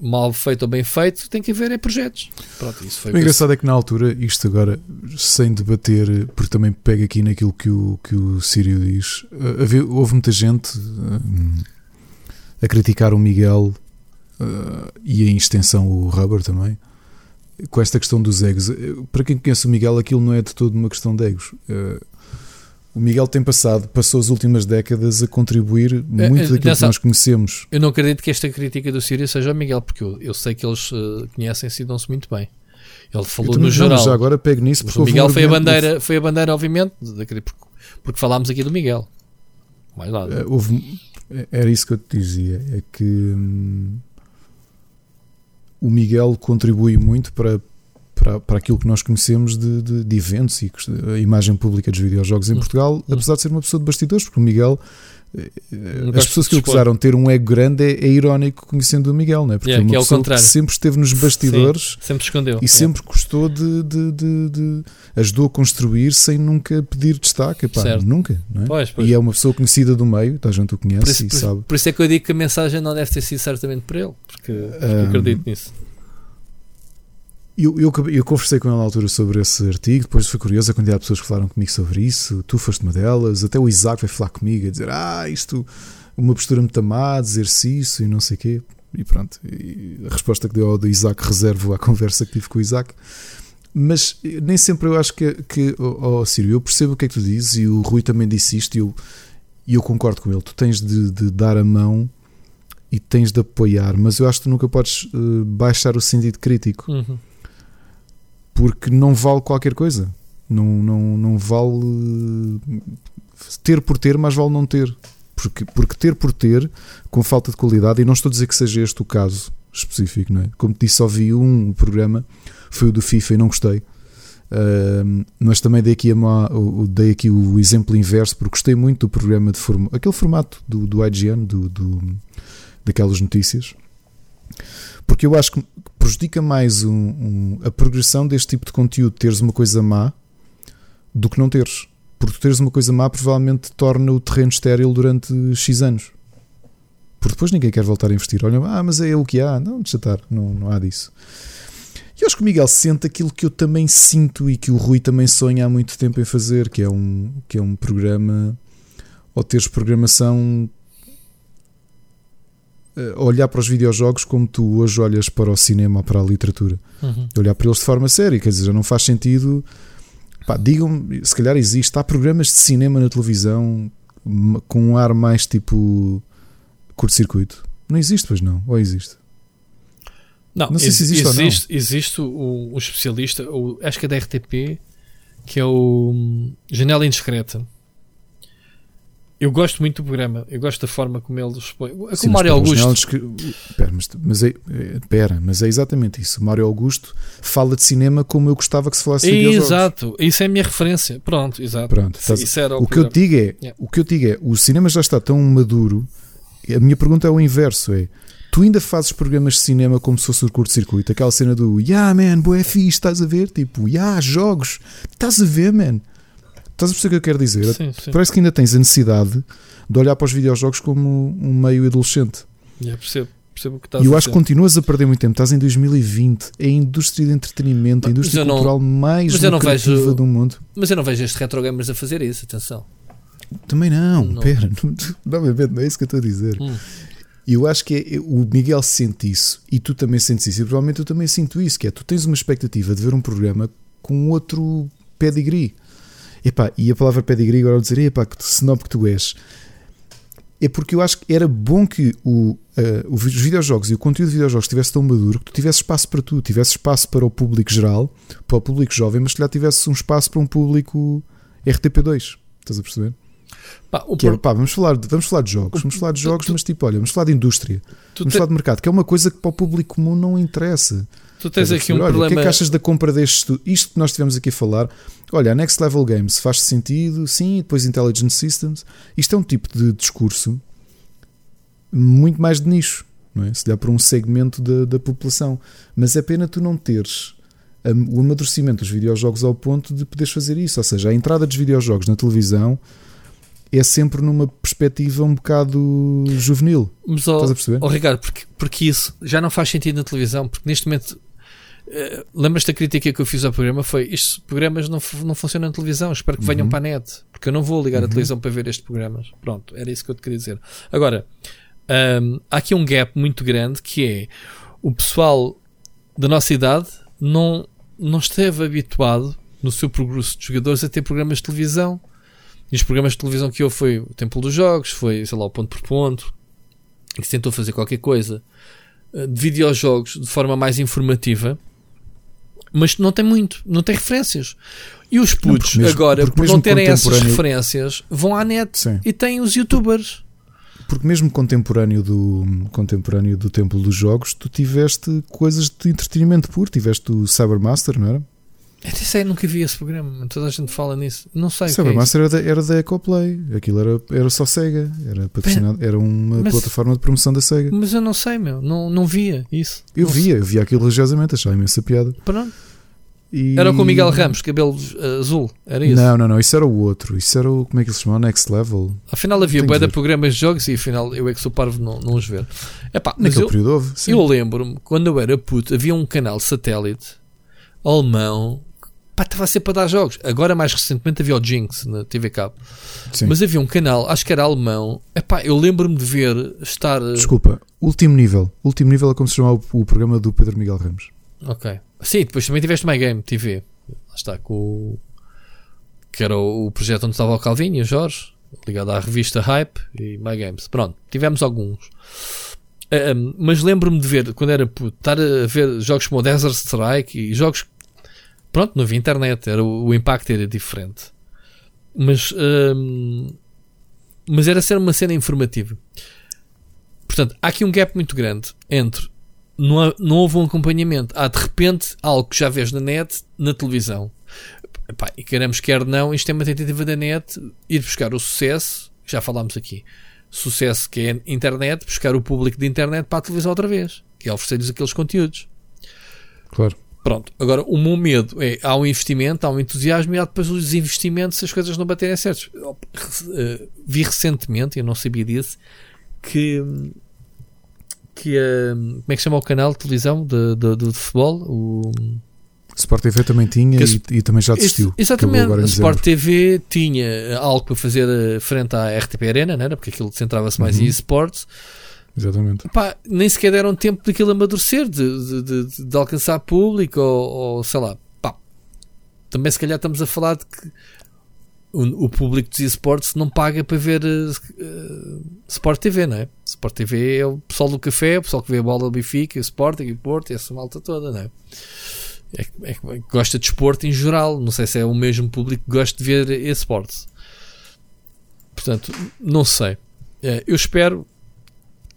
mal feito ou bem feito, tem que haver é projetos. Pronto, isso foi o engraçado é que na altura, isto agora, sem debater, porque também pega aqui naquilo que o, que o Sírio diz, eh, havia, houve muita gente uh, a criticar o Miguel uh, e em extensão o Rubber também, com esta questão dos egos. Para quem conhece o Miguel, aquilo não é de todo uma questão de egos. Uh, o Miguel tem passado, passou as últimas décadas a contribuir muito daquilo Nessa, que nós conhecemos. Eu não acredito que esta crítica do Sírio seja o Miguel, porque eu, eu sei que eles uh, conhecem-se e dão-se muito bem. Ele falou no geral. já agora pego nisso porque o Miguel foi a bandeira, foi a bandeira, obviamente, porque, porque falámos aqui do Miguel. Mais nada. Uh, houve, era isso que eu te dizia. É que hum, o Miguel contribui muito para, para, para aquilo que nós conhecemos de, de, de eventos e a imagem pública dos videojogos em. Portugal, apesar de ser uma pessoa de bastidores, porque o Miguel. As pessoas que o acusaram de ter um ego grande é, é irónico conhecendo o Miguel, não é? Porque yeah, é uma pessoa que sempre esteve nos bastidores Sim, sempre escondeu. e sempre gostou de, de, de, de, ajudou a construir sem nunca pedir destaque, Epá, nunca, é? Pois, pois. E é uma pessoa conhecida do meio, a gente o conhece isso, e por, sabe. Por isso é que eu digo que a mensagem não deve ter sido certamente para ele, porque, porque um, acredito nisso. Eu, eu, eu, conversei com ele na altura sobre esse artigo, depois foi curioso a quantidade de pessoas que falaram comigo sobre isso. Tu foste uma delas, até o Isaac vai falar comigo a dizer: Ah, isto, uma postura muito má, dizer-se isso e não sei o quê. E pronto, e a resposta que deu ao do Isaac reservo à conversa que tive com o Isaac. Mas nem sempre eu acho que, que oh, Sírio, eu percebo o que é que tu dizes e o Rui também disse isto e eu, e eu concordo com ele. Tu tens de, de, dar a mão e tens de apoiar, mas eu acho que tu nunca podes uh, baixar o sentido crítico. Uhum porque não vale qualquer coisa. Não, não, não vale ter por ter, mas vale não ter. Porque, porque ter por ter, com falta de qualidade, e não estou a dizer que seja este o caso específico, não é? Como te disse, só vi um programa, foi o do FIFA e não gostei. Uh, mas também dei aqui, dei aqui o exemplo inverso porque gostei muito do programa de formato, aquele formato do, do IGN, do, do, daquelas notícias, porque eu acho que prejudica mais um, um, a progressão deste tipo de conteúdo, teres uma coisa má do que não teres. Porque teres uma coisa má provavelmente torna o terreno estéril durante X anos. Porque depois ninguém quer voltar a investir. Olha, ah, mas é o que há. Não, deixa estar, não, não há disso. E acho que o Miguel sente aquilo que eu também sinto e que o Rui também sonha há muito tempo em fazer, que é um, que é um programa, ou teres programação, olhar para os videojogos como tu hoje olhas para o cinema ou para a literatura. Uhum. Olhar para eles de forma séria, quer dizer, não faz sentido. digam-me, se calhar existe, há programas de cinema na televisão com um ar mais tipo curto-circuito. Não existe, pois não? Ou existe? Não, não sei se existe, existe, existe o, o especialista, o, acho que é da RTP, que é o hum, Janela Indiscreta. Eu gosto muito do programa, eu gosto da forma como ele expõe. Como o Mário Augusto. Pera, mas, mas, é, é, pera, mas é exatamente isso. O Mário Augusto fala de cinema como eu gostava que se falasse de. Exato, isso é a minha referência. Pronto, exato. Pronto, isso era o, o que eu digo é, yeah. o que eu digo é, o cinema já está tão maduro. A minha pergunta é o inverso, é tu ainda fazes programas de cinema como se fosse o curto-circuito, aquela cena do Yeah, man, boé fixe, estás a ver? Tipo, Yeah, jogos, estás a ver, man? Estás a perceber o que eu quero dizer? Sim, sim. Parece que ainda tens a necessidade de olhar para os videojogos como um meio adolescente. Yeah, percebo. Percebo que estás e eu acho que continuas a perder muito tempo. Estás em 2020, é a indústria de entretenimento, a indústria cultural mais lucrativa vejo, do mundo. Mas eu não vejo estes retro gamers a fazer isso, atenção. Também não, não. pera, não, não, não é isso que eu estou a dizer. Hum. E eu acho que é, o Miguel sente isso e tu também sentes isso, e provavelmente eu também sinto isso, que é tu tens uma expectativa de ver um programa com outro pedigree. Epá, e a palavra pedigree agora eu dizer, epá, que snob que tu és. É porque eu acho que era bom que o, uh, os videojogos e o conteúdo de videojogos estivesse tão maduro que tu tivesse espaço para tu, tivesse espaço para o público geral, para o público jovem, mas que já tivesse um espaço para um público RTP2. Estás a perceber? Pá, é, pro... pá, vamos, falar de, vamos falar de jogos, vamos falar de jogos, tu, mas tipo, olha, vamos falar de indústria, vamos te... falar de mercado, que é uma coisa que para o público comum não interessa. Tu tens aqui um olha, problema. O que é que achas da compra deste Isto que nós tivemos aqui a falar, olha, a Next Level Games faz sentido, sim, depois Intelligent Systems. Isto é um tipo de discurso muito mais de nicho, não é? Se dá para um segmento da, da população, mas é pena tu não teres o amadurecimento dos videojogos ao ponto de poderes fazer isso, ou seja, a entrada dos videojogos na televisão é sempre numa perspectiva um bocado juvenil. Mas, oh, Estás a perceber? Oh, Ricardo, porque, porque isso já não faz sentido na televisão, porque neste momento. Uh, Lembras-te da crítica que eu fiz ao programa? Foi estes programas não, não funcionam na televisão. Espero que venham uhum. para a net, porque eu não vou ligar uhum. a televisão para ver estes programas. Pronto, era isso que eu te queria dizer. Agora, um, há aqui um gap muito grande que é o pessoal da nossa idade não, não esteve habituado no seu progresso de jogadores a ter programas de televisão e os programas de televisão que houve foi o Templo dos Jogos, foi, sei lá, o Ponto por Ponto, que se tentou fazer qualquer coisa eh, de videojogos de forma mais informativa, mas não tem muito, não tem referências. E os putos, não, mesmo, agora, por não terem essas referências, vão à net Sim. e têm os youtubers. Porque mesmo contemporâneo do, contemporâneo do Templo dos Jogos, tu tiveste coisas de entretenimento puro. Tiveste o Cybermaster, não era? Nem sei, nunca vi esse programa. Toda a gente fala nisso. Não sei. Cybermaster é era, da, era da Ecoplay. Aquilo era, era só Sega. Era, patrocinado, era uma mas, plataforma de promoção da Sega. Mas eu não sei, meu. Não, não via isso. Eu não via, eu via aquilo religiosamente. Achava imensa piada. Pronto. E... Era com o Miguel Ramos, cabelo uh, azul. Era isso? Não, não, não. Isso era o outro. Isso era o. Como é que ele se chama? Next Level. Afinal havia bué de programas de jogos e afinal eu é que sou parvo não, não os ver. Epá, mas Naquele eu, período houve. Sim. Eu lembro-me, quando eu era puto, havia um canal satélite alemão pá, estava sempre a dar jogos. Agora, mais recentemente, havia o Jinx na TV Cabo. Sim. Mas havia um canal, acho que era alemão. Epá, eu lembro-me de ver estar. Eh, Desculpa, último nível. Último nível é como se chamava o, o programa do Pedro Miguel Ramos. Ok. Sim, depois também tiveste My Game TV. Lá está, com o. que era o, o projeto onde estava o Calvin e o Jorge, ligado à revista Hype e My Games. Pronto, tivemos alguns. Uh, mas lembro-me de ver, quando era puto, estar a ver jogos como o Desert Strike e jogos pronto, não havia internet, era, o impacto era diferente. Mas, hum, mas era ser uma cena informativa. Portanto, há aqui um gap muito grande entre não, há, não houve um acompanhamento. Há de repente algo que já vês na net, na televisão. Epá, e queremos quer não, isto é uma tentativa da net ir buscar o sucesso, já falámos aqui, sucesso que é internet, buscar o público de internet para a televisão outra vez, que é oferecer-lhes aqueles conteúdos. Claro. Pronto, agora o meu medo é há um investimento, há um entusiasmo e há depois os investimentos se as coisas não baterem certos. Eh, vi recentemente, eu não sabia disso, que que uh, como é que chama o canal de televisão de, de, de, de futebol? O Sport TV também tinha e, e, também já desistiu. Exatamente, a Sport TV tinha algo para fazer eh, frente à RTP Arena, não era? porque aquilo centrava-se mais uhum. em esportes. Exatamente. Pá, nem sequer deram tempo daquilo amadurecer, de, de, de, de alcançar público ou, ou, sei lá. Pá, também se calhar estamos a falar de que o, o público dos esportes não paga para ver uh, Sport TV, não é? Sport TV é o pessoal do café, o pessoal que vê a bola do Benfica, o Sporting e Porto, essa malta toda, não é? É, é, gosta de esporte em geral. Não sei se é o mesmo público que gosta de ver esportes. Portanto, não sei. É, eu espero,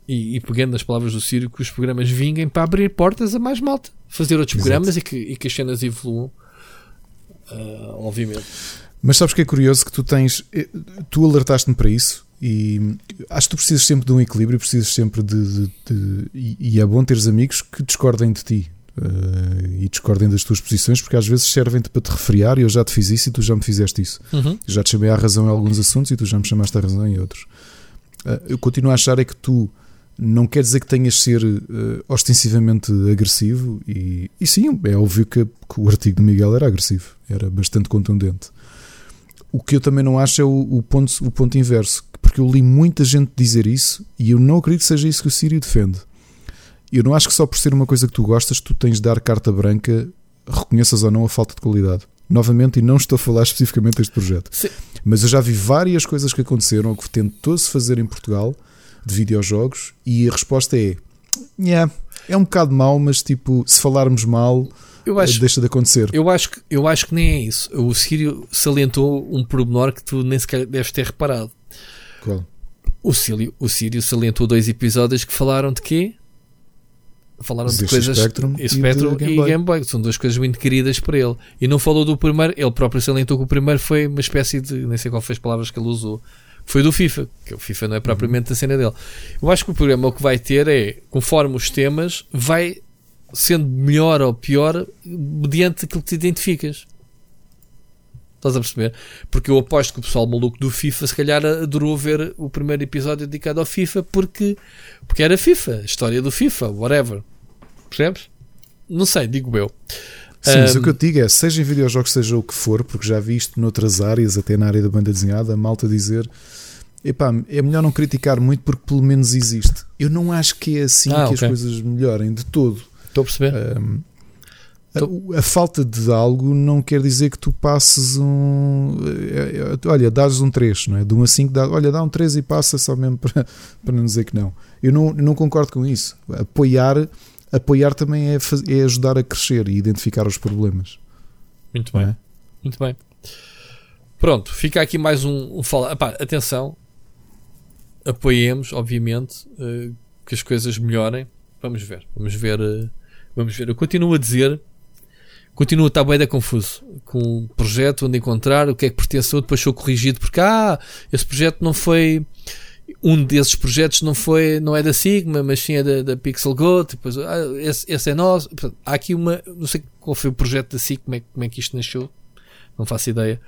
e, e, pegando nas palavras do Círio, que os programas vinguem para abrir portas a mais malta. Fazer outros Exato. programas e que, e que as cenas evoluam. Uh, obviamente. Mas sabes que é curioso que tu tens. Eh, tu alertaste-me para isso e acho que tu precisas sempre de um equilíbrio, precisas sempre de. de, de e é bom teres amigos que discordem de ti uh, e discordem das tuas posições, porque às vezes servem-te para te refriar. E eu já te fiz isso e tu já me fizeste isso. Uhum. Já te chamei à razão em alguns assuntos e tu já me chamaste à razão em outros. Uh, eu continuo a achar é que tu não quer dizer que tenhas de ser uh, ostensivamente agressivo, e, e sim, é óbvio que, que, o artigo de Miguel era agressivo, era bastante contundente. O que eu também não acho é o, o, ponto, o ponto inverso, porque eu li muita gente dizer isso e eu não acredito que seja isso que o Sírio defende. Eu não acho que só por ser uma coisa que tu gostas, tu tens de dar carta branca, reconheças ou não a falta de qualidade. Novamente, e não estou a falar especificamente deste projeto, Sim. mas eu já vi várias coisas que aconteceram ou que tentou-se fazer em Portugal de videojogos e a resposta é: yeah, é um bocado mau, mas tipo, se falarmos mal, eu acho, deixa de acontecer. Eu acho, que, eu acho que nem é isso. O Sírio salientou um pormenor que tu nem sequer deves ter reparado. Qual? O Sírio, o Sírio salientou dois episódios que falaram de quê? Falaram de coisas. Spectrum, e, Spectrum e, Game, Boy. São duas coisas muito queridas para ele. E não falou do primeiro, ele próprio salientou que o primeiro foi uma espécie de. Nem sei qual foi as palavras que ele usou. Foi do FIFA, que o FIFA não é propriamente a cena dele. Eu acho que o programa o que vai ter é, conforme os temas, vai sendo melhor ou pior mediante aquilo que te identificas. Estás a perceber? Porque eu aposto que o pessoal maluco do FIFA se calhar adorou ver o primeiro episódio dedicado ao FIFA porque, porque era FIFA, história do FIFA, whatever. Percebes? Não sei, digo eu. Sim, um, mas o que eu digo é, seja em videojogos, seja o que for, porque já vi isto noutras áreas, até na área da banda desenhada, a malta dizer epá, é melhor não criticar muito porque pelo menos existe. Eu não acho que é assim ah, que okay. as coisas melhorem de todo. Estou a perceber. Um, a, a, falta de algo não quer dizer que tu passes um. É, é, olha, dás um 3, não é? De 1 a 5, dá, olha, dá um 3 e passa só mesmo para, para não dizer que não. Eu não, não concordo com isso. Apoiar, apoiar também é, é ajudar a crescer e identificar os problemas. Muito bem. É? Muito bem. Pronto, fica aqui mais um, um fala. Epá, atenção, apoiemos, obviamente, uh, que as coisas melhorem. Vamos ver, vamos ver. Uh, Vamos ver. Eu continuo a dizer. Continuo a estar bem da confuso com o projeto, onde encontrar, o que é que pertence a outro, depois sou corrigido porque ah, esse projeto não foi um desses projetos não foi, não é da Sigma, mas sim é da, da Pixel Go, depois, ah, esse, esse, é nosso. Portanto, há aqui uma, não sei qual foi o projeto da SIC, como é, como é que isto nasceu, não faço ideia.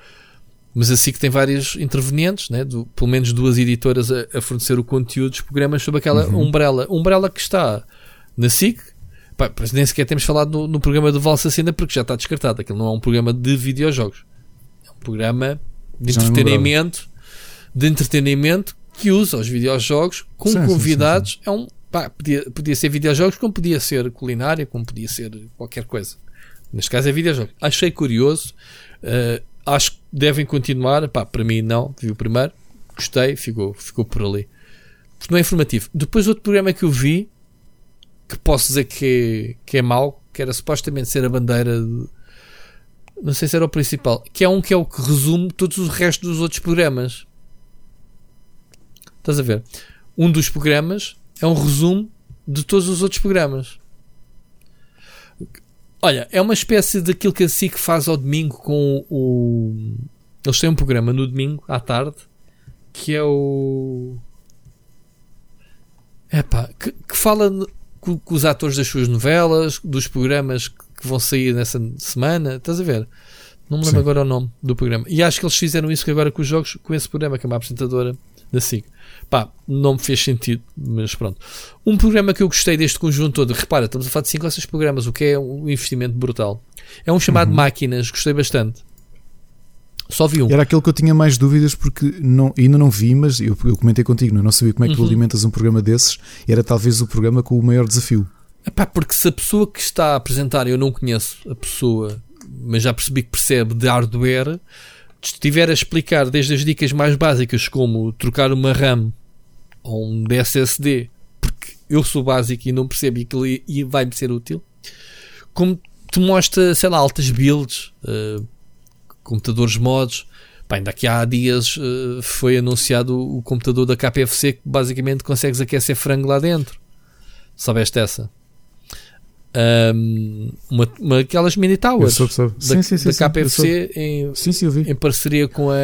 Mas a SIC tem vários intervenientes, né? Do, pelo menos duas editoras a, a fornecer o conteúdo dos programas sob aquela uhum. umbrella. Umbrella que está na SIC, Pá, nem sequer temos falado no, no programa do Valsacina porque já está descartado. Aquilo não é um programa de videojogos. É um programa de já entretenimento, de entretenimento que usa os videojogos com sim, convidados. Sim, sim, é um, pá, podia, podia ser videojogos, como podia ser culinária, como podia ser qualquer coisa. Neste caso é videojogo. Achei curioso. Uh, acho que devem continuar. Pá, para mim, não. Vi o primeiro. Gostei. Ficou, ficou por ali. Porque não é informativo. Depois, outro programa que eu vi que posso dizer que, que é mau, que era supostamente ser a bandeira de, não sei se era o principal, que é um que é o que resume todos os restos dos outros programas. Estás a ver? Um dos programas é um resumo de todos os outros programas. Olha, é uma espécie daquilo que a SIC faz ao domingo com o. Eles têm um programa no domingo, à tarde, que é o. Epá, que, que fala com, com, os atores das suas novelas, dos programas que vão sair nessa semana. Estás a ver? Não me lembro Sim. agora o nome do programa. E acho que eles fizeram isso agora com os jogos, com esse programa, que é uma apresentadora da SIG. Pá, não me fez sentido, mas pronto. Um programa que eu gostei deste conjunto todo, repara, estamos a falar de 5 ou 6 programas, o que é um investimento brutal. É um chamado uhum. Máquinas, gostei bastante. Só vi um. Era aquele que eu tinha mais dúvidas porque não, ainda não vi, mas eu, eu comentei contigo, não, é? não sabia como é que uhum. tu alimentas um programa desses. Era talvez o programa com o maior desafio. Epá, porque se a pessoa que está a apresentar, eu não conheço a pessoa, mas já percebi que percebe de hardware, estiver a explicar desde as dicas mais básicas como trocar uma RAM ou um SSD, porque eu sou básico e não percebo e aquilo vai-me ser útil, como te mostra, sei lá, altas builds, uh, computadores mods. Bem, daqui a dias uh, foi anunciado o computador da KPFC que basicamente consegues aquecer frango lá dentro. Soubeste essa? Um, uma, uma, aquelas mini towers soube, soube. da, sim, sim, sim, da KPFC em, sim, sim, eu vi. em parceria com a.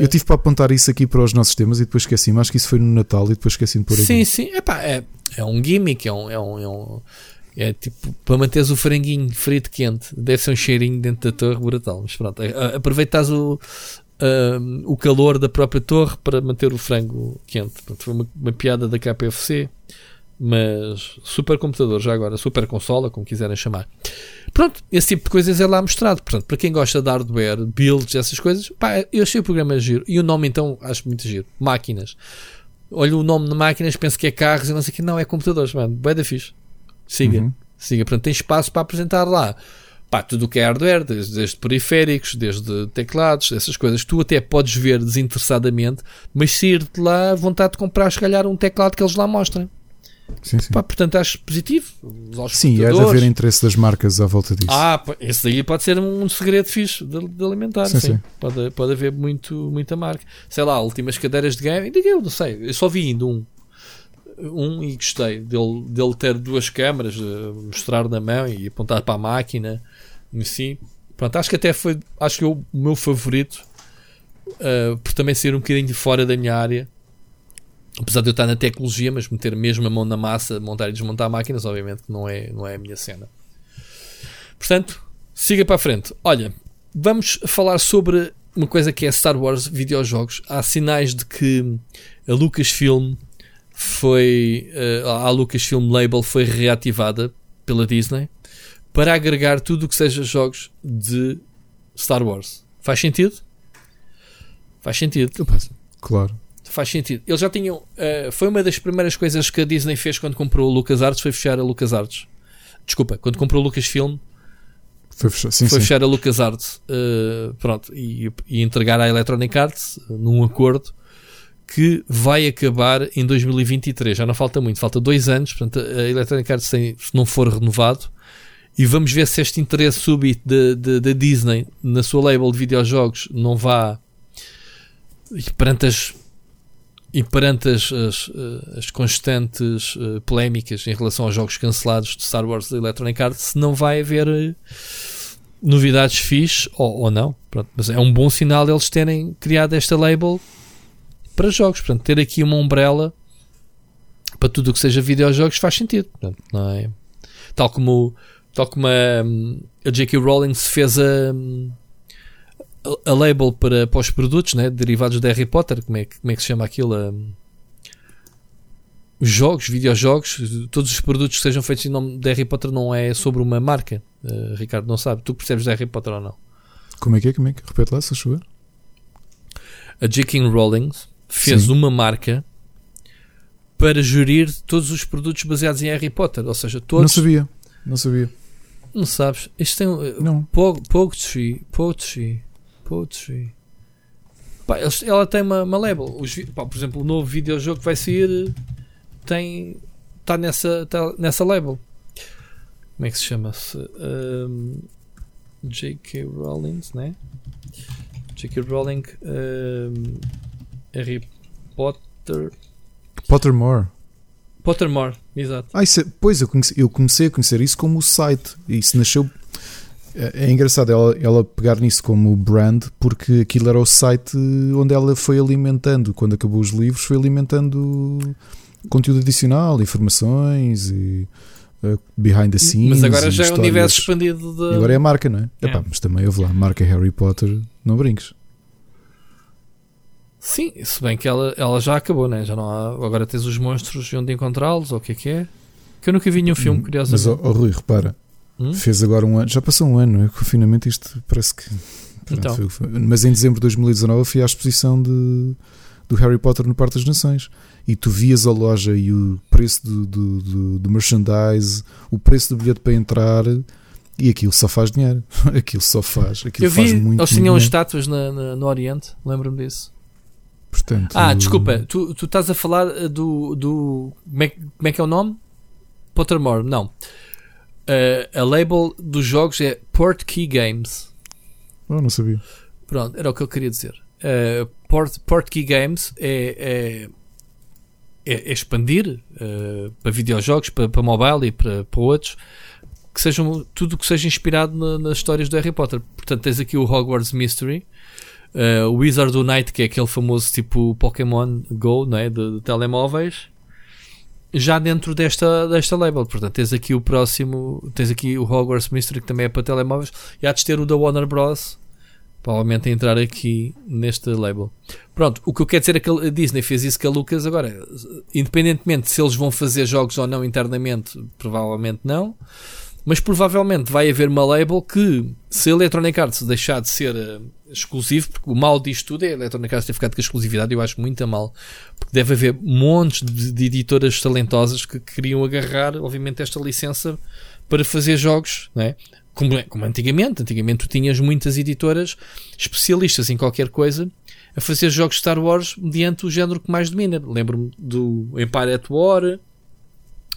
Eu tive para apontar isso aqui para os nossos temas e depois esqueci, mas acho que isso foi no Natal e depois esqueci de pôr aqui. Sim, sim, Epá, é, é um gimmick, é um, é um, é um é tipo para manteres o franguinho frito quente, deve ser um cheirinho dentro da torre brutal. Mas pronto, aproveitas o, uh, o calor da própria torre para manter o frango quente. Pronto, foi uma, uma piada da KPFC mas super computador já agora, super consola, como quiserem chamar. Pronto, esse tipo de coisas é lá mostrado. Portanto, para quem gosta de hardware, builds, essas coisas, pá, eu achei o programa giro. E o nome então acho muito giro: Máquinas. Olho o nome de máquinas, penso que é carros e não sei o que, não, é computadores, mano. Bem da fixe. Siga, uhum. siga. Portanto, tem espaço para apresentar lá. Pá, tudo o que é hardware, desde, desde, periféricos, desde teclados, essas coisas, tu até podes ver desinteressadamente, mas sair de lá vontade de comprar, se calhar, um teclado que eles lá mostrem. Sim, sim. Pá, portanto, acho positivo. Sim, há de haver interesse das marcas à volta disso. Ah, esse aí pode ser um segredo fixe de, de alimentar. Sim, sim. Pode, pode haver muito, muita marca. Sei lá, últimas cadeiras de game. Eu não sei, eu só vi ainda um. Um e gostei dele, dele ter duas câmaras, uh, mostrar na mão e apontar para a máquina em si. Pronto, acho que até foi acho que o meu favorito, uh, por também ser um bocadinho de fora da minha área apesar de eu estar na tecnologia, mas meter mesmo a mão na massa, montar e desmontar máquinas, obviamente que não é, não é a minha cena. Portanto, siga para a frente. Olha, vamos falar sobre uma coisa que é Star Wars videojogos. Há sinais de que a Lucasfilm foi uh, a Lucasfilm Label foi reativada pela Disney para agregar tudo o que seja jogos de Star Wars. Faz sentido? Faz sentido. Claro faz sentido. Eles já tinham. Uh, foi uma das primeiras coisas que a Disney fez quando comprou o LucasArts, foi fechar a LucasArts. Desculpa, quando comprou o Lucasfilm. Foi, fechar, sim, foi sim. fechar a LucasArts uh, pronto, e, e, entregar à Electronic Arts num acordo que vai acabar em 2023. Já não falta muito, falta dois anos. Portanto, a Electronic Arts, tem, se não for renovado, e vamos ver se este interesse súbito da Disney na sua label de videojogos não vá perante as e perante as, as, as constantes uh, polémicas em relação aos jogos cancelados de Star Wars da Electronic Arts, não vai haver uh, novidades fixe ou, ou não. Pronto, mas é um bom sinal eles terem criado esta label para jogos. Ter aqui uma umbrella para tudo o que seja videojogos faz sentido. Não é? Tal como, tal como a, a J.K. Rowling se fez a a label para, para os produtos né, derivados de Harry Potter, como é, como é que se chama aquilo? Um, os jogos, videojogos, todos os produtos que sejam feitos em nome de Harry Potter não é sobre uma marca. Uh, Ricardo não sabe. Tu percebes de Harry Potter ou não? Como é que é? Como é que? Repete lá, se chover. A J.K. Rowling fez Sim. uma marca para gerir todos os produtos baseados em Harry Potter. Ou seja, todos. Não sabia. Não sabia. Não sabes? Isto tem. Não. Poetry. Poetry. Poetry. Pá, ela tem uma, uma label. Os, pá, por exemplo, o novo videojogo que vai sair tem. está nessa, tá nessa label. Como é que se chama-se? Um, J.K. Rowling, né? J.K. Rowling, um, Harry Potter. Pottermore. Pottermore, Exato. Ah, é, pois, eu, conheci, eu comecei a conhecer isso como o site. Isso nasceu. É, é engraçado ela, ela pegar nisso como brand, porque aquilo era o site onde ela foi alimentando, quando acabou os livros, foi alimentando conteúdo adicional, informações e uh, behind the scenes. Mas agora já é um universo expandido. De... Agora é a marca, não é? É. Epá, mas também houve lá, a marca Harry Potter, não brinques. Sim, se bem que ela, ela já acabou, né? Já não há. Agora tens os monstros e onde encontrá-los, ou o que é que é. Que eu nunca vi nenhum filme, Hum, Mas, curiosamente. ó ó, Rui, repara, Hum? fez agora um ano, já passou um ano, é? Confinamento, isto parece que. Então. foi- foi- mas em dezembro de 2019 eu fui à exposição de, do Harry Potter no Parque das Nações e tu vias a loja e o preço do, do, do, do merchandise, o preço do bilhete para entrar e aquilo só faz dinheiro. aquilo só faz. Aquilo Eu faz vi, muito, eles tinham estátuas na- na- no Oriente, lembro-me disso. Portanto, Ah, desculpa, tu, tu estás a falar do. do como, é, como é que é o nome? Pottermore, não. Eh, a label dos jogos é Portkey Games. Oh, não sabia. Pronto, era o que eu queria dizer. Uh, Port, Portkey Games é, é, é- é expandir uh, para videojogos, para, para mobile e para, para outros que sejam tudo que seja inspirado na- nas histórias do Harry Potter. Portanto, tens aqui o Hogwarts Mystery, uh, o Wizard Unite, que é aquele famoso tipo Pokémon Go, não é? de, de telemóveis. Já dentro desta, desta label, portanto, tens aqui o próximo, tens aqui o Hogwarts Mystery que também é para telemóveis, e há de ter o da Warner Bros. Provavelmente a entrar aqui neste label. Pronto, o que eu quero dizer é que a Disney fez isso com a Lucas. Agora, independentemente se eles vão fazer jogos ou não internamente, provavelmente não. Mas provavelmente vai haver uma label que, se a Electronic Arts deixar de ser eh, exclusivo, porque o mal disto tudo é a Electronic Arts ter ficado com a exclusividade, eu acho muito a mal. Porque deve haver montes de, de editoras talentosas que queriam agarrar, obviamente, esta licença para fazer jogos, não é? Como, é- como antigamente. Antigamente tu tinhas muitas editoras especialistas em qualquer coisa a fazer jogos Star Wars mediante o género que mais domina. Lembro-me do Empire at War,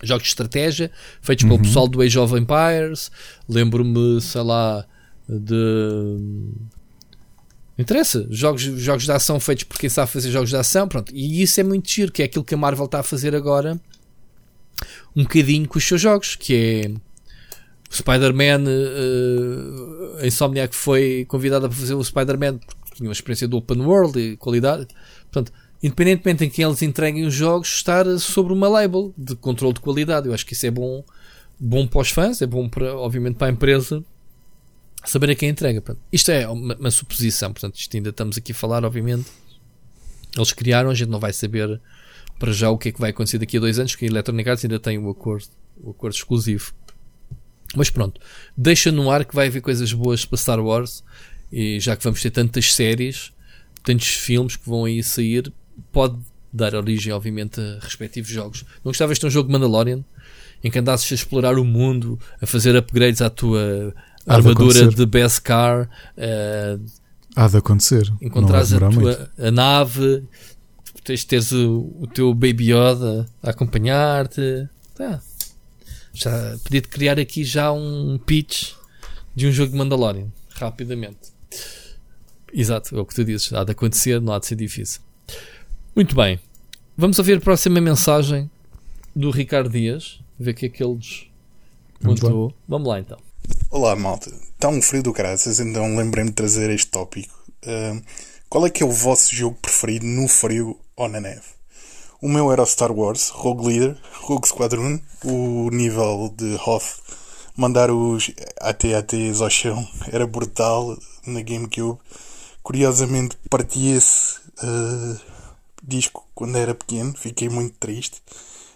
jogos de estratégia feitos pelo pessoal do Age of Empires. Lembro-me, sei lá, de. Não interessa, jogos, jogos de ação feitos por quem sabe fazer jogos de ação, pronto. E isso é muito giro, que é aquilo que a Marvel está a fazer agora, um bocadinho com os seus jogos, que é o Spider-Man, eh, a Insomniac foi convidada para fazer o Spider-Man porque tinha uma experiência do open world e qualidade. Portanto, independentemente em que eles entreguem os jogos, estar sobre uma label de controle de qualidade. Eu acho que isso é bom, bom para os fãs, é bom para, obviamente para a empresa saber a quem entrega. Portanto, isto é uma, uma suposição, portanto, isto ainda estamos aqui a falar, obviamente. Eles criaram, a gente não vai saber para já o que é que vai acontecer daqui a dois anos, que a Electronic Arts ainda tem o acordo, o acordo exclusivo. Mas pronto, deixa no ar que vai haver coisas boas para Star Wars e já que vamos ter tantas séries, tantos filmes que vão aí sair, pode dar origem, obviamente, a respectivos jogos. Não gostavas de ter um jogo Mandalorian em que andasses a explorar o mundo, a fazer upgrades à tua De armadura acontecer. de best car, eh, Há de acontecer. encontrares a, muito. tua, a nave, tens de teres o, o teu Baby Yoda a acompanhar-te. Tá. Já podia-te criar aqui já um pitch de um jogo de Mandalorian, rapidamente. Exato, é o que tu dizes. Há de acontecer, não há de ser difícil. Muito bem. Vamos ouvir a próxima mensagem do Ricardo Dias, ver o que é que ele nos contou. Vamos lá então. Olá malta, está um frio do graças, então lembrei-me de trazer este tópico. Ahm, qual é que é o vosso jogo preferido no frio ou na neve? O meu era o Star Wars, Rogue Leader, Rogue Squadron, o nível de Hoth, mandar os AT-ATs ao chão era brutal na GameCube. Curiosamente parti esse ah, disco quando era pequeno, fiquei muito triste.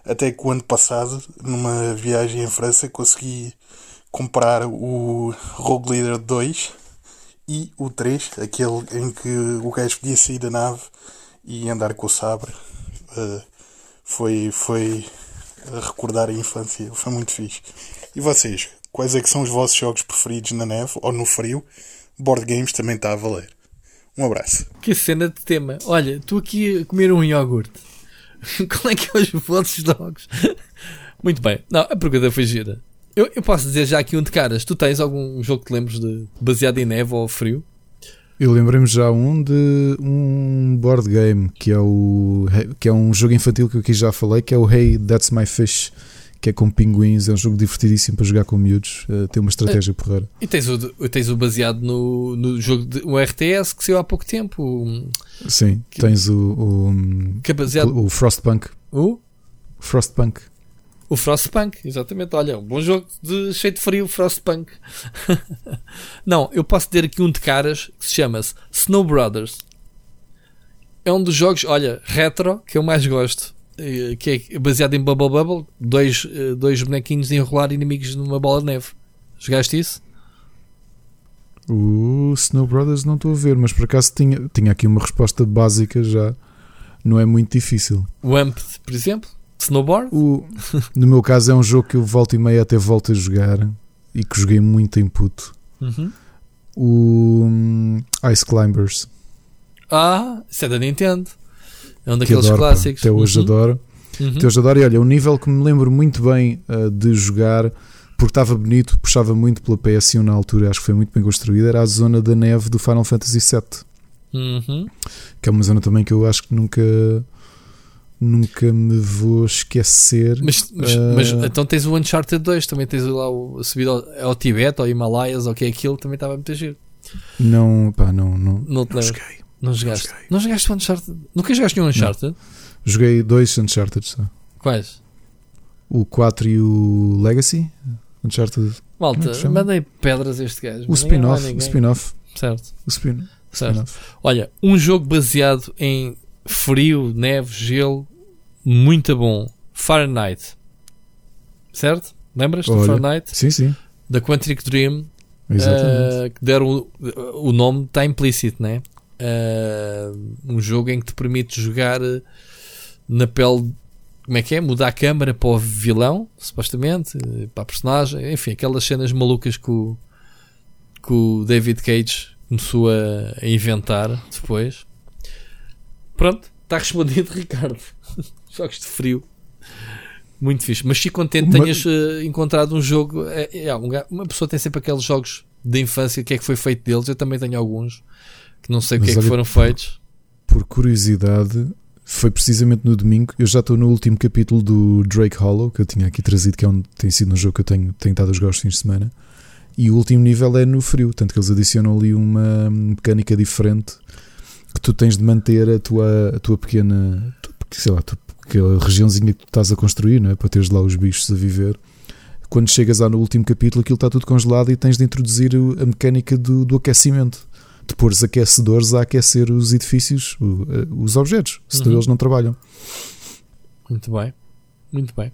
Até que o ano passado, numa viagem em França, consegui comprar o Rogue Leader 2 e o 3, aquele em que o gajo podia sair da nave e andar com o sabre. Uh, foi, foi recordar a infância, foi muito fixe. E vocês, quais é que são os vossos jogos preferidos na neve ou no frio? Board Games também está a valer. Um abraço. Que cena de tema. Olha, estou aqui a comer um iogurte. Qual é que é os vossos jogos? Muito bem. Não, a pergunta foi gira. Eu, eu posso dizer já aqui um de caras. Tu tens algum jogo que te lembres de baseado em neve ou frio? Eu lembrei-me já um de um board game que é o que é um jogo infantil que eu aqui já falei, que é o Hey That's My Fish, que é com pinguins, é um jogo divertidíssimo para jogar com miúdos, uh, tem uma estratégia porreira. E tens o, tens o baseado no, no jogo de, o RTS que saiu há pouco tempo. Sim, que, tens o, o, que é baseado, o Frostpunk. O? Frostpunk. O Frostpunk, exatamente. Olha, um bom jogo de cheio de frio, Frostpunk. Não, eu posso ter aqui um de caras que se chama-se Snow Brothers. É um dos jogos, olha, retro que eu mais gosto. Que é baseado em Bubble Bubble. Dois, eh, dois bonequinhos de enrolar inimigos numa bola de neve. Jogaste isso? O Snow Brothers não estou a ver, mas por acaso tinha, tinha aqui uma resposta básica já. Não é muito difícil. O Amp, por exemplo? Snowboard? O, no meu caso é um jogo que eu volto e meia até volto a jogar e que joguei muito em puto. Uhum. O um, Ice Climbers. Ah, isso é da Nintendo. É um daqueles adoro, clássicos. Pá, até hoje uhum. adoro. Uhum. Até hoje adoro. E olha, um nível que me lembro muito bem uh, de jogar, porque estava bonito, puxava muito pela PS1 na altura, acho que foi muito bem construída, era a zona da neve do Final Fantasy VII. Uhum. Que é uma zona também que eu acho que nunca nunca me vou esquecer. Mas, mas, uh... mas, então tens o Uncharted 2, também tens lá o subido ao, ao Tibete, ao Himalaias, ou o que é aquilo, também estava muito giro. Não, pá, não, não, não, te não joguei. Não jogaste? Não, não jogaste o Uncharted? Nunca jogaste nenhum Uncharted? Não. Joguei dois Uncharted só. Quais? O 4 e o Legacy. Uncharted. Malta, é mandei pedras a este gajo. O spin-off. O spin-off. Certo. O spin certo. Spin Olha, um jogo baseado em frio, neve, gelo, muito bom. Fahrenheit. Certo? Lembras do Fahrenheit? Sim, sim. Da Quantic Dream. Uh, que deram o, o nome está implícito, né? Uh, um jogo em que te permite jogar na pele. Como é que é? Mudar a câmera para o vilão, supostamente, para a personagem, enfim, aquelas cenas malucas que o, que o David Cage começou a, a inventar depois. Pronto, está respondido, Ricardo. Jogos de frio. Muito fixe. Mas fico contente que tenhas uh, encontrado um jogo. É, é, um, uma pessoa tem sempre aqueles jogos da infância, o que é que foi feito deles. Eu também tenho alguns que não sei o que é que foram por, feitos. Por curiosidade, foi precisamente no domingo. Eu já estou no último capítulo do Drake Hollow, que eu tinha aqui trazido, que é um, tem sido um jogo que eu tenho tentado jogar os fins de semana. E o último nível é no frio, tanto que eles adicionam ali uma mecânica diferente que tu tens de manter a tua, a tua pequena, sei lá, aquela regiãozinha que tu estás a construir, não é? para teres lá os bichos a viver. Quando chegas lá no último capítulo, aquilo está tudo congelado e tens de introduzir a mecânica do, do aquecimento. De pôr os aquecedores a aquecer os edifícios, os objetos, senão uhum. eles não trabalham. Muito bem, muito bem.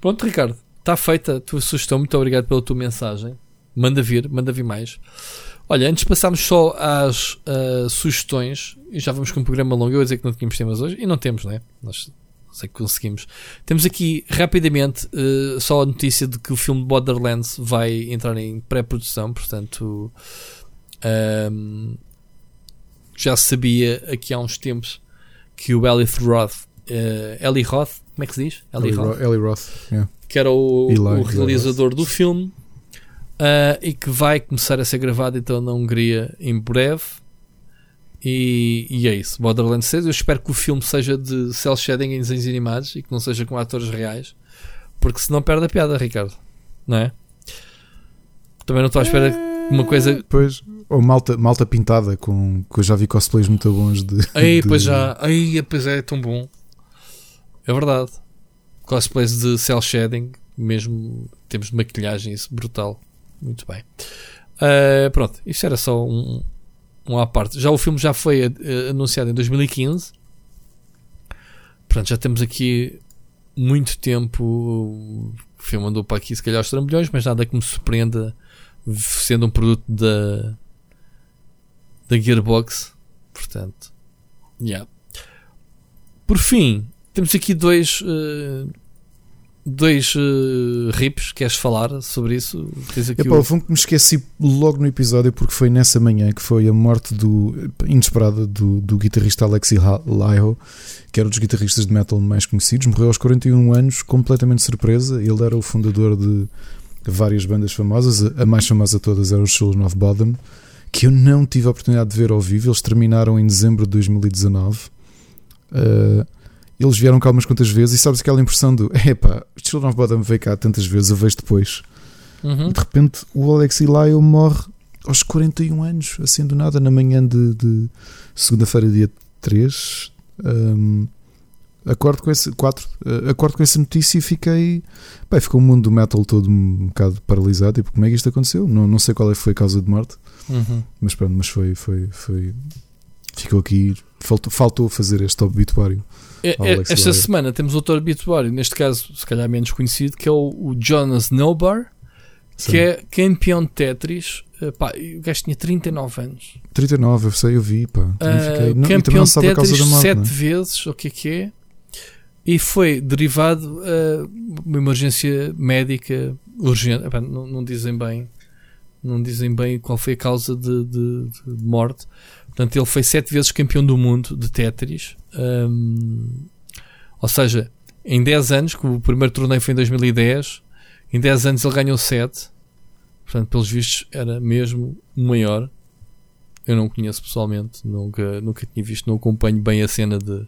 Pronto, Ricardo, está feita a tua sugestão. Muito obrigado pela tua mensagem. Manda vir, manda vir mais. Olha, antes de passarmos só às uh, sugestões, e já vamos com um programa longo, eu ia dizer que não tínhamos temas hoje, e não temos, né? Nós sei que conseguimos. Temos aqui rapidamente uh, só a notícia de que o filme Borderlands vai entrar em pré-produção, portanto um, já se sabia aqui há uns tempos que o Eli Roth, uh, Eli Roth, como é que se diz? Eli, Eli Roth, Eli Roth yeah. que era o, o realizador do filme uh, e que vai começar a ser gravado então na Hungria em breve. E, e é isso, Borderlands 6. Eu espero que o filme seja de cel shading em desenhos animados e que não seja com atores reais, porque senão perde a piada, Ricardo, não é? Também não estou à espera que uma coisa. Pois, ou malta, malta pintada, com, que eu já vi cosplays muito bons de. Aí, de... pois já, aí, pois é, é tão bom. É verdade. Cosplays de cel shading, mesmo temos de maquilhagem, isso brutal. Muito bem. Uh, pronto, isto era só um, um à parte. Já o filme já foi uh, anunciado em 2015. Portanto, já temos aqui muito tempo. O filme andou para aqui, se calhar, aos trambolhões, mas nada que me surpreenda sendo um produto da, da Gearbox. Portanto, yeah. Por fim, temos aqui dois. Uh, dois uh, rips, queres falar sobre isso? Tens aqui Epá, o... que me esqueci logo no episódio porque foi nessa manhã que foi a morte do inesperada do, do guitarrista Alexi Laiho, que era um dos guitarristas de metal mais conhecidos, morreu aos 41 anos, completamente surpresa. Ele era o fundador de várias bandas famosas, a mais famosa de todas era os Children of Bottom, que eu não tive a oportunidade de ver ao vivo. Eles terminaram em dezembro de 2019. Uh, eles vieram cá umas quantas vezes e sabes aquela impressão do epá, Children of Bodom veio cá tantas vezes, eu vejo depois. Uhum. De repente o Alex Lyle morre aos 41 anos, assim do nada, na manhã de, de segunda-feira, dia 3. Um, acordo com esse 4, uh, acordo com essa notícia e fiquei. Pá, ficou o mundo do metal todo um bocado paralisado. Tipo, como é que isto aconteceu? Não, não sei qual é foi a causa de morte, Uhum. mas pronto, mas foi, foi, foi ficou aqui. Faltou, faltou fazer este obituário. É- é- esta semana temos outro obituário, neste caso, se calhar menos conhecido, que é o, o Jonas Nobar, Sim. que é campeão de Tetris. Eh, pá, o gajo tinha 39 anos. 39, eu sei, eu vi, pá. Também Ah, fiquei- não, e também campeão não de Tetris morte. sete não é? vezes, o que é que é? E foi derivado a uma emergência médica urgente. Epá, não, não dizem bem, não dizem bem qual foi a causa de, de- de morte. Portanto, ele foi sete vezes campeão do mundo de Tetris. Ou seja, em 10 anos, que o primeiro torneio foi em 2010, em 10 anos ele ganhou 7. Portanto, pelos vistos, era mesmo o maior. Eu não o conheço pessoalmente, nunca, nunca tinha visto, não acompanho bem a cena de,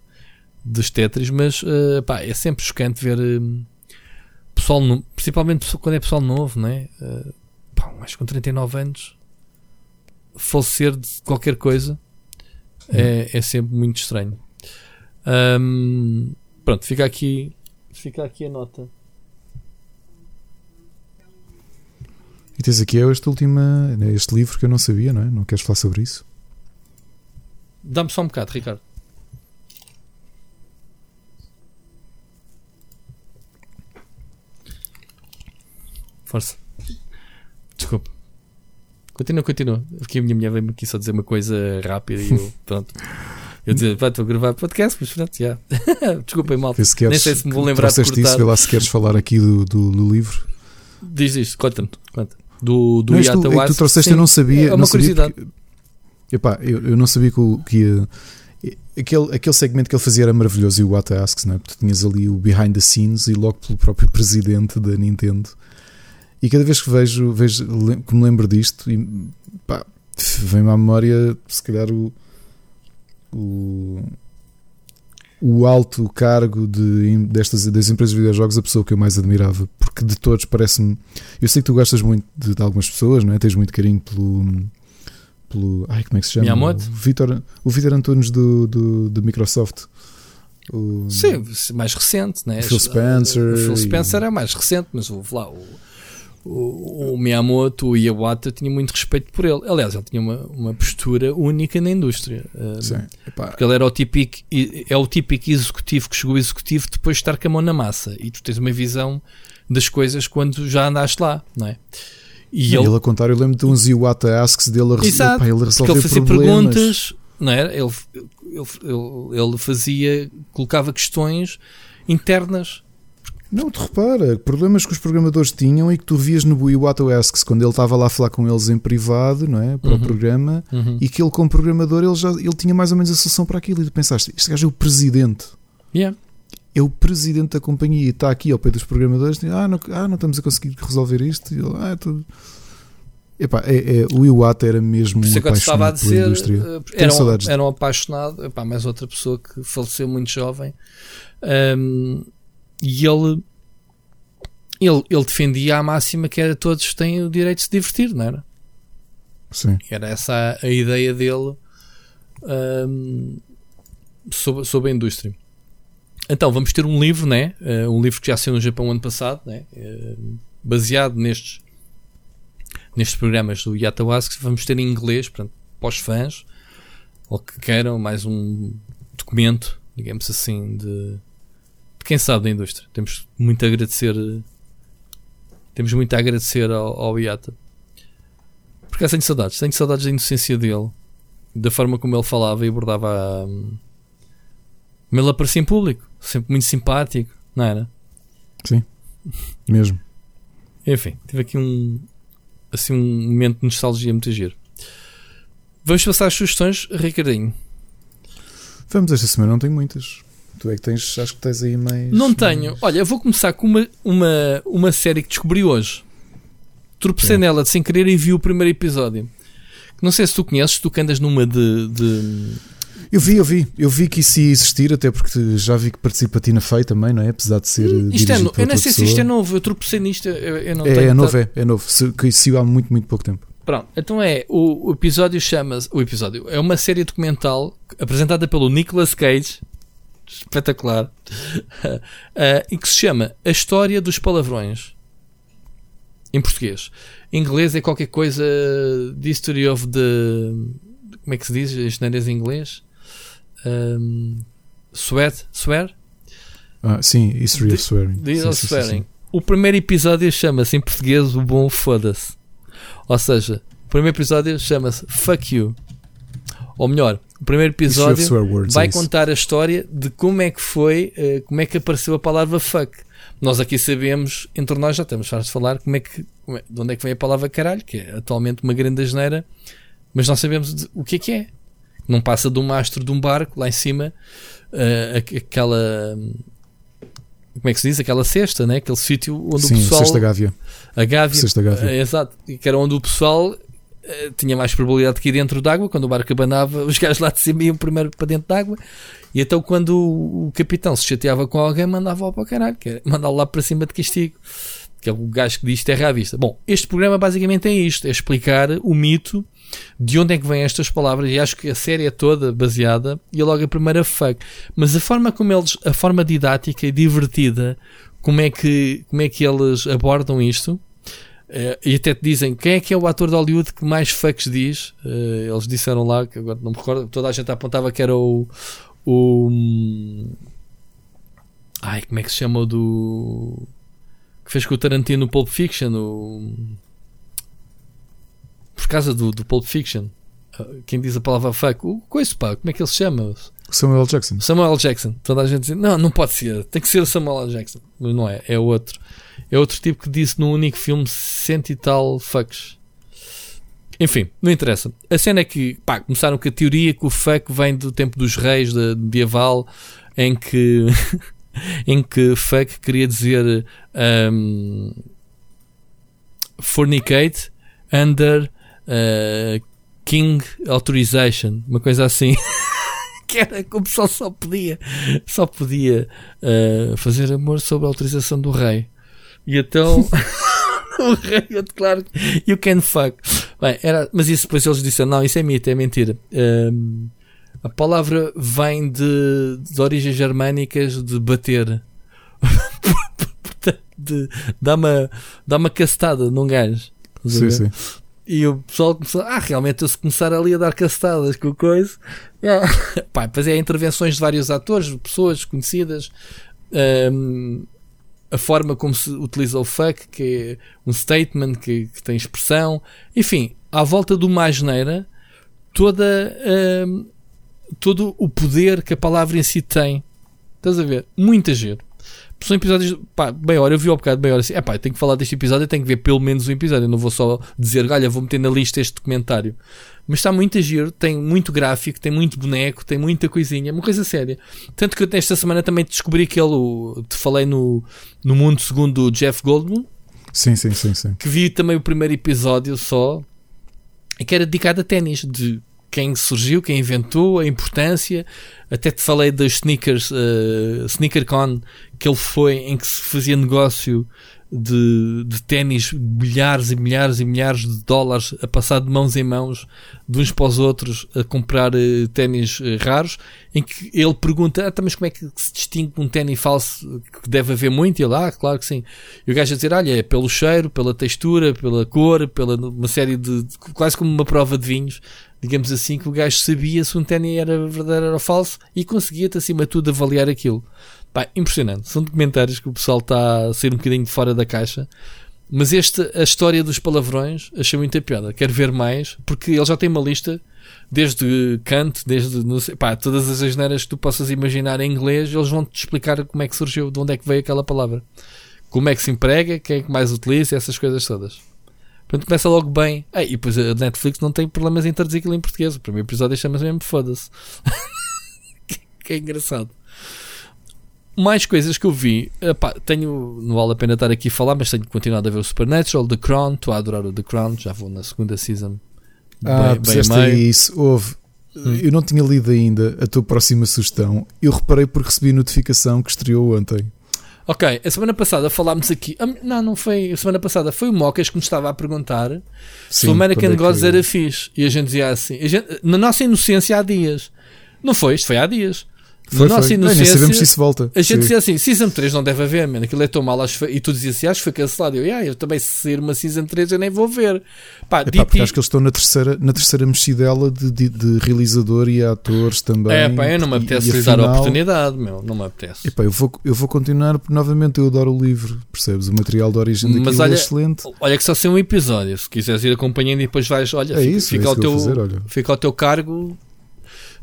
dos Tetris, mas eh, pá, é sempre chocante ver eh, pessoal, no- principalmente quando é pessoal novo, né? Uh, pá, mais com 39 anos, falecer de qualquer coisa é, é sempre muito estranho. Ahm, pronto, fica aqui, fica aqui a nota. E tens aqui este, última, este livro que eu não sabia, não é? Não queres falar sobre isso? Dá-me só um bocado, Ricardo. Força. Desculpa. Continua, continua. Aqui a minha mulher veio-me aqui só dizer uma coisa rápida e eu, pronto. Eu dizer, pá, estou a gravar podcast, mas pronto, já. Desculpem, malta. Vê se queres, Nem sei se me vou lembrar de trouxeste isso, cortar. vê lá se queres falar aqui do, do, do livro. Diz isto, conta-me. Conta. Do, do não, isto, Yata é tu Wask, trouxeste, sim. eu não sabia. É uma não sabia curiosidade. porque- epá, eu, eu não sabia que, que ia- aquele, aquele segmento que ele fazia era maravilhoso e o What Asks, não é? Porque tu tinhas ali o behind the scenes e logo pelo próprio presidente da Nintendo. E cada vez que vejo, vejo que me lembro disto, e pá, vem-me à memória, se calhar, o, o, o alto cargo de, destas, das empresas de videojogos, a pessoa que eu mais admirava, porque de todos parece-me. Eu sei que tu gostas muito de, de algumas pessoas, não é? Tens muito carinho pelo. pelo ai, como é que se chama? Miyamoto? O Vitor, o Vitor Antunes do, do, do Microsoft. O, Sim, mais recente, né? Phil Spencer O Phil e- Spencer é mais recente, mas houve lá o, o, o Miyamoto, o Iwata, eu tinha muito respeito por ele. Aliás, ele tinha uma, uma postura única na indústria. Um, Sim. Porque ele era o típico, é o típico executivo que chegou executivo depois de estar com a mão na massa. E tu tens uma visão das coisas quando já andaste lá, não é? E ele, ele, a contar, eu lembro de uns Iwata Asks dele a Exato, pá, ele resolver ele fazia problemas. perguntas, não era? Ele, ele, ele, ele fazia, colocava questões internas Não, tu repara, problemas que os programadores tinham e que tu vias no Iwata Asks quando ele estava lá a falar com eles em privado, não é? Para Uhum. o programa, e que ele, como programador, ele, já, ele tinha mais ou menos a solução para aquilo. E tu pensaste, este gajo é o presidente. Yeah. É o presidente da companhia e está aqui ao pé dos programadores. Ah, não, ah, não estamos a conseguir resolver isto. E ele, ah, tu... Epá, é, é, o Iwata era mesmo um é te a apaixonado pela indústria. eh, era, um, era um apaixonado, epá, mais outra pessoa que faleceu muito jovem. Ahm, e ele, ele, ele defendia a máxima que era todos têm o direito de se divertir, não era? Sim. Era essa a, a ideia dele ahm, sobre, sobre a indústria. Então, vamos ter um livro, né? Eh, um livro que já saiu no Japão ano passado, né? Eh, baseado nestes, nestes programas do Yatawask. Vamos ter em inglês, portanto, para os fãs, ou que queiram mais um documento, digamos assim, de quem sabe da indústria. Temos muito a agradecer. Temos muito a agradecer ao, ao Yata. Porque tenho saudades, tenho saudades da inocência dele, da forma como ele falava e abordava. hum, Como ele aparecia em público, sempre muito simpático, não era? Mesmo. Enfim, tive aqui um assim um momento de nostalgia muito giro. Vamos passar as sugestões, Ricardinho. Vamos, esta semana não tenho muitas. Tu é que tens, acho que tens aí mais. Não tenho. Olha, eu vou começar com uma, uma, uma série que descobri hoje. Tropecei nela sem querer e vi o primeiro episódio. Não sei se tu conheces, tu que andas numa de. de Eu vi, eu vi, eu vi que isso ia existir, até porque já vi que participa a Tina Fey também, não é? Apesar de ser. Isto é no... Eu não sei se isto é novo, eu tropecei nisto. Eu, eu não é, tenho é novo, é, é novo. Que saiu há muito, muito pouco tempo. Pronto, então é. O, o episódio chama-se. O episódio é uma série documental apresentada pelo Nicolas Cage. Espetacular. uh, e que se chama A História dos Palavrões. Em português. Em inglês é qualquer coisa. The History of the. Como é que se diz? As em inglês? Um, swear? Swear? Ah, sim, History of Swearing. The sim, of sim, Swearing. Sim, o primeiro episódio chama-se em português O Bom Foda-se. Ou seja, o primeiro episódio chama-se Fuck You. Ou melhor, o primeiro episódio words, vai é contar a história de como é que foi, uh, como é que apareceu a palavra fuck. Nós aqui sabemos, entre nós já estamos fartos de falar como é que, é, de onde é que vem a palavra caralho, que é atualmente uma grande asneira, mas não sabemos de, o que é que é. Não passa de um mastro de um barco lá em cima, uh, aquela. Como é que se diz? Aquela cesta, né? aquele sítio onde Sim, o pessoal. Cesta Gávea. A Gávea. Cesta Gávea. Uh, exato. Que era onde o pessoal tinha mais probabilidade de cair dentro d'água. Quando o barco abanava, os gajos lá de cima iam primeiro para dentro d'água. E então, quando o, capitão se chateava com alguém, mandava-o para o caralho, mandá-lo lá para cima de castigo. Que é o gajo que diz terra à vista. Bom, este programa basicamente é isto: é explicar o mito de onde é que vêm estas palavras e acho que a série é toda baseada e é logo a primeira fuck. Mas a forma como eles, a forma didática e divertida, como é que, como é que eles abordam isto, uh, e até te dizem quem é que é o ator de Hollywood que mais fucks diz, uh, eles disseram lá, que agora não me recordo, toda a gente apontava que era o, o ai, como é que se chama o do que fez com o Tarantino no Pulp Fiction, o por causa do, do Pulp Fiction. Ah, quem diz a palavra fuck, o coisa pá, como é que ele se chama? Samuel Jackson. Samuel Jackson. Toda a gente diz, não, não pode ser, tem que ser Samuel Jackson. Mas não é, é outro. É outro tipo que disse no único filme cento e tal fucks. Enfim, não interessa. A cena é que, pá, começaram com a teoria que o fuck vem do tempo dos reis, da medieval, em que, em que fuck queria dizer um, fornicate under uh, King Authorization, uma coisa assim. que era que o pessoal só podia, só podia uh, fazer amor sob a autorização do rei. E então o rei, eu declaro, you can fuck. Bem, era, mas isso depois eles disseram: não, isso é mito, é mentira. Um, a palavra vem de, de origens germânicas de bater. de, dá uma, dá uma castada num gajo. Sim, sim. E o pessoal começou, ah, realmente, eu se começar ali a dar castadas com coisa. Yeah. Pá, depois é intervenções de vários atores, pessoas conhecidas. Um, a forma como se utiliza o fuck, que é um statement que, que tem expressão. Enfim, à volta de uma asneira, toda, um, todo o poder que a palavra em si tem. Estás a ver? Muita gente são episódios, pá, bem hora, eu vi ao bocado bem hora assim, é pá, tenho que falar deste episódio, tenho que ver pelo menos um episódio, eu não vou só dizer, olha, vou meter na lista este documentário. Mas está muito a giro, tem muito gráfico, tem muito boneco, tem muita coisinha, uma coisa séria. Tanto que eu nesta semana também descobri que ele, te falei no, no Mundo Segundo do Jeff Goldblum. Sim, sim, sim, sim. Que vi também o primeiro episódio só, e que era dedicado a ténis, de quem surgiu, quem inventou, a importância. Até te falei das sneakers, uh, SneakerCon, que ele foi, em que se fazia negócio de, de ténis, milhares e milhares e milhares de dólares a passar de mãos em mãos, de uns para os outros, a comprar uh, ténis uh, raros, em que ele pergunta, ah, tá, mas como é que se distingue um ténis falso que deve haver muito? E ele, ah, claro que sim. E o gajo a dizer, olha, é pelo cheiro, pela textura, pela cor, pela uma série de, de quase como uma prova de vinhos, digamos assim, que o gajo sabia se um ténis era verdadeiro ou falso e conseguia-te acima de tudo avaliar aquilo. Pá, impressionante. São documentários que o pessoal está a sair um bocadinho de fora da caixa. Mas esta, a história dos palavrões, achei muita piada. Quero ver mais, porque ele já tem uma lista, desde Kant, desde não sei, pá, todas as asneiras que tu possas imaginar em inglês, eles vão-te explicar como é que surgiu, de onde é que veio aquela palavra. Como é que se emprega, quem é que mais utiliza, essas coisas todas. Portanto, começa logo bem. Ah, e depois a Netflix não tem problemas em traduzir aquilo em português. O primeiro episódio chama-se mesmo Foda-se. que é engraçado mais coisas que eu vi. Epá, tenho, não vale a pena estar aqui a falar, mas tenho continuado a ver o Supernatural, The Crown. Estou a adorar o The Crown, já vou na segunda season. Ah, bem, bem isso. Houve. eu não tinha lido ainda a tua próxima sugestão. Eu reparei porque recebi notificação que estreou ontem. Ok, a semana passada falámos aqui. Não, não foi. A semana passada foi o Mocas que me estava a perguntar Sim, se o American é Gods era fixe. E a gente dizia assim. Gente, na nossa inocência há dias. Não foi, isto foi há dias. Foi, nossa foi. inocência. Bem, sabemos se isso volta. A gente Sim. dizia assim: Season 3 não deve haver, mano. Aquilo é tão mal. Acho e tu dizias assim: Acho que foi cancelado. Eu, yeah, eu também, se sair uma Season 3, eu nem vou ver. Pá, Epá, porque acho que eles estão na terceira, na terceira mexidela de, de, de realizador e atores também. É, pá, eu não me apetece lhe dar a oportunidade, meu. Não me apetece. Epá, eu, vou, eu vou continuar, porque novamente eu adoro o livro, percebes? O material de origem daquilo Mas é olha, é excelente. Olha que só ser um episódio. Se quiseres ir acompanhando e depois vais, olha, é fica, isso, fica, é ao, teu, fazer, fica ao teu cargo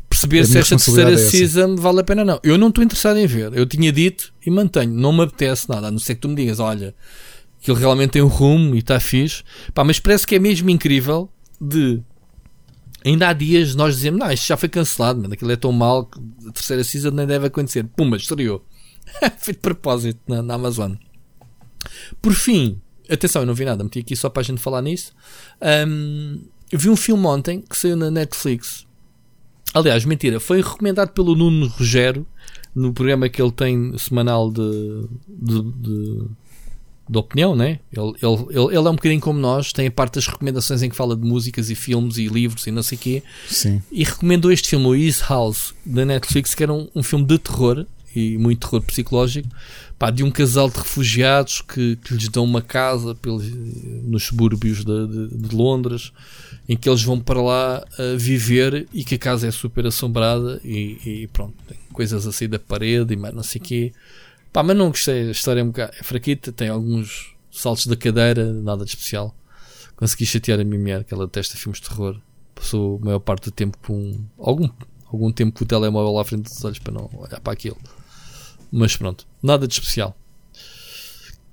perceber se esta terceira é season vale a pena ou não. Eu não estou interessado em ver. Eu tinha dito e mantenho. Não me apetece nada. A não ser que tu me digas, olha, que ele realmente tem um rumo e está fixe. Pá, mas parece que é mesmo incrível de... Ainda há dias nós dizemos, não, isto já foi cancelado, mano. Aquilo é tão mal que a terceira season nem deve acontecer. Pumba, estreou. Feito de propósito na, na Amazon. Por fim, atenção, eu não vi nada. Meti aqui só para a gente falar nisso. Um, eu vi um filme ontem que saiu na Netflix Aliás, mentira, foi recomendado pelo Nuno Rogério no programa que ele tem semanal de, de, de, de opinião, né? Ele, ele, ele, é um bocadinho como nós, tem a parte das recomendações em que fala de músicas e filmes e livros e não sei o quê. Sim. E recomendou este filme, o East House, da Netflix, que era um, um filme de terror e muito terror psicológico, pá, de um casal de refugiados que, que lhes dão uma casa pelos, nos subúrbios de, de, de Londres em que eles vão para lá uh, viver e que a casa é super assombrada e, e, pronto, tem coisas assim da parede e mais não sei o quê. Pá, mas não gostei, a história é um bocado é fraquita, tem alguns saltos da cadeira, nada de especial. Consegui chatear a minha mulher, que ela testa filmes de terror. Passou a maior parte do tempo com algum, algum tempo com o telemóvel à frente dos olhos para não olhar para aquilo. Mas pronto, nada de especial.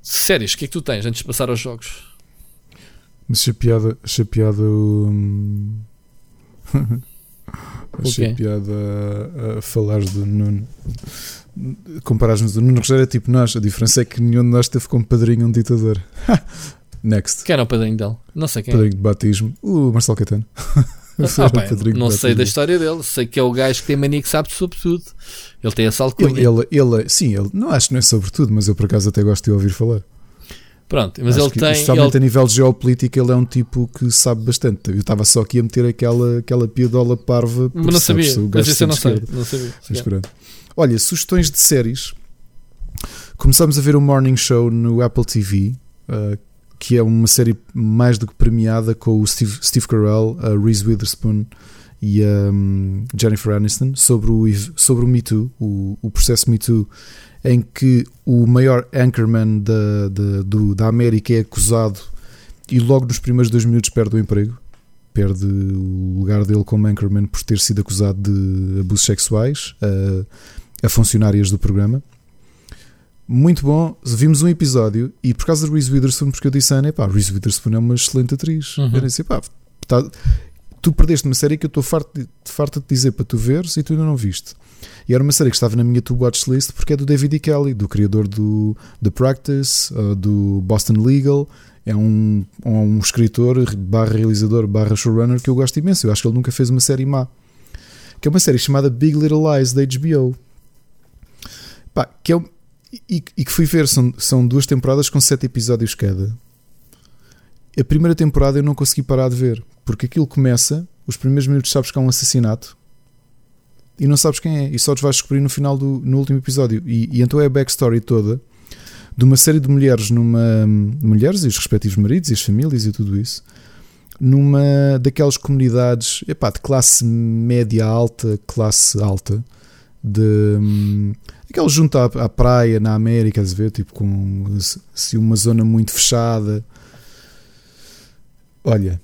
Séries, o que é que tu tens antes de passar aos jogos? Mas. Achei piada. Hum... achei piada a, a falares do Nuno. Comparares-nos do Nuno Rogério é tipo nós. A diferença é que nenhum de nós teve como padrinho um ditador. Next. Quem era o padrinho dele? Não sei quem. Padrinho de batismo. O Marcelo Caetano. Ah, bem, não sei da história dele, sei que é o gajo que tem mania que sabe sobre tudo. Ele tem essa alcunha. Ele, ele, ele, sim, ele, não acho que não é sobre tudo, mas eu por acaso até gosto de ouvir falar. Pronto, mas Acho ele tem. Especialmente ele... a nível geopolítico, ele é um tipo que sabe bastante. Eu estava só aqui a meter aquela, aquela piadola parva. Mas não sabia, mas isso eu não sei. Não sabia. Olha, sugestões de séries. Começamos a ver o Morning Show no Apple TV, uh, que é uma série mais do que premiada com o Steve, Steve Carell, a Reese Witherspoon e a um, Jennifer Aniston sobre o, sobre o Me Too, o, o processo Me Too em que o maior anchorman da, da, do, da América é acusado e logo nos primeiros dois minutos perde o emprego. Perde o lugar dele como anchorman por ter sido acusado de abusos sexuais a, a funcionárias do programa. Muito bom, vimos um episódio e por causa de Reese Witherspoon, porque eu disse a Ana, pá, Reese Witherspoon é uma excelente atriz. Uhum. Eu disse, pá, tá, tu perdeste uma série que eu estou farto de, farto de dizer para tu veres e tu ainda não viste. E era uma série que estava na minha to watch list porque é do David E. Kelly, do criador do The Practice, uh, do Boston Legal. É um, um escritor, barra realizador, barra showrunner que eu gosto imenso. Eu acho que ele nunca fez uma série má. Que é uma série chamada Big Little Lies da HBO. Pá, que é, e, e que fui ver, são, são duas temporadas com sete episódios cada. A primeira temporada eu não consegui parar de ver, porque aquilo começa, os primeiros minutos sabes que há um assassinato, e não sabes quem é, e só te vais descobrir no final do no último episódio. E, e então é a backstory toda de uma série de mulheres numa mulheres e os respectivos maridos e as famílias e tudo isso numa daquelas comunidades epá, de classe média alta, classe alta, de um, aqueles junto à, à, praia na América, a ver, tipo com se uma zona muito fechada. Olha,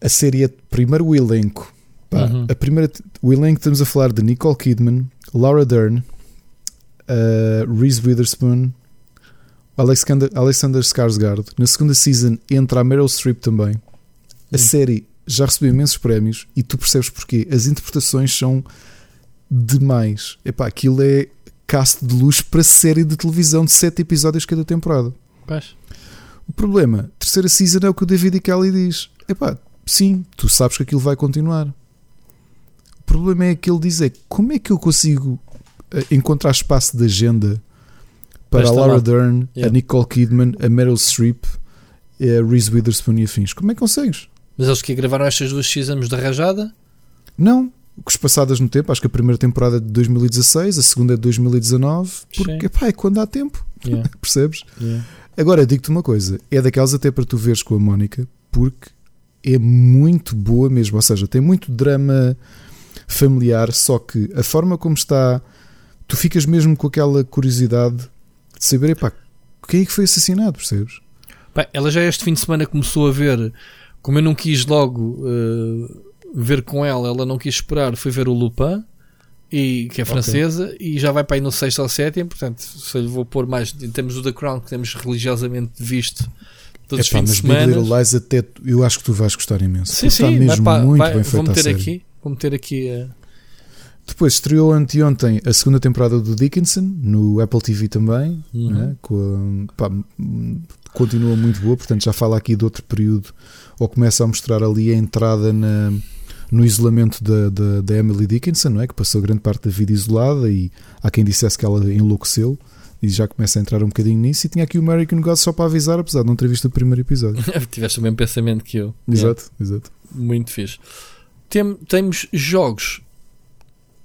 a série é primeiro o elenco Pá, uhum. a primeira, o elenco estamos a falar de Nicole Kidman, Laura Dern, uh, Reese Witherspoon, Alexander, Alexander Skarsgård. Na segunda season entra a Meryl Streep também. A uhum. série já recebeu imensos prémios e tu percebes porquê. As interpretações são demais. Epá, aquilo é cast de luz para série de televisão de 7 episódios cada temporada. Paz. O problema, terceira season é o que o David e Kelly diz. Epá, sim, tu sabes que aquilo vai continuar. Problema é que ele diz é como é que eu consigo eh, encontrar espaço de agenda para a Laura Dern, yeah. a Nicole Kidman, a Meryl Streep, a Reese Witherspoon e afins. Como é que consegues? Mas eles que gravaram estas duas seasons de rajada? Não, passadas no tempo. Acho que a primeira temporada é de 2016, a segunda é de 2019. Porque pá, é quando há tempo. Yeah. Percebes? Yeah. Agora, digo-te uma coisa: é daquelas até para tu veres com a Mónica, porque é muito boa mesmo. Ou seja, tem muito drama familiar, só que a forma como está, tu ficas mesmo com aquela curiosidade de saber, epá, quem é que foi assassinado, percebes? Bem, ela já este fim de semana começou a ver, como eu não quis logo uh, ver com ela, ela não quis esperar, foi ver o Lupin. E, que é francesa okay. e já vai para aí no sexto ou sétimo, portanto, se eu vou pôr mais em termos do The Crown, que temos religiosamente visto todos os fins de semana. Big Little Lies até eu acho que tu vais gostar imenso. Sim, sim, está mesmo vai, muito vai, bem feito. Vou meter aqui, vou meter aqui uh... Depois estreou anteontem a segunda temporada do Dickinson no Apple TV também, uhum. né? Com, pá, continua muito boa, portanto já fala aqui de outro período, ou começa a mostrar ali a entrada na, no isolamento da, da, da Emily Dickinson, não é? que passou grande parte da vida isolada e há quem dissesse que ela enlouqueceu e já começa a entrar um bocadinho nisso. E tinha aqui o American Gods só para avisar, apesar de não ter visto o primeiro episódio. Tiveste o mesmo pensamento que eu. Exato, é. exato. Muito fixe. Tem, temos jogos.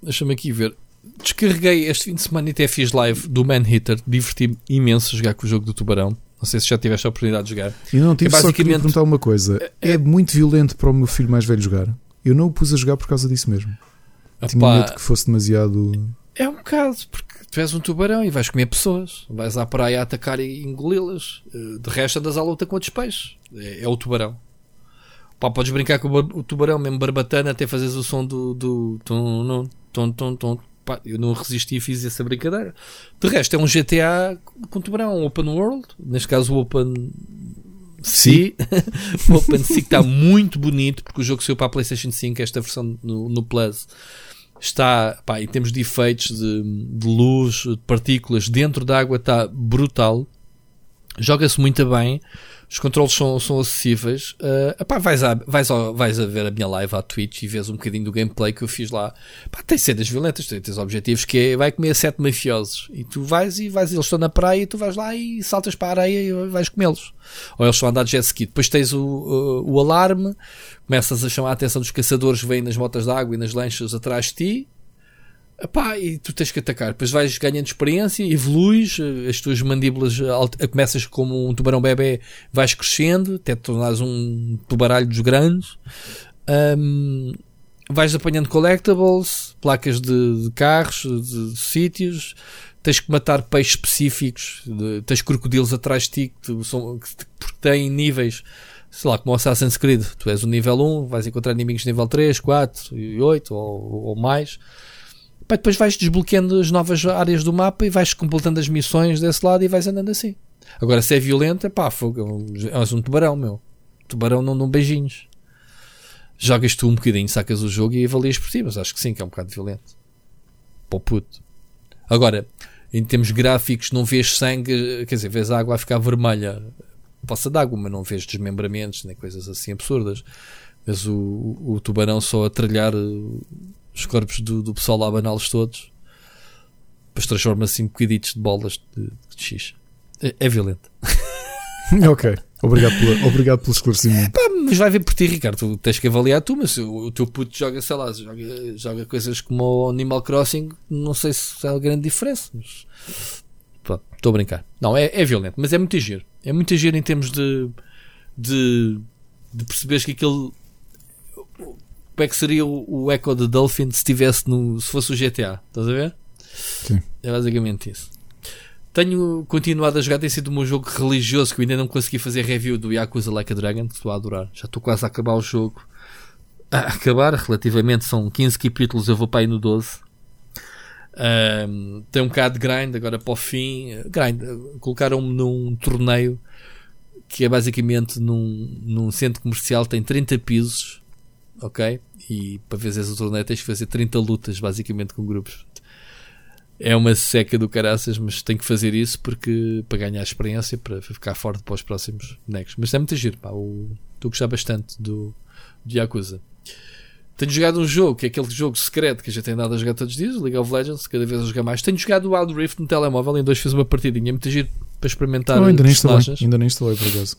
Deixa-me aqui ver. Descarreguei este fim de semana e até fiz live do Man Hitter. Diverti-me imenso a jogar com o jogo do Tubarão. Não sei se já tiveste a oportunidade de jogar. E não tive é basicamente... só que perguntar uma coisa. É, é, muito violento para o meu filho mais velho jogar? Eu não o pus a jogar por causa disso mesmo. Tinha medo que fosse demasiado. É um bocado, porque tu és um tubarão e vais comer pessoas, vais à praia a atacar e engoli-las. Eh, de resto, andas à luta com outros peixes. É, é o tubarão. Pá, podes brincar com o, tubarão, mesmo barbatana, até fazes o som do. do tom, tom, tom, tom. Pá, eu não resisti e fiz essa brincadeira. De resto, é um GTA com tubarão, um open world. Neste caso, o Open Sea. o Open Sea está muito bonito porque o jogo saiu para a PlayStation 5, esta versão no, no Plus. Está, pá, em termos de efeitos de, de luz, de partículas dentro da água, está brutal. Joga-se muito bem. Os controles são, são acessíveis. Uh, epá, vais, a, vais, a, vais a ver a minha live à Twitch e vês um bocadinho do gameplay que eu fiz lá. Epá, tem cenas violentas, tem, tens objetivos que é vai comer sete mafiosos. E tu vais e vais, eles estão na praia e tu vais lá e saltas para a areia e vais comê-los. Ou eles estão a andar de jet ski. Depois tens o, o, o alarme, começas a chamar a atenção dos caçadores que vêm nas motas de água e nas lanchas atrás de ti Epá, e tu tens que atacar. Depois vais ganhando experiência, evoluís, eh, as tuas mandíbulas eh, começas como um tubarão bebê, vais crescendo, até tornares um tubaralho dos grandes. Um, vais apanhando collectibles, placas de, de carros, de, de, sítios. Tens que matar peixes específicos. De, tens crocodilos atrás de ti que, são, que têm níveis sei lá, como o Assassin's Creed, tu és o nível 1, vais encontrar inimigos nível 3, 4 e 8 ou, ou mais. Pá, depois vais desbloqueando as novas áreas do mapa e vais completando as missões desse lado e vais andando assim. Agora, se é violento, é pá, és um tubarão, meu. Tubarão não dão beijinhos. Jogas tu um bocadinho, sacas o jogo e avalias por ti, mas acho que sim, que é um bocado violento. Pô puto. Agora, em termos gráficos, não vês sangue, quer dizer, vês a água a ficar vermelha, poça d'água, mas não vês desmembramentos nem coisas assim absurdas. Vês o, o, o tubarão só a trilhar os corpos do, do pessoal lá baná-los todos, depois transforma-se em bocaditos de bolas de, de xixi. É, é violento. ok. Obrigado, pela, obrigado pelo esclarecimento. Pá, mas vai ver por ti, Ricardo. Tu tens que avaliar tu, mas o, o teu puto joga, sei lá, joga, joga coisas como o Animal Crossing. Não sei se há grande diferença, mas estou a brincar. Não, é, é violento, mas é muito giro. É muito giro em termos de, de, de perceberes que aquele como é que seria o, o Echo de Dolphin se tivesse no, se fosse o GTA, estás a ver? Sim. É basicamente isso. Tenho continuado a jogar, tem sido o meu jogo religioso que eu ainda não consegui fazer review do Yakuza Like a Dragon, que estou a adorar. Já estou quase a acabar o jogo. A acabar, relativamente, são 15 capítulos, eu vou para aí no 12. Um, tem um bocado de grind agora para o fim. Grind, colocaram-me num torneio que é basicamente num, num centro comercial, tem 30 pisos ok? E para fazer o torneio tens que fazer 30 lutas, basicamente, com grupos. É uma seca do caraças, mas tenho que fazer isso porque para ganhar experiência, para ficar forte para os próximos bonecos. Mas é muito giro, pá. Estou a gostar bastante do, do Yakuza. Tenho jogado um jogo, que é aquele jogo secreto que a gente tem dado a jogar todos os dias, League of Legends, cada vez a jogar mais. Tenho jogado o Wild Rift no telemóvel, em dois fiz uma partidinha, muito giro para experimentar. Não, ainda nem instalei, ainda nem instalei por acaso.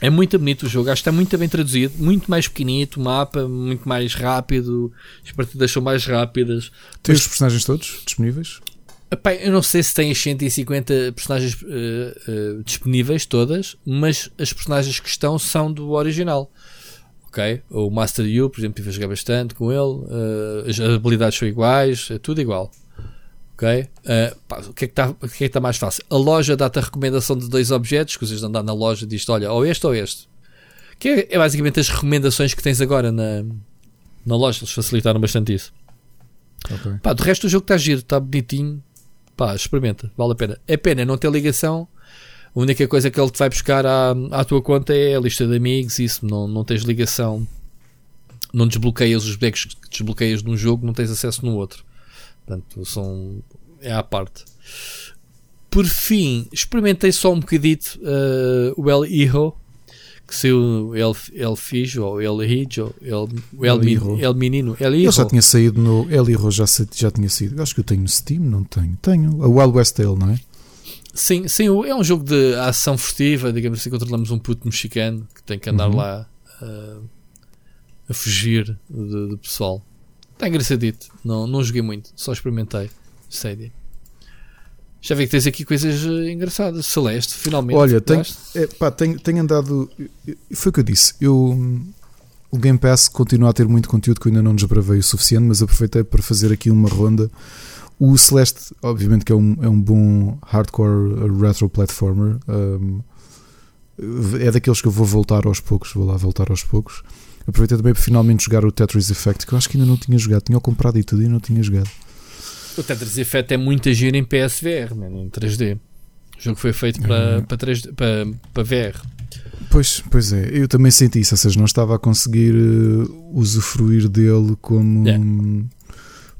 É muito bonito o jogo, acho que está muito bem traduzido, muito mais pequenito, o mapa, muito mais rápido, as partidas são mais rápidas. Tem Mas- os personagens todos disponíveis? Epá, eu não sei se tem as 150 personagens eh, eh, disponíveis todas, mas as personagens que estão são do original. Ok? O Master Yu, por exemplo, estive a jogar bastante com ele, eh, as habilidades são iguais, é tudo igual. Ok? Eh, pá, o que é que está o que é que está mais fácil? A loja dá-te a recomendação de dois objetos, que vocês andar na loja e diz olha, ou este ou este. Que é, é basicamente as recomendações que tens agora na, na loja, eles facilitaram bastante isso. Ok. Pá, do resto o jogo está giro, está bonitinho. Pá, experimenta, vale a pena. É pena não ter ligação. A única coisa que ele te vai buscar à, à tua conta é a lista de amigos. Isso, não, não tens ligação. Não desbloqueias os bonecos que desbloqueias num jogo, não tens acesso no outro. Portanto, são, é à parte. Por fim, experimentei só um bocadito uh, o El Hijo, que saiu El, El Fijo, ou El Hijo, El, o El, El Hijo. El Menino, El Ele Hijo. já tinha saído no. El Hero já, já tinha saído. Eu acho que eu tenho no Steam, não tenho. Tenho. A Wild West Tale, não é? Sim, sim, é um jogo de ação furtiva, digamos assim, controlamos um puto mexicano que tem que andar Uhum. lá ah, a fugir do, do pessoal. Está engraçadito, não, não joguei muito, só experimentei. Stadia. Já vi que tens aqui coisas eh, engraçadas. Celeste, finalmente. Olha, tenho, é, pá, tenho, tenho andado. Foi o que eu disse. Eu, hum, o Game Pass continua a ter muito conteúdo que eu ainda não desbravei o suficiente, mas aproveitei para fazer aqui uma ronda. O Celeste, obviamente, que é um, é um bom hardcore retro platformer. hum, é daqueles que eu vou voltar aos poucos. Vou lá voltar aos poucos. Aproveitei também para finalmente jogar o Tetris Effect, que eu acho que ainda não tinha jogado. Tinha comprado e tudo e não tinha jogado. O Tetris Effect é muito giro em PSVR, man, em 3D. O jogo foi feito para, Uhum. para, 3D, para, para VR. Pois, pois é, eu também senti isso, ou seja, não estava a conseguir eh, usufruir dele como, Yeah.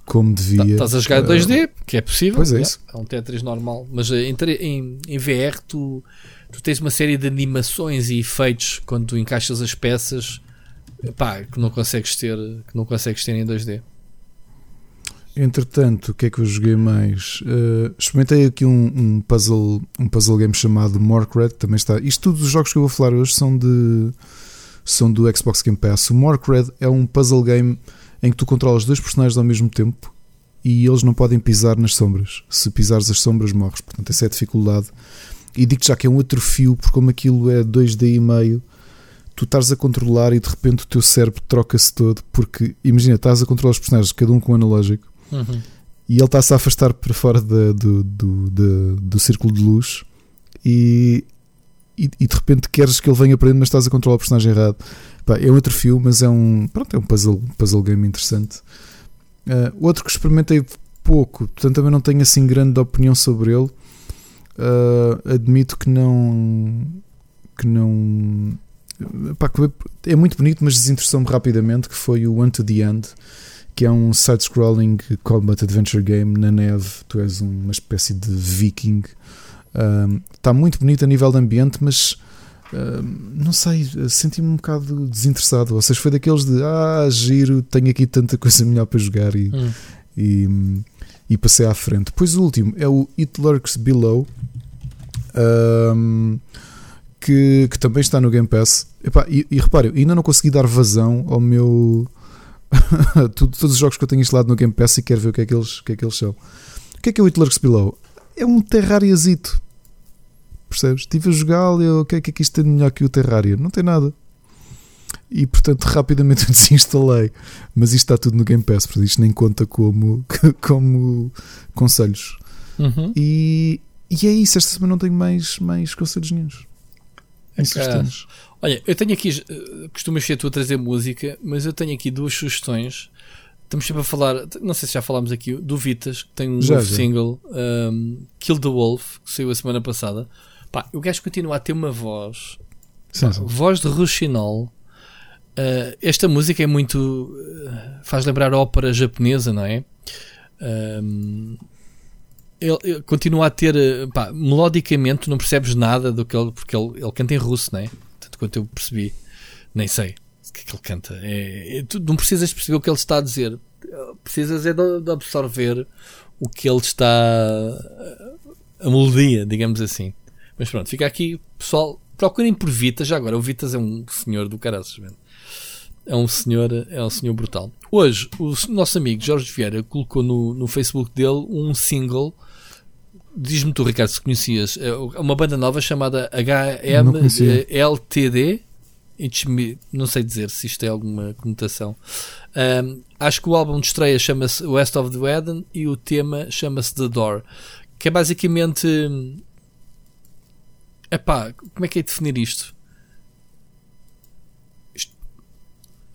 como Tá- devia. Estás a jogar Eh, 2D, que é possível. Pois é é, isso. é um Tetris normal. Mas eh, em, em, em VR tu, tu tens uma série de animações e efeitos quando tu encaixas as peças pá, que não consegues ter que não consegues ter em 2D. Entretanto, o que é que eu joguei mais? Eh, experimentei aqui um, um puzzle, um puzzle game chamado que também está. Isto todos os jogos que eu vou falar hoje são de são do Xbox Game Pass. O Morkred é um puzzle game em que tu controlas dois personagens ao mesmo tempo e eles não podem pisar nas sombras. Se pisares as sombras, morres. Portanto, essa é a dificuldade. E digo-te já que é um outro fio, porque como aquilo é 2D e meio, tu estás a controlar e de repente o teu cérebro troca-se todo. Porque imagina, estás a controlar os personagens, cada um com um analógico e ele está-se a afastar para fora da- do, do, da- do círculo de luz e, e, e de repente queres que ele venha para dentro, mas estás a controlar o personagem errado. Pá, é um outro fio, mas é um, pronto, é um puzzle, puzzle game interessante. Ah, outro que experimentei pouco, portanto também não tenho assim grande opinião sobre ele. Ah, admito que não. que não. Pá, é muito bonito, mas desinteressou-me rapidamente. Que foi o One to the End que é um side-scrolling combat adventure game na neve. Tu és uma espécie de viking. Um, Está muito bonito a nível de ambiente, mas um, não sei, senti-me um bocado desinteressado. Ou seja, foi daqueles de ah, giro, tenho aqui tanta coisa melhor para jogar e, Hum. e, e passei à frente. Depois o último é o It Lurks Below. um, que, que também está no Game Pass. Epá, e, e reparem, ainda não consegui dar vazão ao meu todos os jogos que eu tenho instalado no Game Pass e quero ver o que é que eles, o que é que eles são. O que é que é o It Lurks Below? É um Terrariazito. Percebes? Estive a jogá-lo e o que é que é que isto tem de melhor que o Terraria? Não tem nada. E portanto rapidamente eu desinstalei. Mas isto está tudo no Game Pass, portanto isto nem conta como, como conselhos. Uhum. E, e é isso, esta semana não tenho mais, mais conselhos nenhums. Sugestões. Olha, eu tenho aqui, costumas ser tu a trazer música, mas eu tenho aqui duas sugestões. Estamos sempre a falar, não sei se já falámos aqui, do Vitas, que tem um Já, novo já. single, um, Kill the Wolf, que saiu a semana passada. Pá, o gajo continua a ter uma voz, Sim, sim. voz de Ruxinol. Uh, esta música é muito. uh, faz lembrar ópera japonesa, não é? Um, ele, ele continua a ter. uh, Pá, melodicamente, não percebes nada do que ele. Porque ele, ele canta em russo, não é? Tanto quanto eu percebi. Nem sei. O que é que ele canta? É, é, tu não precisas perceber o que ele está a dizer. Precisas é de, de absorver o que ele está. a melodia, digamos assim. Mas pronto, fica aqui, pessoal. Procurem por Vitas, já agora. O Vitas é um senhor do caraças, É um senhor, é um senhor brutal. Hoje, o nosso amigo Jorge Vieira colocou no, no Facebook dele um single. Diz-me tu, Ricardo, se conhecias. É uma banda nova chamada HMLTD. Não sei dizer se isto é alguma conotação. Um, acho que o álbum de estreia chama-se West of the Eden e o tema chama-se The Door. Que é basicamente Epá, como é que é definir isto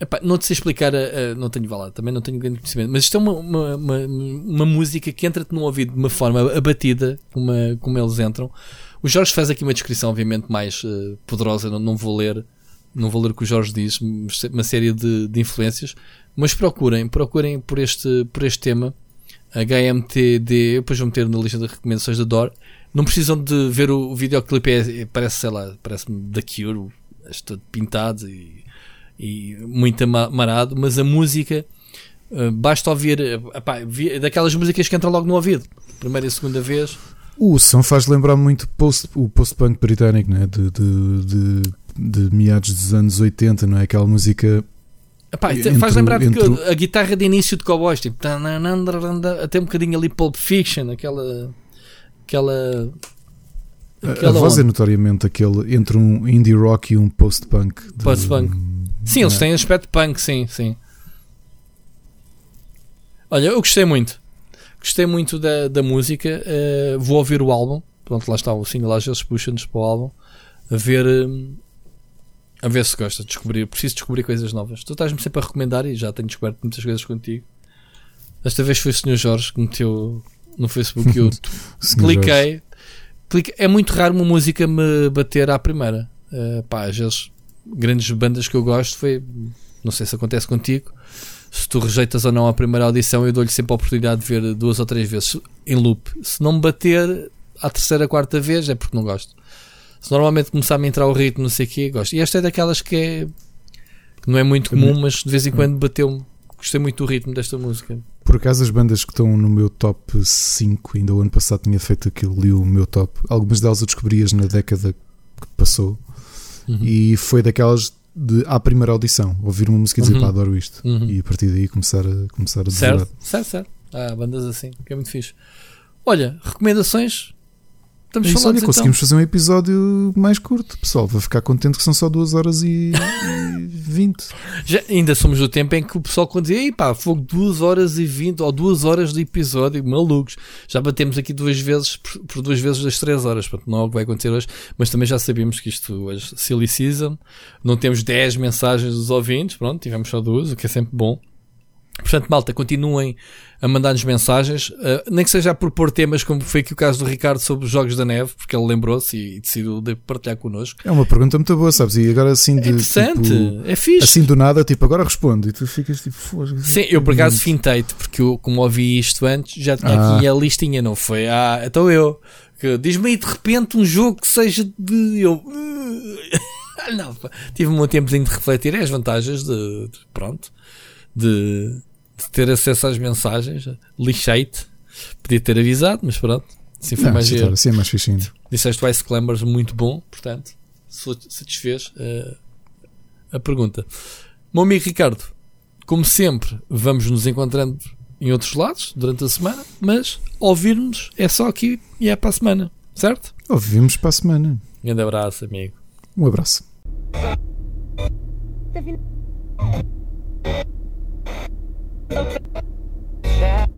epá, não te sei explicar, uh, não tenho valado, também não tenho grande conhecimento, mas isto é uma, uma, uma, uma música que entra-te no ouvido de uma forma abatida, como, como eles entram. O Jorge faz aqui uma descrição, obviamente, mais uh, poderosa, não, não, vou ler. Não vou ler o que o Jorge diz, uma série de, de influências, mas procurem, procurem por este, por este tema, HMTD, depois vou meter na lista de recomendações da DOR, não precisam de ver o, o videoclipe, é, parece, sei lá, parece-me da Cure, está pintado e, e muito amarado, mas a música uh, basta ouvir, epá, daquelas músicas que entram logo no ouvido, primeira e segunda vez. O som faz lembrar muito post, o post-punk britânico, né? de, de, de, de, meados dos anos 80, não é? Aquela música. Epá, entre, faz lembrar entre... a guitarra de início de Cowboys, tipo, até um bocadinho ali Pulp Fiction, aquela aquela. aquela a voz onda. é notoriamente aquele entre um indie rock e um post-punk. Post-punk. Sim, eles é? têm aspecto punk, sim, sim. Olha, eu gostei muito. Gostei muito da, da música. Uh, vou ouvir o álbum. Pronto, lá está o single, às vezes puxa-nos para o álbum. A ver. Um, a ver se gosta de descobrir. Preciso descobrir coisas novas. Tu estás-me sempre a recomendar e já tenho descoberto muitas coisas contigo. Desta vez foi o Sr. Jorge que meteu no Facebook eu cliquei, cliquei. É muito raro uma música me bater à primeira. Uh, pá, às vezes, grandes bandas que eu gosto foi. Não sei se acontece contigo. Se tu rejeitas ou não a primeira audição, eu dou-lhe sempre a oportunidade de ver duas ou três vezes em loop. Se não me bater à terceira, quarta vez, é porque não gosto. Se normalmente começar a me entrar o ritmo, não sei o quê, gosto. E esta é daquelas que é. que não é muito comum, mas de vez em quando bateu-me. Gostei muito do ritmo desta música. Por acaso, as bandas que estão no meu top 5, ainda o ano passado tinha feito aquilo, li o meu top. Algumas delas eu descobri-as na década que passou uhum. e foi daquelas de à primeira audição, ouvir uma música e dizer uhum. pá, adoro isto. Uhum. E a partir daí começar a, começar a certo, certo, certo. Há bandas assim, que é muito fixe. Olha, recomendações Estamos é isso, olha, então. conseguimos fazer um episódio mais curto, pessoal. Vou ficar contente que são só 2 horas e, 20. Já, ainda somos do tempo em que o pessoal quando dizia, pá, fogo 2 horas e 20 ou 2 horas de episódio, malucos. Já batemos aqui duas vezes por, por duas vezes das 3 horas. Portanto, não é o que vai acontecer hoje, mas também já sabíamos que isto hoje, silly season, não temos 10 mensagens dos ouvintes, pronto, tivemos só duas, o que é sempre bom. Portanto, malta, continuem a mandar-nos mensagens, uh, nem que seja a propor temas, como foi aqui o caso do Ricardo sobre os Jogos da Neve, porque ele lembrou-se e, decidiu de partilhar connosco. É uma pergunta muito boa, sabes? E agora assim de. É interessante, tipo, é fixe. Assim do nada, tipo, agora responde e tu ficas tipo. Sim, eu por acaso fintei-te, porque eu, como ouvi isto antes, já tinha ah. aqui a listinha, não foi? Ah, então eu. Diz-me aí de repente um jogo que seja de. Eu. não, tive um tempozinho de refletir é as vantagens de, de pronto de de ter acesso às mensagens. Lixei-te. Podia ter avisado, mas pronto. Assim foi não, mais giro. Assim é mais. Disseste o Ice Climbers muito bom, portanto, satisfez uh, a pergunta. Meu amigo Ricardo, como sempre, vamos nos encontrando em outros lados durante a semana, mas ouvir-nos é só aqui e é para a semana, certo? Ouvimos para a semana. Um grande abraço, amigo. Um abraço. Okay. Yeah.